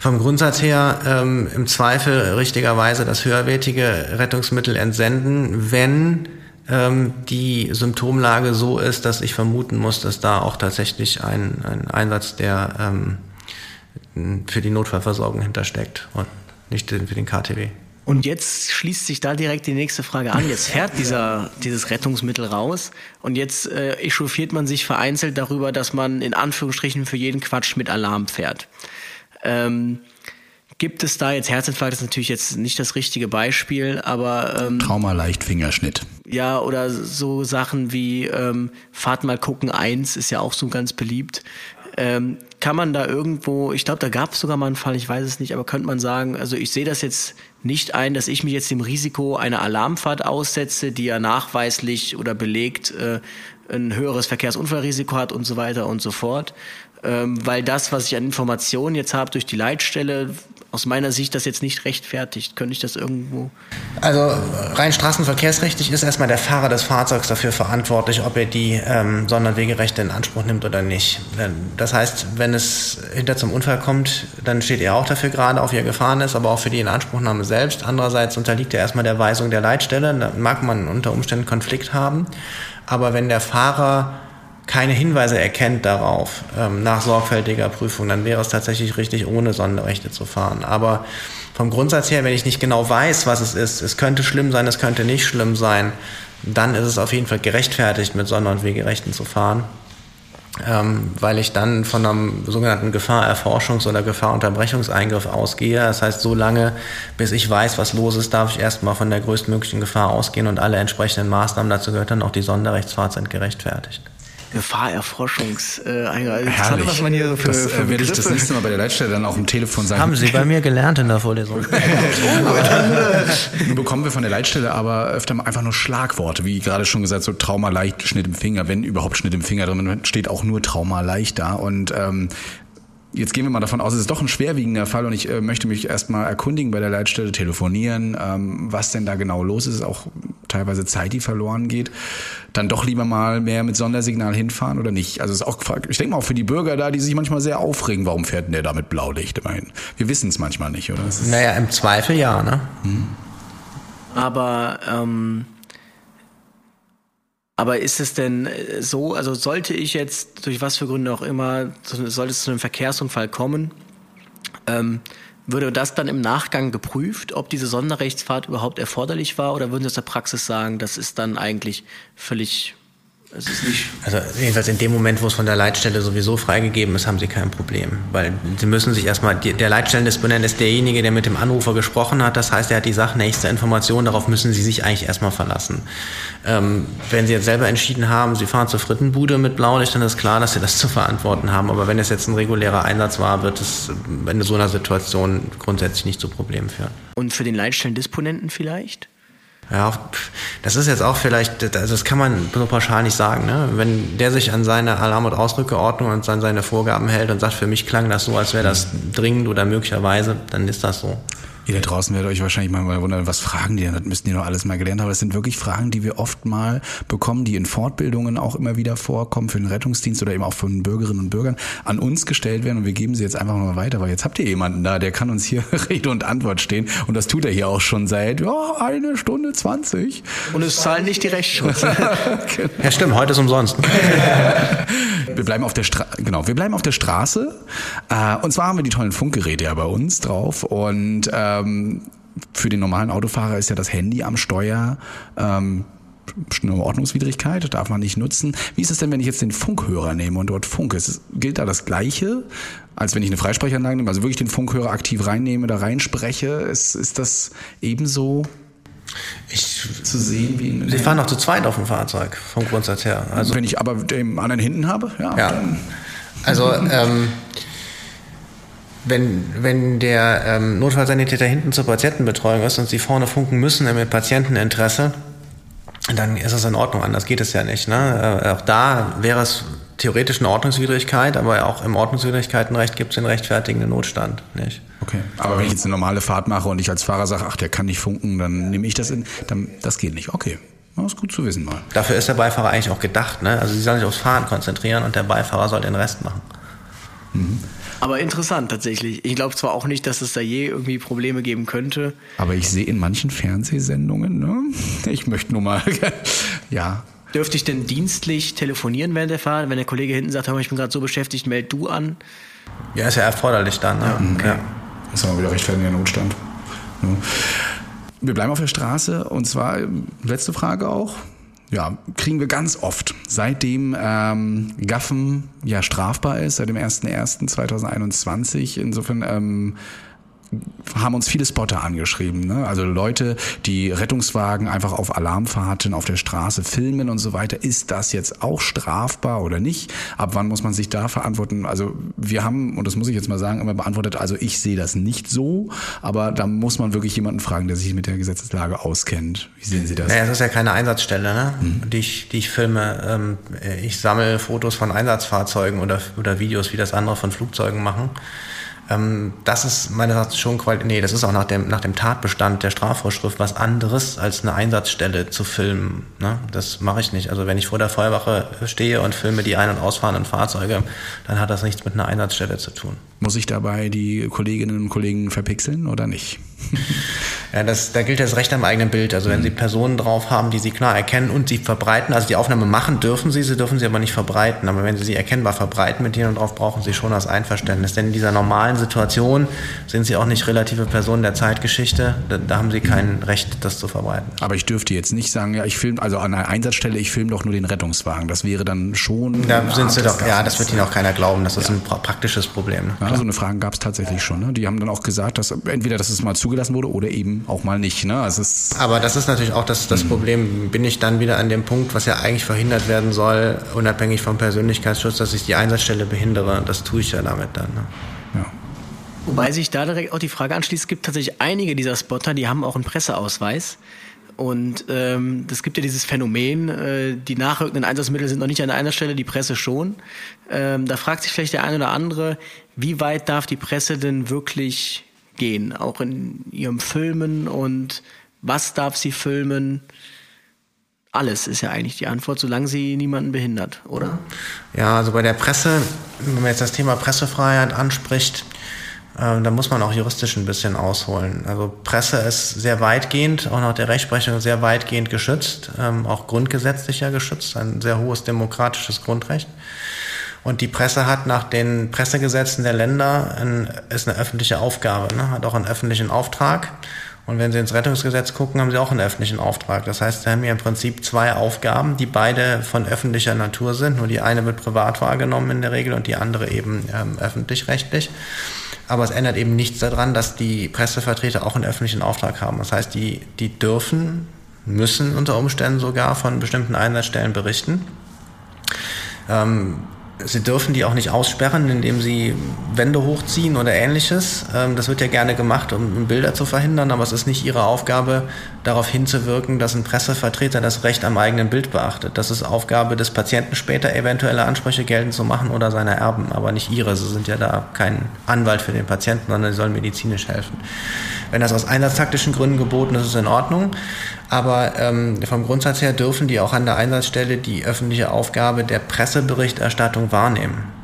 vom Grundsatz her ähm, im Zweifel richtigerweise das höherwertige Rettungsmittel entsenden, wenn ähm, die Symptomlage so ist, dass ich vermuten muss, dass da auch tatsächlich ein, ein Einsatz der ähm, für die Notfallversorgung hintersteckt und nicht für den KTW. Und jetzt schließt sich da direkt die nächste Frage an. Jetzt fährt dieser, dieses Rettungsmittel raus und jetzt äh, echauffiert man sich vereinzelt darüber, dass man in Anführungsstrichen für jeden Quatsch mit Alarm fährt. Ähm, Gibt es da jetzt Herzinfarkt, ist natürlich jetzt nicht das richtige Beispiel, aber ähm, Trauma leicht Fingerschnitt. Ja, oder so Sachen wie ähm, Fahrt mal gucken eins ist ja auch so ganz beliebt. Ähm, kann man da irgendwo, ich glaube, da gab es sogar mal einen Fall, ich weiß es nicht, aber könnte man sagen, also ich sehe das jetzt nicht ein, dass ich mich jetzt dem Risiko einer Alarmfahrt aussetze, die ja nachweislich oder belegt äh, ein höheres Verkehrsunfallrisiko hat und so weiter und so fort. Ähm, weil das, was ich an Informationen jetzt habe durch die Leitstelle, aus meiner Sicht das jetzt nicht rechtfertigt. Könnte ich das irgendwo? Also rein straßenverkehrsrechtlich ist erstmal der Fahrer des Fahrzeugs dafür verantwortlich, ob er die ähm, Sonderwegerechte in Anspruch nimmt oder nicht. Das heißt, wenn es hinter zum Unfall kommt, dann steht er auch dafür gerade, auf wie er gefahren ist, aber auch für die Inanspruchnahme selbst. Andererseits unterliegt er erstmal der Weisung der Leitstelle. Da mag man unter Umständen Konflikt haben. Aber wenn der Fahrer keine Hinweise erkennt darauf ähm, nach sorgfältiger Prüfung, dann wäre es tatsächlich richtig, ohne Sonderrechte zu fahren. Aber vom Grundsatz her, wenn ich nicht genau weiß, was es ist, es könnte schlimm sein, es könnte nicht schlimm sein, dann ist es auf jeden Fall gerechtfertigt, mit Sonder- und Wegerechten zu fahren. ähm, weil ich dann von einem sogenannten Gefahrerforschungs- oder Gefahrunterbrechungseingriff ausgehe. Das heißt, so lange, bis ich weiß, was los ist, darf ich erstmal von der größtmöglichen Gefahr ausgehen und alle entsprechenden Maßnahmen, dazu gehört dann auch die Sonderrechtsfahrt, sind gerechtfertigt. Gefahrerforschungs äh, Herrlich. was man hier so für, das für äh, werde ich das nächste Mal bei der Leitstelle dann auch im Telefon sagen. Haben Sie bei mir gelernt in der Vorlesung. <laughs> Nun bekommen wir von der Leitstelle aber öfter mal einfach nur Schlagworte, wie gerade schon gesagt, so Trauma leicht, Schnitt im Finger, wenn überhaupt Schnitt im Finger drin steht auch nur Trauma leicht da und ähm, Jetzt gehen wir mal davon aus, es ist doch ein schwerwiegender Fall und ich äh, möchte mich erstmal erkundigen bei der Leitstelle, telefonieren, ähm, was denn da genau los ist, auch teilweise Zeit, die verloren geht. Dann doch lieber mal mehr mit Sondersignal hinfahren oder nicht? Also es ist auch, gefragt- ich denke mal auch für die Bürger da, die sich manchmal sehr aufregen, warum fährt denn der da mit Blaulicht immerhin? Wir wissen es manchmal nicht, oder? Es ist, naja, im Zweifel ja, ne? Aber, ähm, aber ist es denn äh, so, also sollte ich jetzt, durch was für Gründe auch immer, sollte es zu einem Verkehrsunfall kommen, ähm, würde das dann im Nachgang geprüft, ob diese Sonderrechtsfahrt überhaupt erforderlich war? Oder würden Sie aus der Praxis sagen, das ist dann eigentlich völlig, es ist nicht Also jedenfalls in dem Moment, wo es von der Leitstelle sowieso freigegeben ist, haben Sie kein Problem. Weil Sie müssen sich erstmal, die- der Leitstellendisponent ist derjenige, der mit dem Anrufer gesprochen hat. Das heißt, er hat die sachnächste Information, darauf müssen Sie sich eigentlich erstmal verlassen. Ähm, wenn Sie jetzt selber entschieden haben, Sie fahren zur Frittenbude mit Blaulicht, dann ist klar, dass Sie das <laughs> zu verantworten haben. Aber wenn es jetzt ein regulärer Einsatz war, wird es in so einer Situation grundsätzlich nicht zu Problemen führen. Und für den Leitstellendisponenten vielleicht? Ja, das ist jetzt auch vielleicht, also das kann man so pauschal nicht sagen. Ne? Wenn der sich an seine Alarm- und Ausrückeordnung und an seine Vorgaben hält und sagt, für mich klang das so, als wäre das dringend oder möglicherweise, dann ist das so. Ihr da draußen werdet euch wahrscheinlich mal wundern, was fragen die denn? Das müssten die noch alles mal gelernt haben. Das sind wirklich Fragen, die wir oft mal bekommen, die in Fortbildungen auch immer wieder vorkommen für den Rettungsdienst oder eben auch von Bürgerinnen und Bürgern an uns gestellt werden und wir geben sie jetzt einfach mal weiter, weil jetzt habt ihr jemanden da, der kann uns hier <laughs> Rede und Antwort stehen und das tut er hier auch schon seit ja, eine Stunde zwanzig. Und es zahlen nicht die Rechtsschutz. <laughs> Ja, stimmt, heute ist umsonst. <laughs> Wir bleiben auf der Stra genau, wir bleiben auf der Straße. Äh, und zwar haben wir die tollen Funkgeräte ja bei uns drauf. Und ähm, für den normalen Autofahrer ist ja das Handy am Steuer ähm, eine Ordnungswidrigkeit, darf man nicht nutzen. Wie ist es denn, wenn ich jetzt den Funkhörer nehme und dort funke? Ist, gilt da das Gleiche, als wenn ich eine Freisprechanlage nehme? Also wirklich den Funkhörer aktiv reinnehme, da reinspreche? Ist, ist das ebenso Ich, zu sehen wie in Sie fahren noch zu zweit auf dem Fahrzeug, vom Grundsatz her. Also, wenn ich aber den anderen hinten habe? Ja. ja. dann- Also, <laughs> ähm, wenn, wenn der ähm, Notfallsanitäter hinten zur Patientenbetreuung ist und Sie vorne funken müssen im Patienteninteresse, dann ist es in Ordnung, anders geht es ja nicht. Ne? Äh, auch da wäre es theoretisch eine Ordnungswidrigkeit, aber auch im Ordnungswidrigkeitenrecht gibt es den rechtfertigenden Notstand. Nicht? Okay. Aber wenn ich jetzt eine normale Fahrt mache und ich als Fahrer sage, ach, der kann nicht funken, dann nehme ich das in, dann, das geht nicht. Okay. Das ist gut zu wissen mal. Dafür ist der Beifahrer eigentlich auch gedacht. Ne? Also Sie sollen sich aufs Fahren konzentrieren und der Beifahrer soll den Rest machen. Aber interessant tatsächlich. Ich glaube zwar auch nicht, dass es da je irgendwie Probleme geben könnte. Aber ich sehe in manchen Fernsehsendungen, ne? Ich möchte nur mal, <laughs> ja. Dürfte ich denn dienstlich telefonieren während der Fahrt? Wenn der Kollege hinten sagt, hör mal, ich bin gerade so beschäftigt, meld du an. Ja, ist ja erforderlich dann. Ne? Ja. Das ist aber wieder rechtfertigender Notstand. Ja. Wir bleiben auf der Straße und zwar, letzte Frage auch. Ja, kriegen wir ganz oft. Seitdem ähm, Gaffen ja strafbar ist, seit dem 01.01.2021, insofern ähm, haben uns viele Spotter angeschrieben. Ne? Also Leute, die Rettungswagen einfach auf Alarmfahrten auf der Straße filmen und so weiter. Ist das jetzt auch strafbar oder nicht? Ab wann muss man sich da verantworten? Also wir haben, und das muss ich jetzt mal sagen, immer beantwortet, also ich sehe das nicht so, aber da muss man wirklich jemanden fragen, der sich mit der Gesetzeslage auskennt. Wie sehen Sie das? Naja, es ist ja keine Einsatzstelle, ne? die, ich, die ich filme. Ähm, ich sammle Fotos von Einsatzfahrzeugen oder, oder Videos, wie das andere von Flugzeugen machen. Ähm, das ist meines Erachtens schon. Nee, das ist auch nach dem, nach dem Tatbestand der Strafvorschrift was anderes, als eine Einsatzstelle zu filmen. Ne? Das mache ich nicht. Also wenn ich vor der Feuerwache stehe und filme die ein- und ausfahrenden Fahrzeuge, dann hat das nichts mit einer Einsatzstelle zu tun. Muss ich dabei die Kolleginnen und Kollegen verpixeln oder nicht? <laughs> Ja, das, da gilt das Recht am eigenen Bild. Also wenn mhm. Sie Personen drauf haben, die Sie klar erkennen und sie verbreiten, also die Aufnahme machen dürfen Sie, Sie dürfen sie aber nicht verbreiten. Aber wenn Sie sie erkennbar verbreiten mit denen drauf, brauchen Sie schon das Einverständnis. Denn in dieser normalen Situation sind Sie auch nicht relative Personen der Zeitgeschichte. Da, da haben Sie kein mhm. Recht, das zu verbreiten. Aber ich dürfte jetzt nicht sagen, ja, ich filme, also an einer Einsatzstelle, ich filme doch nur den Rettungswagen. Das wäre dann schon. Da sind Sie doch, ja, das wird Ihnen auch keiner glauben. Das ist ja. ein praktisches Problem. Ne? Ja, so eine Frage gab es tatsächlich schon. Ne? Die haben dann auch gesagt, dass entweder, dass es mal zugelassen wurde oder eben auch mal nicht. Ne? Also Aber das ist natürlich auch das, das Problem. Bin ich dann wieder an dem Punkt, was ja eigentlich verhindert werden soll, unabhängig vom Persönlichkeitsschutz, dass ich die Einsatzstelle behindere. Das tue ich ja damit dann. Ne? Ja. Wobei sich da direkt auch die Frage anschließt, es gibt tatsächlich einige dieser Spotter, die haben auch einen Presseausweis. Und ähm, das gibt ja dieses Phänomen, äh, die nachrückenden Einsatzmittel sind noch nicht an der Einsatzstelle, die Presse schon. Ähm, da fragt sich vielleicht der eine oder andere, wie weit darf die Presse denn wirklich gehen, auch in ihrem Filmen und was darf sie filmen? Alles ist ja eigentlich die Antwort, solange sie niemanden behindert, oder? Ja, also bei der Presse, wenn man jetzt das Thema Pressefreiheit anspricht, da muss man auch juristisch ein bisschen ausholen. Also Presse ist sehr weitgehend, auch nach der Rechtsprechung sehr weitgehend geschützt, ähm, auch grundgesetzlich ja geschützt, ein sehr hohes demokratisches Grundrecht. Und die Presse hat nach den Pressegesetzen der Länder ein, ist eine öffentliche Aufgabe, ne? hat auch einen öffentlichen Auftrag. Und wenn Sie ins Rettungsgesetz gucken, haben Sie auch einen öffentlichen Auftrag. Das heißt, Sie haben hier im Prinzip zwei Aufgaben, die beide von öffentlicher Natur sind. Nur die eine wird privat wahrgenommen in der Regel und die andere eben ähm, öffentlich-rechtlich. Aber es ändert eben nichts daran, dass die Pressevertreter auch einen öffentlichen Auftrag haben. Das heißt, die, die dürfen, müssen unter Umständen sogar von bestimmten Einsatzstellen berichten. Ähm, Sie dürfen die auch nicht aussperren, indem Sie Wände hochziehen oder ähnliches. Ähm, das wird ja gerne gemacht, um Bilder zu verhindern, aber es ist nicht Ihre Aufgabe, darauf hinzuwirken, dass ein Pressevertreter das Recht am eigenen Bild beachtet. Das ist Aufgabe des Patienten später, eventuelle Ansprüche geltend zu machen oder seiner Erben, aber nicht Ihre. Sie sind ja da kein Anwalt für den Patienten, sondern Sie sollen medizinisch helfen. Wenn das aus einsatztaktischen Gründen geboten ist, ist es in Ordnung. Aber ähm, vom Grundsatz her dürfen die auch an der Einsatzstelle die öffentliche Aufgabe der Presseberichterstattung wahrnehmen.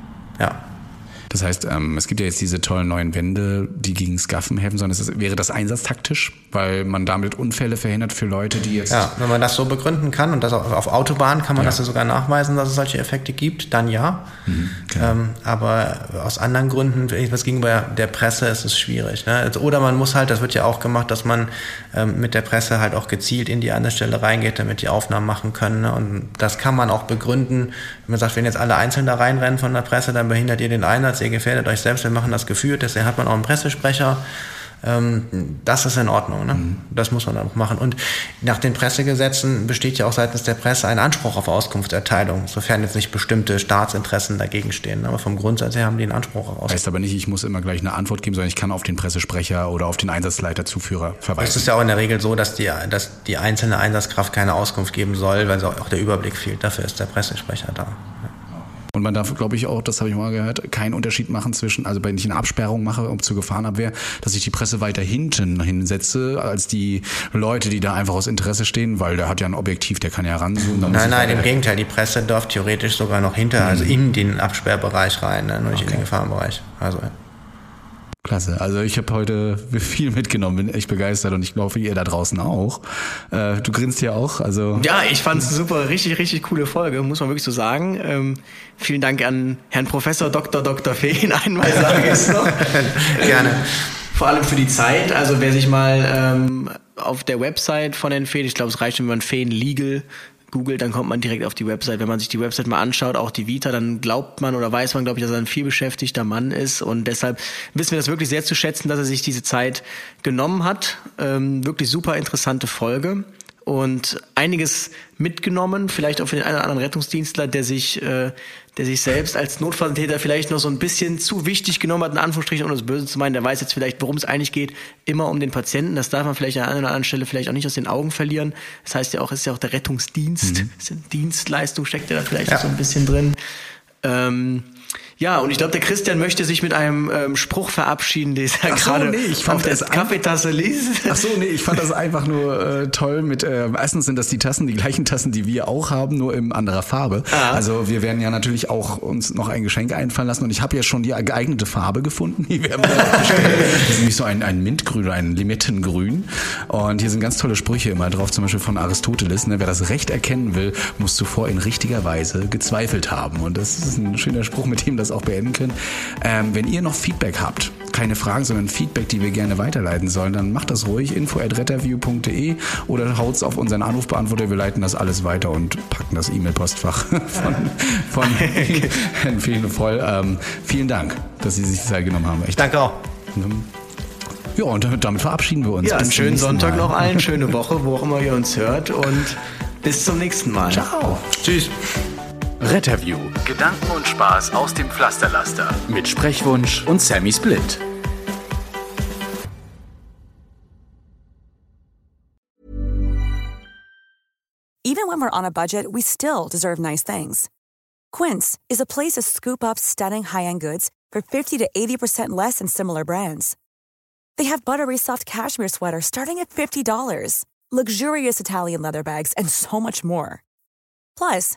Das heißt, ähm, es gibt ja jetzt diese tollen neuen Wände, die gegen Skaffen helfen, sondern es ist, wäre das einsatztaktisch, weil man damit Unfälle verhindert für Leute, die jetzt. Ja, wenn man das so begründen kann und das auf, auf Autobahnen kann man ja. das ja sogar nachweisen, dass es solche Effekte gibt, dann ja. Mhm, genau. ähm, aber aus anderen Gründen, was gegenüber der Presse ist es schwierig. Ne? Oder man muss halt, das wird ja auch gemacht, dass man ähm, mit der Presse halt auch gezielt in die andere Stelle reingeht, damit die Aufnahmen machen können. Ne? Und das kann man auch begründen, wenn man sagt, wenn jetzt alle einzeln da reinrennen von der Presse, dann behindert ihr den Einsatz ihr gefährdet euch selbst, wir machen das geführt, deswegen hat man auch einen Pressesprecher. Ähm, das ist in Ordnung, ne? Mhm. das muss man dann auch machen. Und nach den Pressegesetzen besteht ja auch seitens der Presse ein Anspruch auf Auskunftserteilung, sofern jetzt nicht bestimmte Staatsinteressen dagegen stehen. Aber vom Grundsatz her haben die einen Anspruch auf Auskunft. Heißt aber nicht, ich muss immer gleich eine Antwort geben, sondern ich kann auf den Pressesprecher oder auf den Einsatzleiter, Zuführer verweisen. Es ist ja auch in der Regel so, dass die, dass die einzelne Einsatzkraft keine Auskunft geben soll, weil auch der Überblick fehlt. Dafür ist der Pressesprecher da. Und man darf, glaube ich, auch, das habe ich mal gehört, keinen Unterschied machen zwischen, also wenn ich eine Absperrung mache, um zur Gefahrenabwehr, dass ich die Presse weiter hinten hinsetze, als die Leute, die da einfach aus Interesse stehen, weil der hat ja ein Objektiv, der kann ja ranzoomen. Nein, nein, im Gegenteil, die Presse darf theoretisch sogar noch hinter, also mhm. in den Absperrbereich rein, ne? nur nicht okay. in den Gefahrenbereich. Also Klasse. Also ich habe heute viel mitgenommen, bin echt begeistert und ich glaube, ihr da draußen auch. Äh, du grinst ja auch. Also ja, ich fand es super, richtig, richtig coole Folge, muss man wirklich so sagen. Ähm, vielen Dank an Herrn Professor Dr. Dr. Feen, einmal sage ich es noch. <laughs> Gerne. Vor allem für die Zeit. Also wer sich mal ähm, auf der Website von Herrn Feen, ich glaube, es reicht, wenn man Feen Legal googelt, dann kommt man direkt auf die Website. Wenn man sich die Website mal anschaut, auch die Vita, dann glaubt man oder weiß man, glaube ich, dass er ein vielbeschäftigter Mann ist. Und deshalb wissen wir das wirklich sehr zu schätzen, dass er sich diese Zeit genommen hat. Ähm, wirklich super interessante Folge und einiges mitgenommen, vielleicht auch für den einen oder anderen Rettungsdienstler, der sich, äh, der sich selbst als Notfalltäter vielleicht noch so ein bisschen zu wichtig genommen hat, in Anführungsstrichen, ohne das Böse zu meinen, der weiß jetzt vielleicht, worum es eigentlich geht, immer um den Patienten. Das darf man vielleicht an einer oder anderen Stelle vielleicht auch nicht aus den Augen verlieren. Das heißt ja auch, es ist ja auch der Rettungsdienst, mhm. Dienstleistung steckt ja da vielleicht ja. so ein bisschen drin. Ähm, Ja, und ich glaube, der Christian möchte sich mit einem ähm, Spruch verabschieden, den er so, gerade nee, ich fand auf der das Kaffeetasse liest. Ach so, nee, ich fand das einfach nur äh, toll mit, äh, erstens sind das die Tassen, die gleichen Tassen, die wir auch haben, nur in anderer Farbe. Ah. Also wir werden ja natürlich auch uns noch ein Geschenk einfallen lassen und ich habe ja schon die geeignete Farbe gefunden, die werden wir. <laughs> Das ist nämlich so ein, ein Mintgrün ein Limettengrün und hier sind ganz tolle Sprüche immer drauf, zum Beispiel von Aristoteles, ne? wer das Recht erkennen will, muss zuvor in richtiger Weise gezweifelt haben und das ist ein schöner Spruch, mit dem wir das auch beenden können. Ähm, wenn ihr noch Feedback habt, keine Fragen, sondern Feedback, die wir gerne weiterleiten sollen, dann macht das ruhig info@retterview.de oder haut's auf unseren Anrufbeantworter. Wir leiten das alles weiter und packen das E-Mail-Postfach <laughs> von, von <laughs> Herrn Fehle voll. Ähm, vielen Dank, dass Sie sich die Zeit genommen haben. Echt. Danke auch. Ja, und damit verabschieden wir uns. Ja, einen schönen Sonntag Mal. noch allen, <laughs> schöne Woche, wo auch immer ihr uns hört und bis zum nächsten Mal. Ciao. Tschüss. Retterview. Gedanken und Spaß aus dem Pflasterlaster. Mit Sprechwunsch und Sammy Split. Even when we're on a budget, we still deserve nice things. Quince is a place to scoop up stunning high-end goods for 50 to 80% less than similar brands. They have buttery soft cashmere sweaters starting at $50, luxurious Italian leather bags, and so much more. Plus,